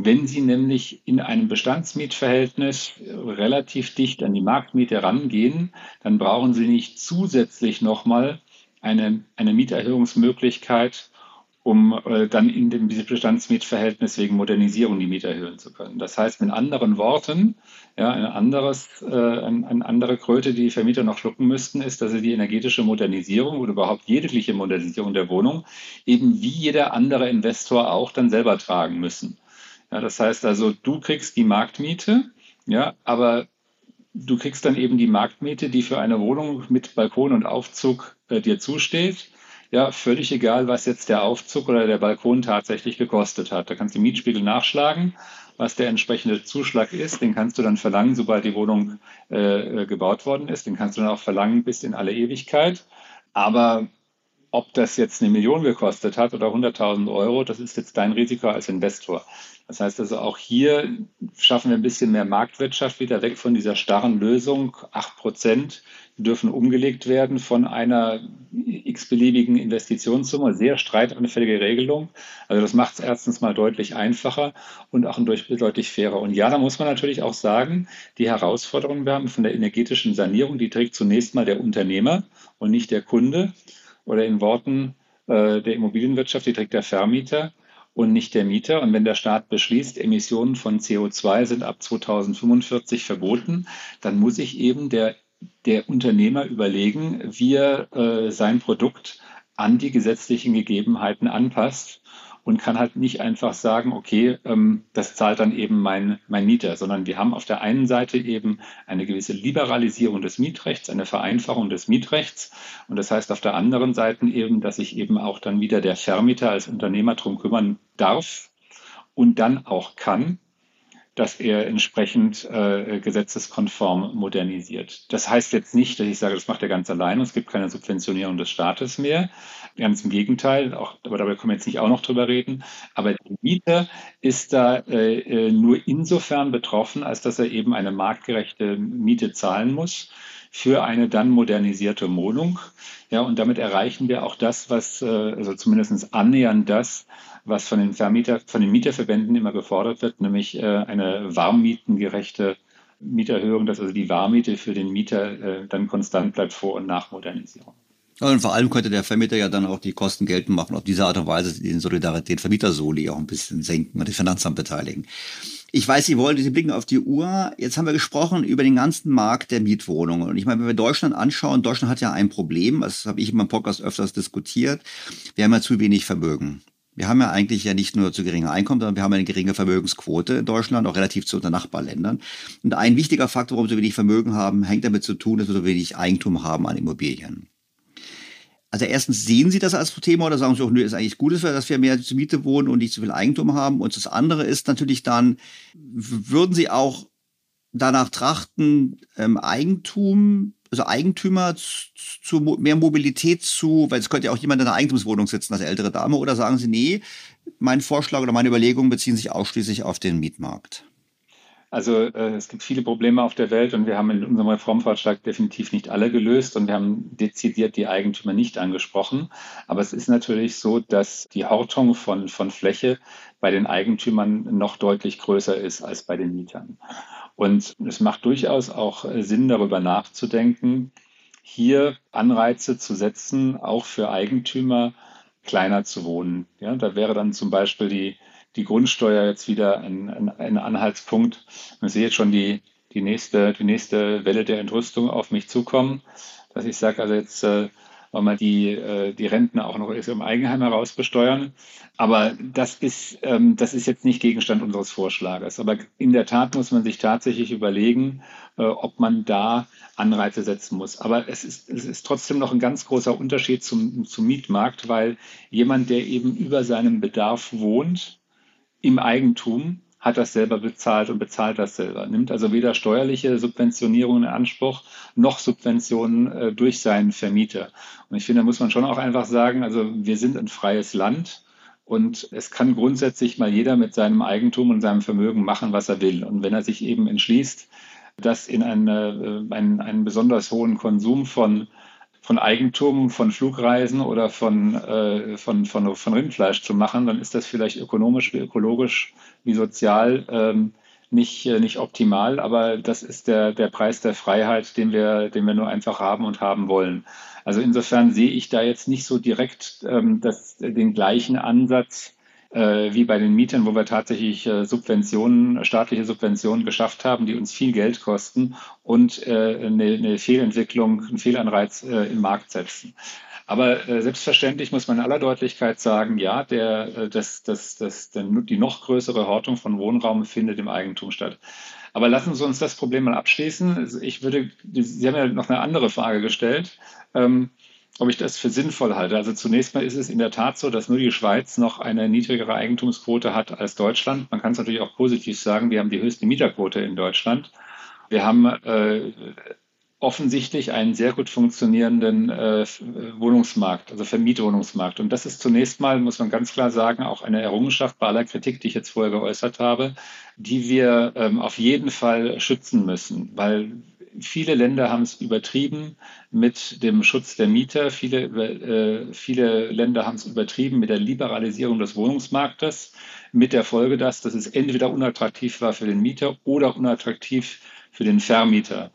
Wenn Sie nämlich in einem Bestandsmietverhältnis relativ dicht an die Marktmiete rangehen, dann brauchen Sie nicht zusätzlich nochmal eine, eine Mieterhöhungsmöglichkeit, um äh, dann in dem Bestandsmietverhältnis wegen Modernisierung die Miete erhöhen zu können. Das heißt mit anderen Worten, ja, ein anderes, äh, ein, eine andere Kröte, die die Vermieter noch schlucken müssten, ist, dass sie die energetische Modernisierung oder überhaupt jegliche Modernisierung der Wohnung eben wie jeder andere Investor auch dann selber tragen müssen. Ja, das heißt also, du kriegst die Marktmiete, ja, aber du kriegst dann eben die Marktmiete, die für eine Wohnung mit Balkon und Aufzug äh, dir zusteht. Ja, völlig egal, was jetzt der Aufzug oder der Balkon tatsächlich gekostet hat. Da kannst du Mietspiegel nachschlagen, was der entsprechende Zuschlag ist. Den kannst du dann verlangen, sobald die Wohnung äh, gebaut worden ist. Den kannst du dann auch verlangen bis in alle Ewigkeit. Aber ob das jetzt eine Million gekostet hat oder 100.000 Euro, das ist jetzt dein Risiko als Investor. Das heißt also auch hier schaffen wir ein bisschen mehr Marktwirtschaft wieder weg von dieser starren Lösung. Acht Prozent dürfen umgelegt werden von einer x-beliebigen Investitionssumme. Sehr streitanfällige Regelung. Also das macht es erstens mal deutlich einfacher und auch deutlich fairer. Und ja, da muss man natürlich auch sagen, die Herausforderungen wir haben von der energetischen Sanierung, die trägt zunächst mal der Unternehmer und nicht der Kunde. Oder in Worten äh, der Immobilienwirtschaft, die trägt der Vermieter und nicht der Mieter. Und wenn der Staat beschließt, Emissionen von CO2 sind ab 2045 verboten, dann muss sich eben der, der Unternehmer überlegen, wie er äh, sein Produkt an die gesetzlichen Gegebenheiten anpasst und kann halt nicht einfach sagen, okay, ähm, das zahlt dann eben mein, mein Mieter, sondern wir haben auf der einen Seite eben eine gewisse Liberalisierung des Mietrechts, eine Vereinfachung des Mietrechts. Und das heißt auf der anderen Seite eben, dass sich eben auch dann wieder der Vermieter als Unternehmer darum kümmern darf und dann auch kann, dass er entsprechend äh, gesetzeskonform modernisiert. Das heißt jetzt nicht, dass ich sage, das macht er ganz allein und es gibt keine Subventionierung des Staates mehr. Ganz im Gegenteil, auch, aber darüber können wir jetzt nicht auch noch drüber reden. Aber der Mieter ist da äh, äh, nur insofern betroffen, als dass er eben eine marktgerechte Miete zahlen muss für eine dann modernisierte Wohnung. Ja, und damit erreichen wir auch das, was, äh, also zumindest annähernd das, was von den Vermieter, von den Mieterverbänden immer gefordert wird, nämlich äh, eine warmmietengerechte Mieterhöhung, dass also die Warmmiete für den Mieter äh, dann konstant bleibt vor und nach Modernisierung. Und vor allem könnte der Vermieter ja dann auch die Kosten geltend machen, auf diese Art und Weise den Solidarität Vermietersoli auch ein bisschen senken und den Finanzamt beteiligen. Ich weiß, Sie wollen, Sie blicken auf die Uhr. Jetzt haben wir gesprochen über den ganzen Markt der Mietwohnungen. Und ich meine, wenn wir Deutschland anschauen, Deutschland hat ja ein Problem, das habe ich in meinem Podcast öfters diskutiert. Wir haben ja zu wenig Vermögen. Wir haben ja eigentlich ja nicht nur zu geringe Einkommen, sondern wir haben eine geringe Vermögensquote in Deutschland, auch relativ zu unseren Nachbarländern. Und ein wichtiger Faktor, warum wir so wenig Vermögen haben, hängt damit zu tun, dass wir so wenig Eigentum haben an Immobilien. Also erstens sehen Sie das als Thema oder sagen Sie auch, nö, ist eigentlich gut, dass wir mehr zur Miete wohnen und nicht zu viel Eigentum haben. Und das andere ist natürlich dann, würden Sie auch danach trachten, ähm, Eigentum also Eigentümer zu, zu mehr Mobilität zu, weil es könnte ja auch jemand in einer Eigentumswohnung sitzen als ältere Dame, oder sagen Sie, nee, mein Vorschlag oder meine Überlegungen beziehen sich ausschließlich auf den Mietmarkt? Also äh, es gibt viele Probleme auf der Welt und wir haben in unserem Reformvorschlag definitiv nicht alle gelöst und wir haben dezidiert die Eigentümer nicht angesprochen. Aber es ist natürlich so, dass die Hortung von, von Fläche bei den Eigentümern noch deutlich größer ist als bei den Mietern. Und es macht durchaus auch Sinn, darüber nachzudenken, hier Anreize zu setzen, auch für Eigentümer kleiner zu wohnen. Ja, da wäre dann zum Beispiel die die Grundsteuer jetzt wieder ein, ein, ein Anhaltspunkt. Man sieht jetzt schon die, die, nächste, die nächste Welle der Entrüstung auf mich zukommen, dass ich sage, also jetzt äh, wollen wir die, äh, die Renten auch noch im Eigenheim heraus besteuern. Aber das ist, ähm, das ist jetzt nicht Gegenstand unseres Vorschlages. Aber in der Tat muss man sich tatsächlich überlegen, äh, ob man da Anreize setzen muss. Aber es ist, es ist trotzdem noch ein ganz großer Unterschied zum, zum Mietmarkt, weil jemand, der eben über seinem Bedarf wohnt, im Eigentum, hat das selber bezahlt und bezahlt das selber. Nimmt also weder steuerliche Subventionierungen in Anspruch noch Subventionen äh, durch seinen Vermieter. Und ich finde, da muss man schon auch einfach sagen, also wir sind ein freies Land und es kann grundsätzlich mal jeder mit seinem Eigentum und seinem Vermögen machen, was er will. Und wenn er sich eben entschließt, das in eine, äh, einen, einen besonders hohen Konsum von von Eigentum, von Flugreisen oder von, äh, von, von, von Rindfleisch zu machen, dann ist das vielleicht ökonomisch, wie ökologisch, wie sozial ähm, nicht, äh, nicht optimal, aber das ist der, der Preis der Freiheit, den wir, den wir nur einfach haben und haben wollen. Also insofern sehe ich da jetzt nicht so direkt ähm, das, den gleichen Ansatz wie bei den Mietern, wo wir tatsächlich äh, Subventionen, staatliche Subventionen geschafft haben, die uns viel Geld kosten und äh, eine, Fehlentwicklung, einen Fehlanreiz äh, im Markt setzen. Aber äh, selbstverständlich muss man in aller Deutlichkeit sagen, ja, der, äh, das, das, das, die noch größere Hortung von Wohnraum findet im Eigentum statt. Aber lassen Sie uns das Problem mal abschließen. Also ich würde, Sie haben ja noch eine andere Frage gestellt. Ob ich das für sinnvoll halte. Also zunächst mal ist es in der Tat so, dass nur die Schweiz noch eine niedrigere Eigentumsquote hat als Deutschland. Man kann es natürlich auch positiv sagen, wir haben die höchste Mieterquote in Deutschland. Wir haben äh, offensichtlich einen sehr gut funktionierenden äh, Wohnungsmarkt, also Vermietwohnungsmarkt. Und das ist zunächst mal, muss man ganz klar sagen, auch eine Errungenschaft bei aller Kritik, die ich jetzt vorher geäußert habe, die wir ähm, auf jeden Fall schützen müssen, weil viele Länder haben es übertrieben mit dem Schutz der Mieter. Viele, äh, viele Länder haben es übertrieben mit der Liberalisierung des Wohnungsmarktes, mit der Folge, dass, dass es entweder unattraktiv war für den Mieter oder unattraktiv für den Vermieter.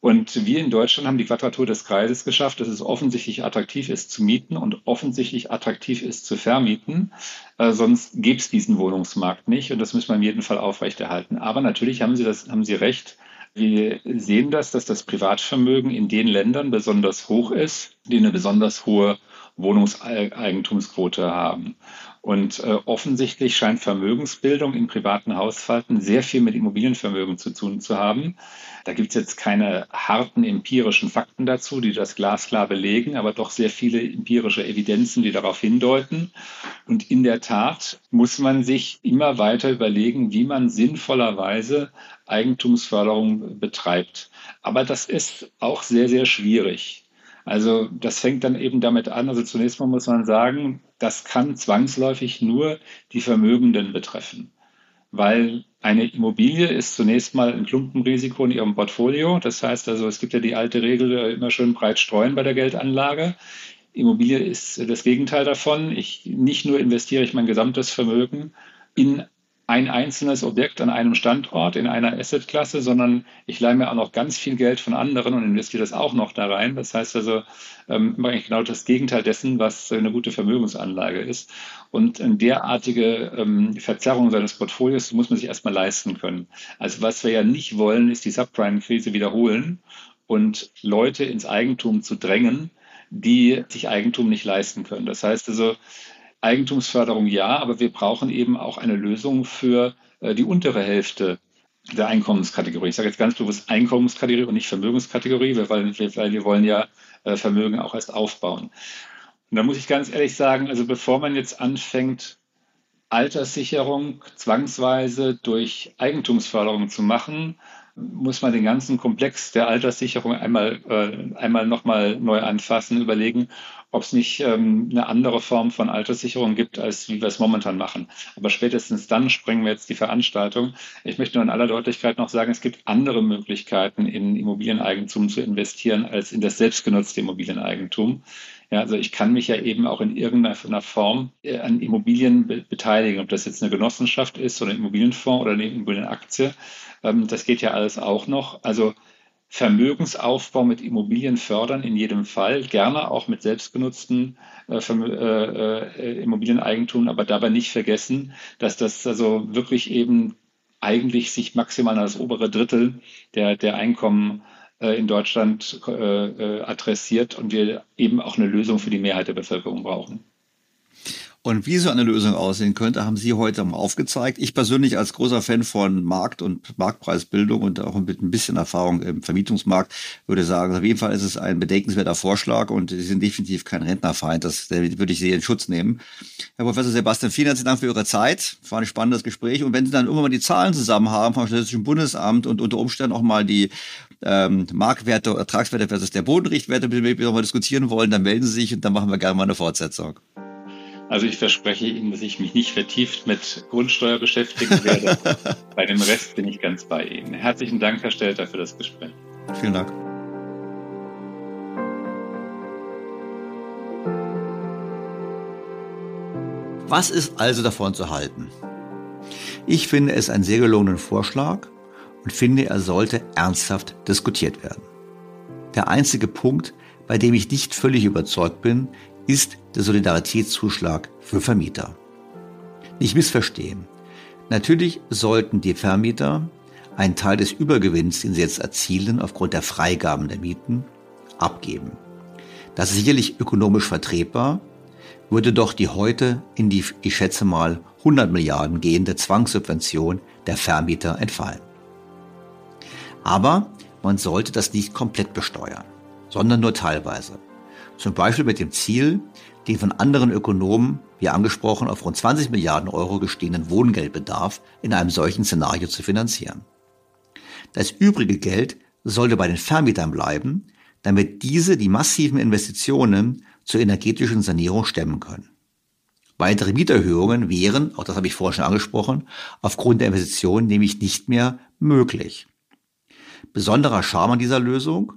Und wir in Deutschland haben die Quadratur des Kreises geschafft, dass es offensichtlich attraktiv ist zu mieten und offensichtlich attraktiv ist zu vermieten. Äh, sonst gäbe es diesen Wohnungsmarkt nicht und das müssen wir in jedem Fall aufrechterhalten. Aber natürlich haben Sie, das, haben Sie recht, wir sehen das, dass das Privatvermögen in den Ländern besonders hoch ist, die eine besonders hohe Wohnungseigentumsquote haben. Und äh, offensichtlich scheint Vermögensbildung in privaten Haushalten sehr viel mit Immobilienvermögen zu tun zu haben. Da gibt es jetzt keine harten empirischen Fakten dazu, die das glasklar belegen, aber doch sehr viele empirische Evidenzen, die darauf hindeuten. Und in der Tat muss man sich immer weiter überlegen, wie man sinnvollerweise Eigentumsförderung betreibt. Aber das ist auch sehr, sehr schwierig. Also das fängt dann eben damit an. Also zunächst mal muss man sagen, das kann zwangsläufig nur die Vermögenden betreffen, weil eine Immobilie ist zunächst mal ein Klumpenrisiko in ihrem Portfolio. Das heißt also, es gibt ja die alte Regel, äh, immer schön breit streuen bei der Geldanlage. Immobilie ist das Gegenteil davon. Ich, nicht nur investiere ich mein gesamtes Vermögen in ein einzelnes Objekt an einem Standort in einer Assetklasse, sondern ich leihe mir auch noch ganz viel Geld von anderen und investiere das auch noch da rein. Das heißt also, ähm, eigentlich genau das Gegenteil dessen, was eine gute Vermögensanlage ist. Und eine derartige ähm, Verzerrung seines Portfolios muss man sich erstmal leisten können. Also was wir ja nicht wollen, ist die Subprime-Krise wiederholen und Leute ins Eigentum zu drängen, die sich Eigentum nicht leisten können. Das heißt also, Eigentumsförderung ja, aber wir brauchen eben auch eine Lösung für äh, die untere Hälfte der Einkommenskategorie. Ich sage jetzt ganz bewusst Einkommenskategorie und nicht Vermögenskategorie, weil, wir wollen ja äh, Vermögen auch erst aufbauen. Und da muss ich ganz ehrlich sagen, also bevor man jetzt anfängt, Alterssicherung zwangsweise durch Eigentumsförderung zu machen, muss man den ganzen Komplex der Alterssicherung einmal, äh, einmal nochmal neu anfassen, überlegen, ob es nicht ähm, eine andere Form von Alterssicherung gibt, als wie wir es momentan machen. Aber spätestens dann sprengen wir jetzt die Veranstaltung. Ich möchte nur in aller Deutlichkeit noch sagen, es gibt andere Möglichkeiten, in Immobilieneigentum zu investieren, als in das selbstgenutzte Immobilieneigentum. Ja, also ich kann mich ja eben auch in irgendeiner Form äh, an Immobilien be beteiligen, ob das jetzt eine Genossenschaft ist oder ein Immobilienfonds oder eine Immobilienaktie. Ähm, das geht ja alles auch noch. Also Vermögensaufbau mit Immobilien fördern in jedem Fall, gerne auch mit selbstgenutzten äh, äh, äh, Immobilieneigentum, aber dabei nicht vergessen, dass das also wirklich eben eigentlich sich maximal als obere Drittel der, der Einkommen äh, in Deutschland äh, äh, adressiert und wir eben auch eine Lösung für die Mehrheit der Bevölkerung brauchen. Und wie so eine Lösung aussehen könnte, haben Sie heute mal aufgezeigt. Ich persönlich als großer Fan von Markt- und Marktpreisbildung und auch mit ein bisschen Erfahrung im Vermietungsmarkt würde sagen, auf jeden Fall ist es ein bedenkenswerter Vorschlag und Sie sind definitiv kein Rentnerfeind. Das würde ich Sie in Schutz nehmen. Herr Professor Sebastian, vielen herzlichen Dank für Ihre Zeit. War ein spannendes Gespräch. Und wenn Sie dann irgendwann mal die Zahlen zusammen haben vom Statistischen Bundesamt und unter Umständen auch mal die ähm, Marktwerte, Ertragswerte versus der Bodenrichtwerte, mit denen wir mal diskutieren wollen, dann melden Sie sich und dann machen wir gerne mal eine Fortsetzung. Also ich verspreche Ihnen, dass ich mich nicht vertieft mit Grundsteuer beschäftigen werde. (laughs) bei dem Rest bin ich ganz bei Ihnen. Herzlichen Dank, Herr Stelter, für das Gespräch. Vielen Dank. Was ist also davon zu halten? Ich finde es einen sehr gelungenen Vorschlag und finde, er sollte ernsthaft diskutiert werden. Der einzige Punkt, bei dem ich nicht völlig überzeugt bin, ist der Solidaritätszuschlag für Vermieter. Nicht missverstehen. Natürlich sollten die Vermieter einen Teil des Übergewinns, den sie jetzt erzielen, aufgrund der Freigaben der Mieten, abgeben. Das ist sicherlich ökonomisch vertretbar, würde doch die heute in die, ich schätze mal, 100 Milliarden gehende Zwangssubvention der Vermieter entfallen. Aber man sollte das nicht komplett besteuern, sondern nur teilweise. Zum Beispiel mit dem Ziel, den von anderen Ökonomen, wie angesprochen, auf rund 20 Milliarden Euro gestiegenen Wohngeldbedarf in einem solchen Szenario zu finanzieren. Das übrige Geld sollte bei den Vermietern bleiben, damit diese die massiven Investitionen zur energetischen Sanierung stemmen können. Weitere Mieterhöhungen wären, auch das habe ich vorhin schon angesprochen, aufgrund der Investitionen nämlich nicht mehr möglich. Besonderer Charme an dieser Lösung,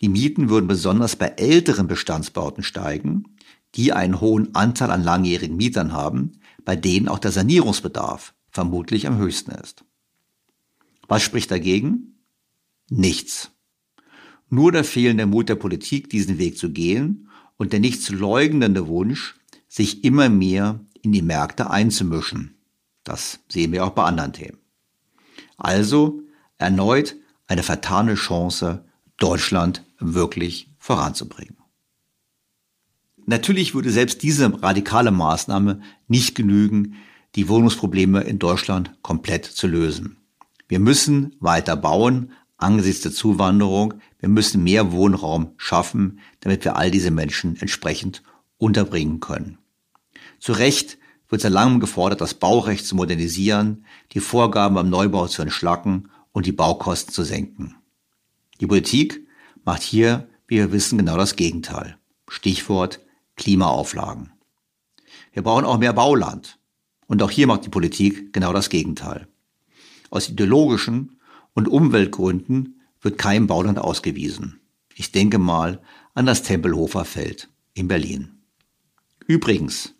die Mieten würden besonders bei älteren Bestandsbauten steigen, die einen hohen Anteil an langjährigen Mietern haben, bei denen auch der Sanierungsbedarf vermutlich am höchsten ist. Was spricht dagegen? Nichts. Nur der fehlende Mut der Politik, diesen Weg zu gehen und der nicht zu leugnende Wunsch, sich immer mehr in die Märkte einzumischen. Das sehen wir auch bei anderen Themen. Also erneut eine vertane Chance Deutschland wirklich voranzubringen. Natürlich würde selbst diese radikale Maßnahme nicht genügen, die Wohnungsprobleme in Deutschland komplett zu lösen. Wir müssen weiter bauen angesichts der Zuwanderung. Wir müssen mehr Wohnraum schaffen, damit wir all diese Menschen entsprechend unterbringen können. Zu Recht wird seit langem gefordert, das Baurecht zu modernisieren, die Vorgaben beim Neubau zu entschlacken und die Baukosten zu senken. Die Politik macht hier, wie wir wissen, genau das Gegenteil. Stichwort Klimaauflagen. Wir brauchen auch mehr Bauland. Und auch hier macht die Politik genau das Gegenteil. Aus ideologischen und Umweltgründen wird kein Bauland ausgewiesen. Ich denke mal an das Tempelhofer Feld in Berlin. Übrigens,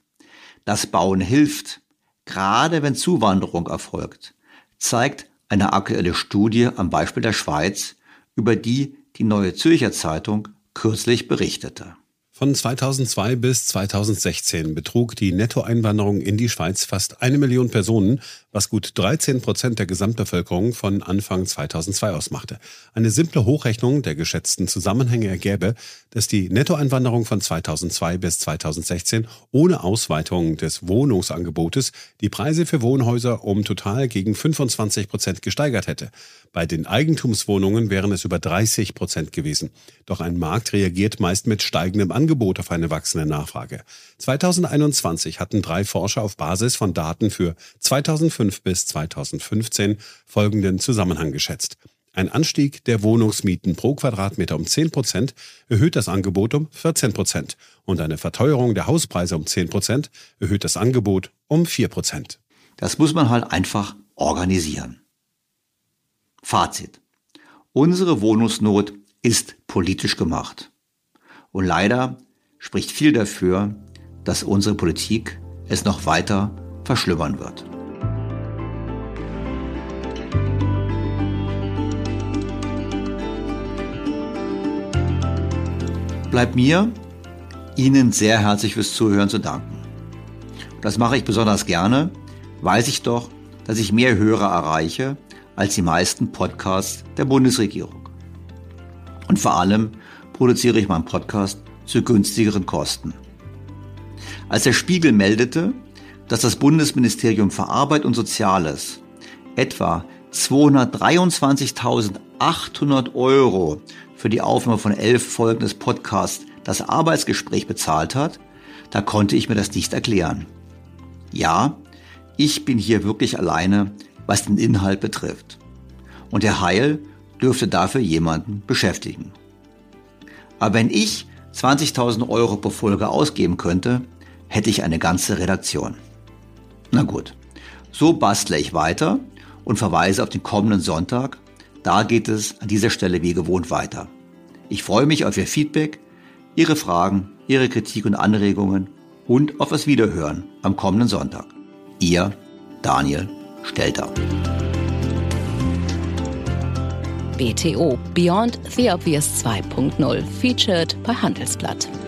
das Bauen hilft, gerade wenn Zuwanderung erfolgt, zeigt eine aktuelle Studie am Beispiel der Schweiz, über die die Neue Zürcher Zeitung kürzlich berichtete. Von 2002 bis 2016 betrug die Nettoeinwanderung in die Schweiz fast eine Million Personen, was gut 13 Prozent der Gesamtbevölkerung von Anfang 2002 ausmachte. Eine simple Hochrechnung der geschätzten Zusammenhänge ergäbe, dass die Nettoeinwanderung von 2002 bis 2016 ohne Ausweitung des Wohnungsangebotes die Preise für Wohnhäuser um total gegen 25 Prozent gesteigert hätte. Bei den Eigentumswohnungen wären es über 30 Prozent gewesen. Doch ein Markt reagiert meist mit steigendem Angebot auf eine wachsende Nachfrage. 2021 hatten drei Forscher auf Basis von Daten für 2005 bis 2015 folgenden Zusammenhang geschätzt. Ein Anstieg der Wohnungsmieten pro Quadratmeter um 10 Prozent erhöht das Angebot um 14 Prozent und eine Verteuerung der Hauspreise um 10 Prozent erhöht das Angebot um 4 Prozent. Das muss man halt einfach organisieren. Fazit. Unsere Wohnungsnot ist politisch gemacht. Und leider spricht viel dafür, dass unsere Politik es noch weiter verschlimmern wird. Bleibt mir, Ihnen sehr herzlich fürs Zuhören zu danken. Das mache ich besonders gerne, weiß ich doch, dass ich mehr Hörer erreiche als die meisten Podcasts der Bundesregierung. Und vor allem produziere ich meinen Podcast zu günstigeren Kosten. Als der Spiegel meldete, dass das Bundesministerium für Arbeit und Soziales etwa 223.800 Euro für die Aufnahme von elf Folgen des Podcasts das Arbeitsgespräch bezahlt hat, da konnte ich mir das nicht erklären. Ja, ich bin hier wirklich alleine, was den Inhalt betrifft. Und der Heil dürfte dafür jemanden beschäftigen. Aber wenn ich 20.000 Euro pro Folge ausgeben könnte, hätte ich eine ganze Redaktion. Na gut, so bastle ich weiter und verweise auf den kommenden Sonntag. Da geht es an dieser Stelle wie gewohnt weiter. Ich freue mich auf Ihr Feedback, Ihre Fragen, Ihre Kritik und Anregungen und auf das Wiederhören am kommenden Sonntag. Ihr Daniel Stelter. BTO Beyond the Obvious 2.0 featured bei Handelsblatt.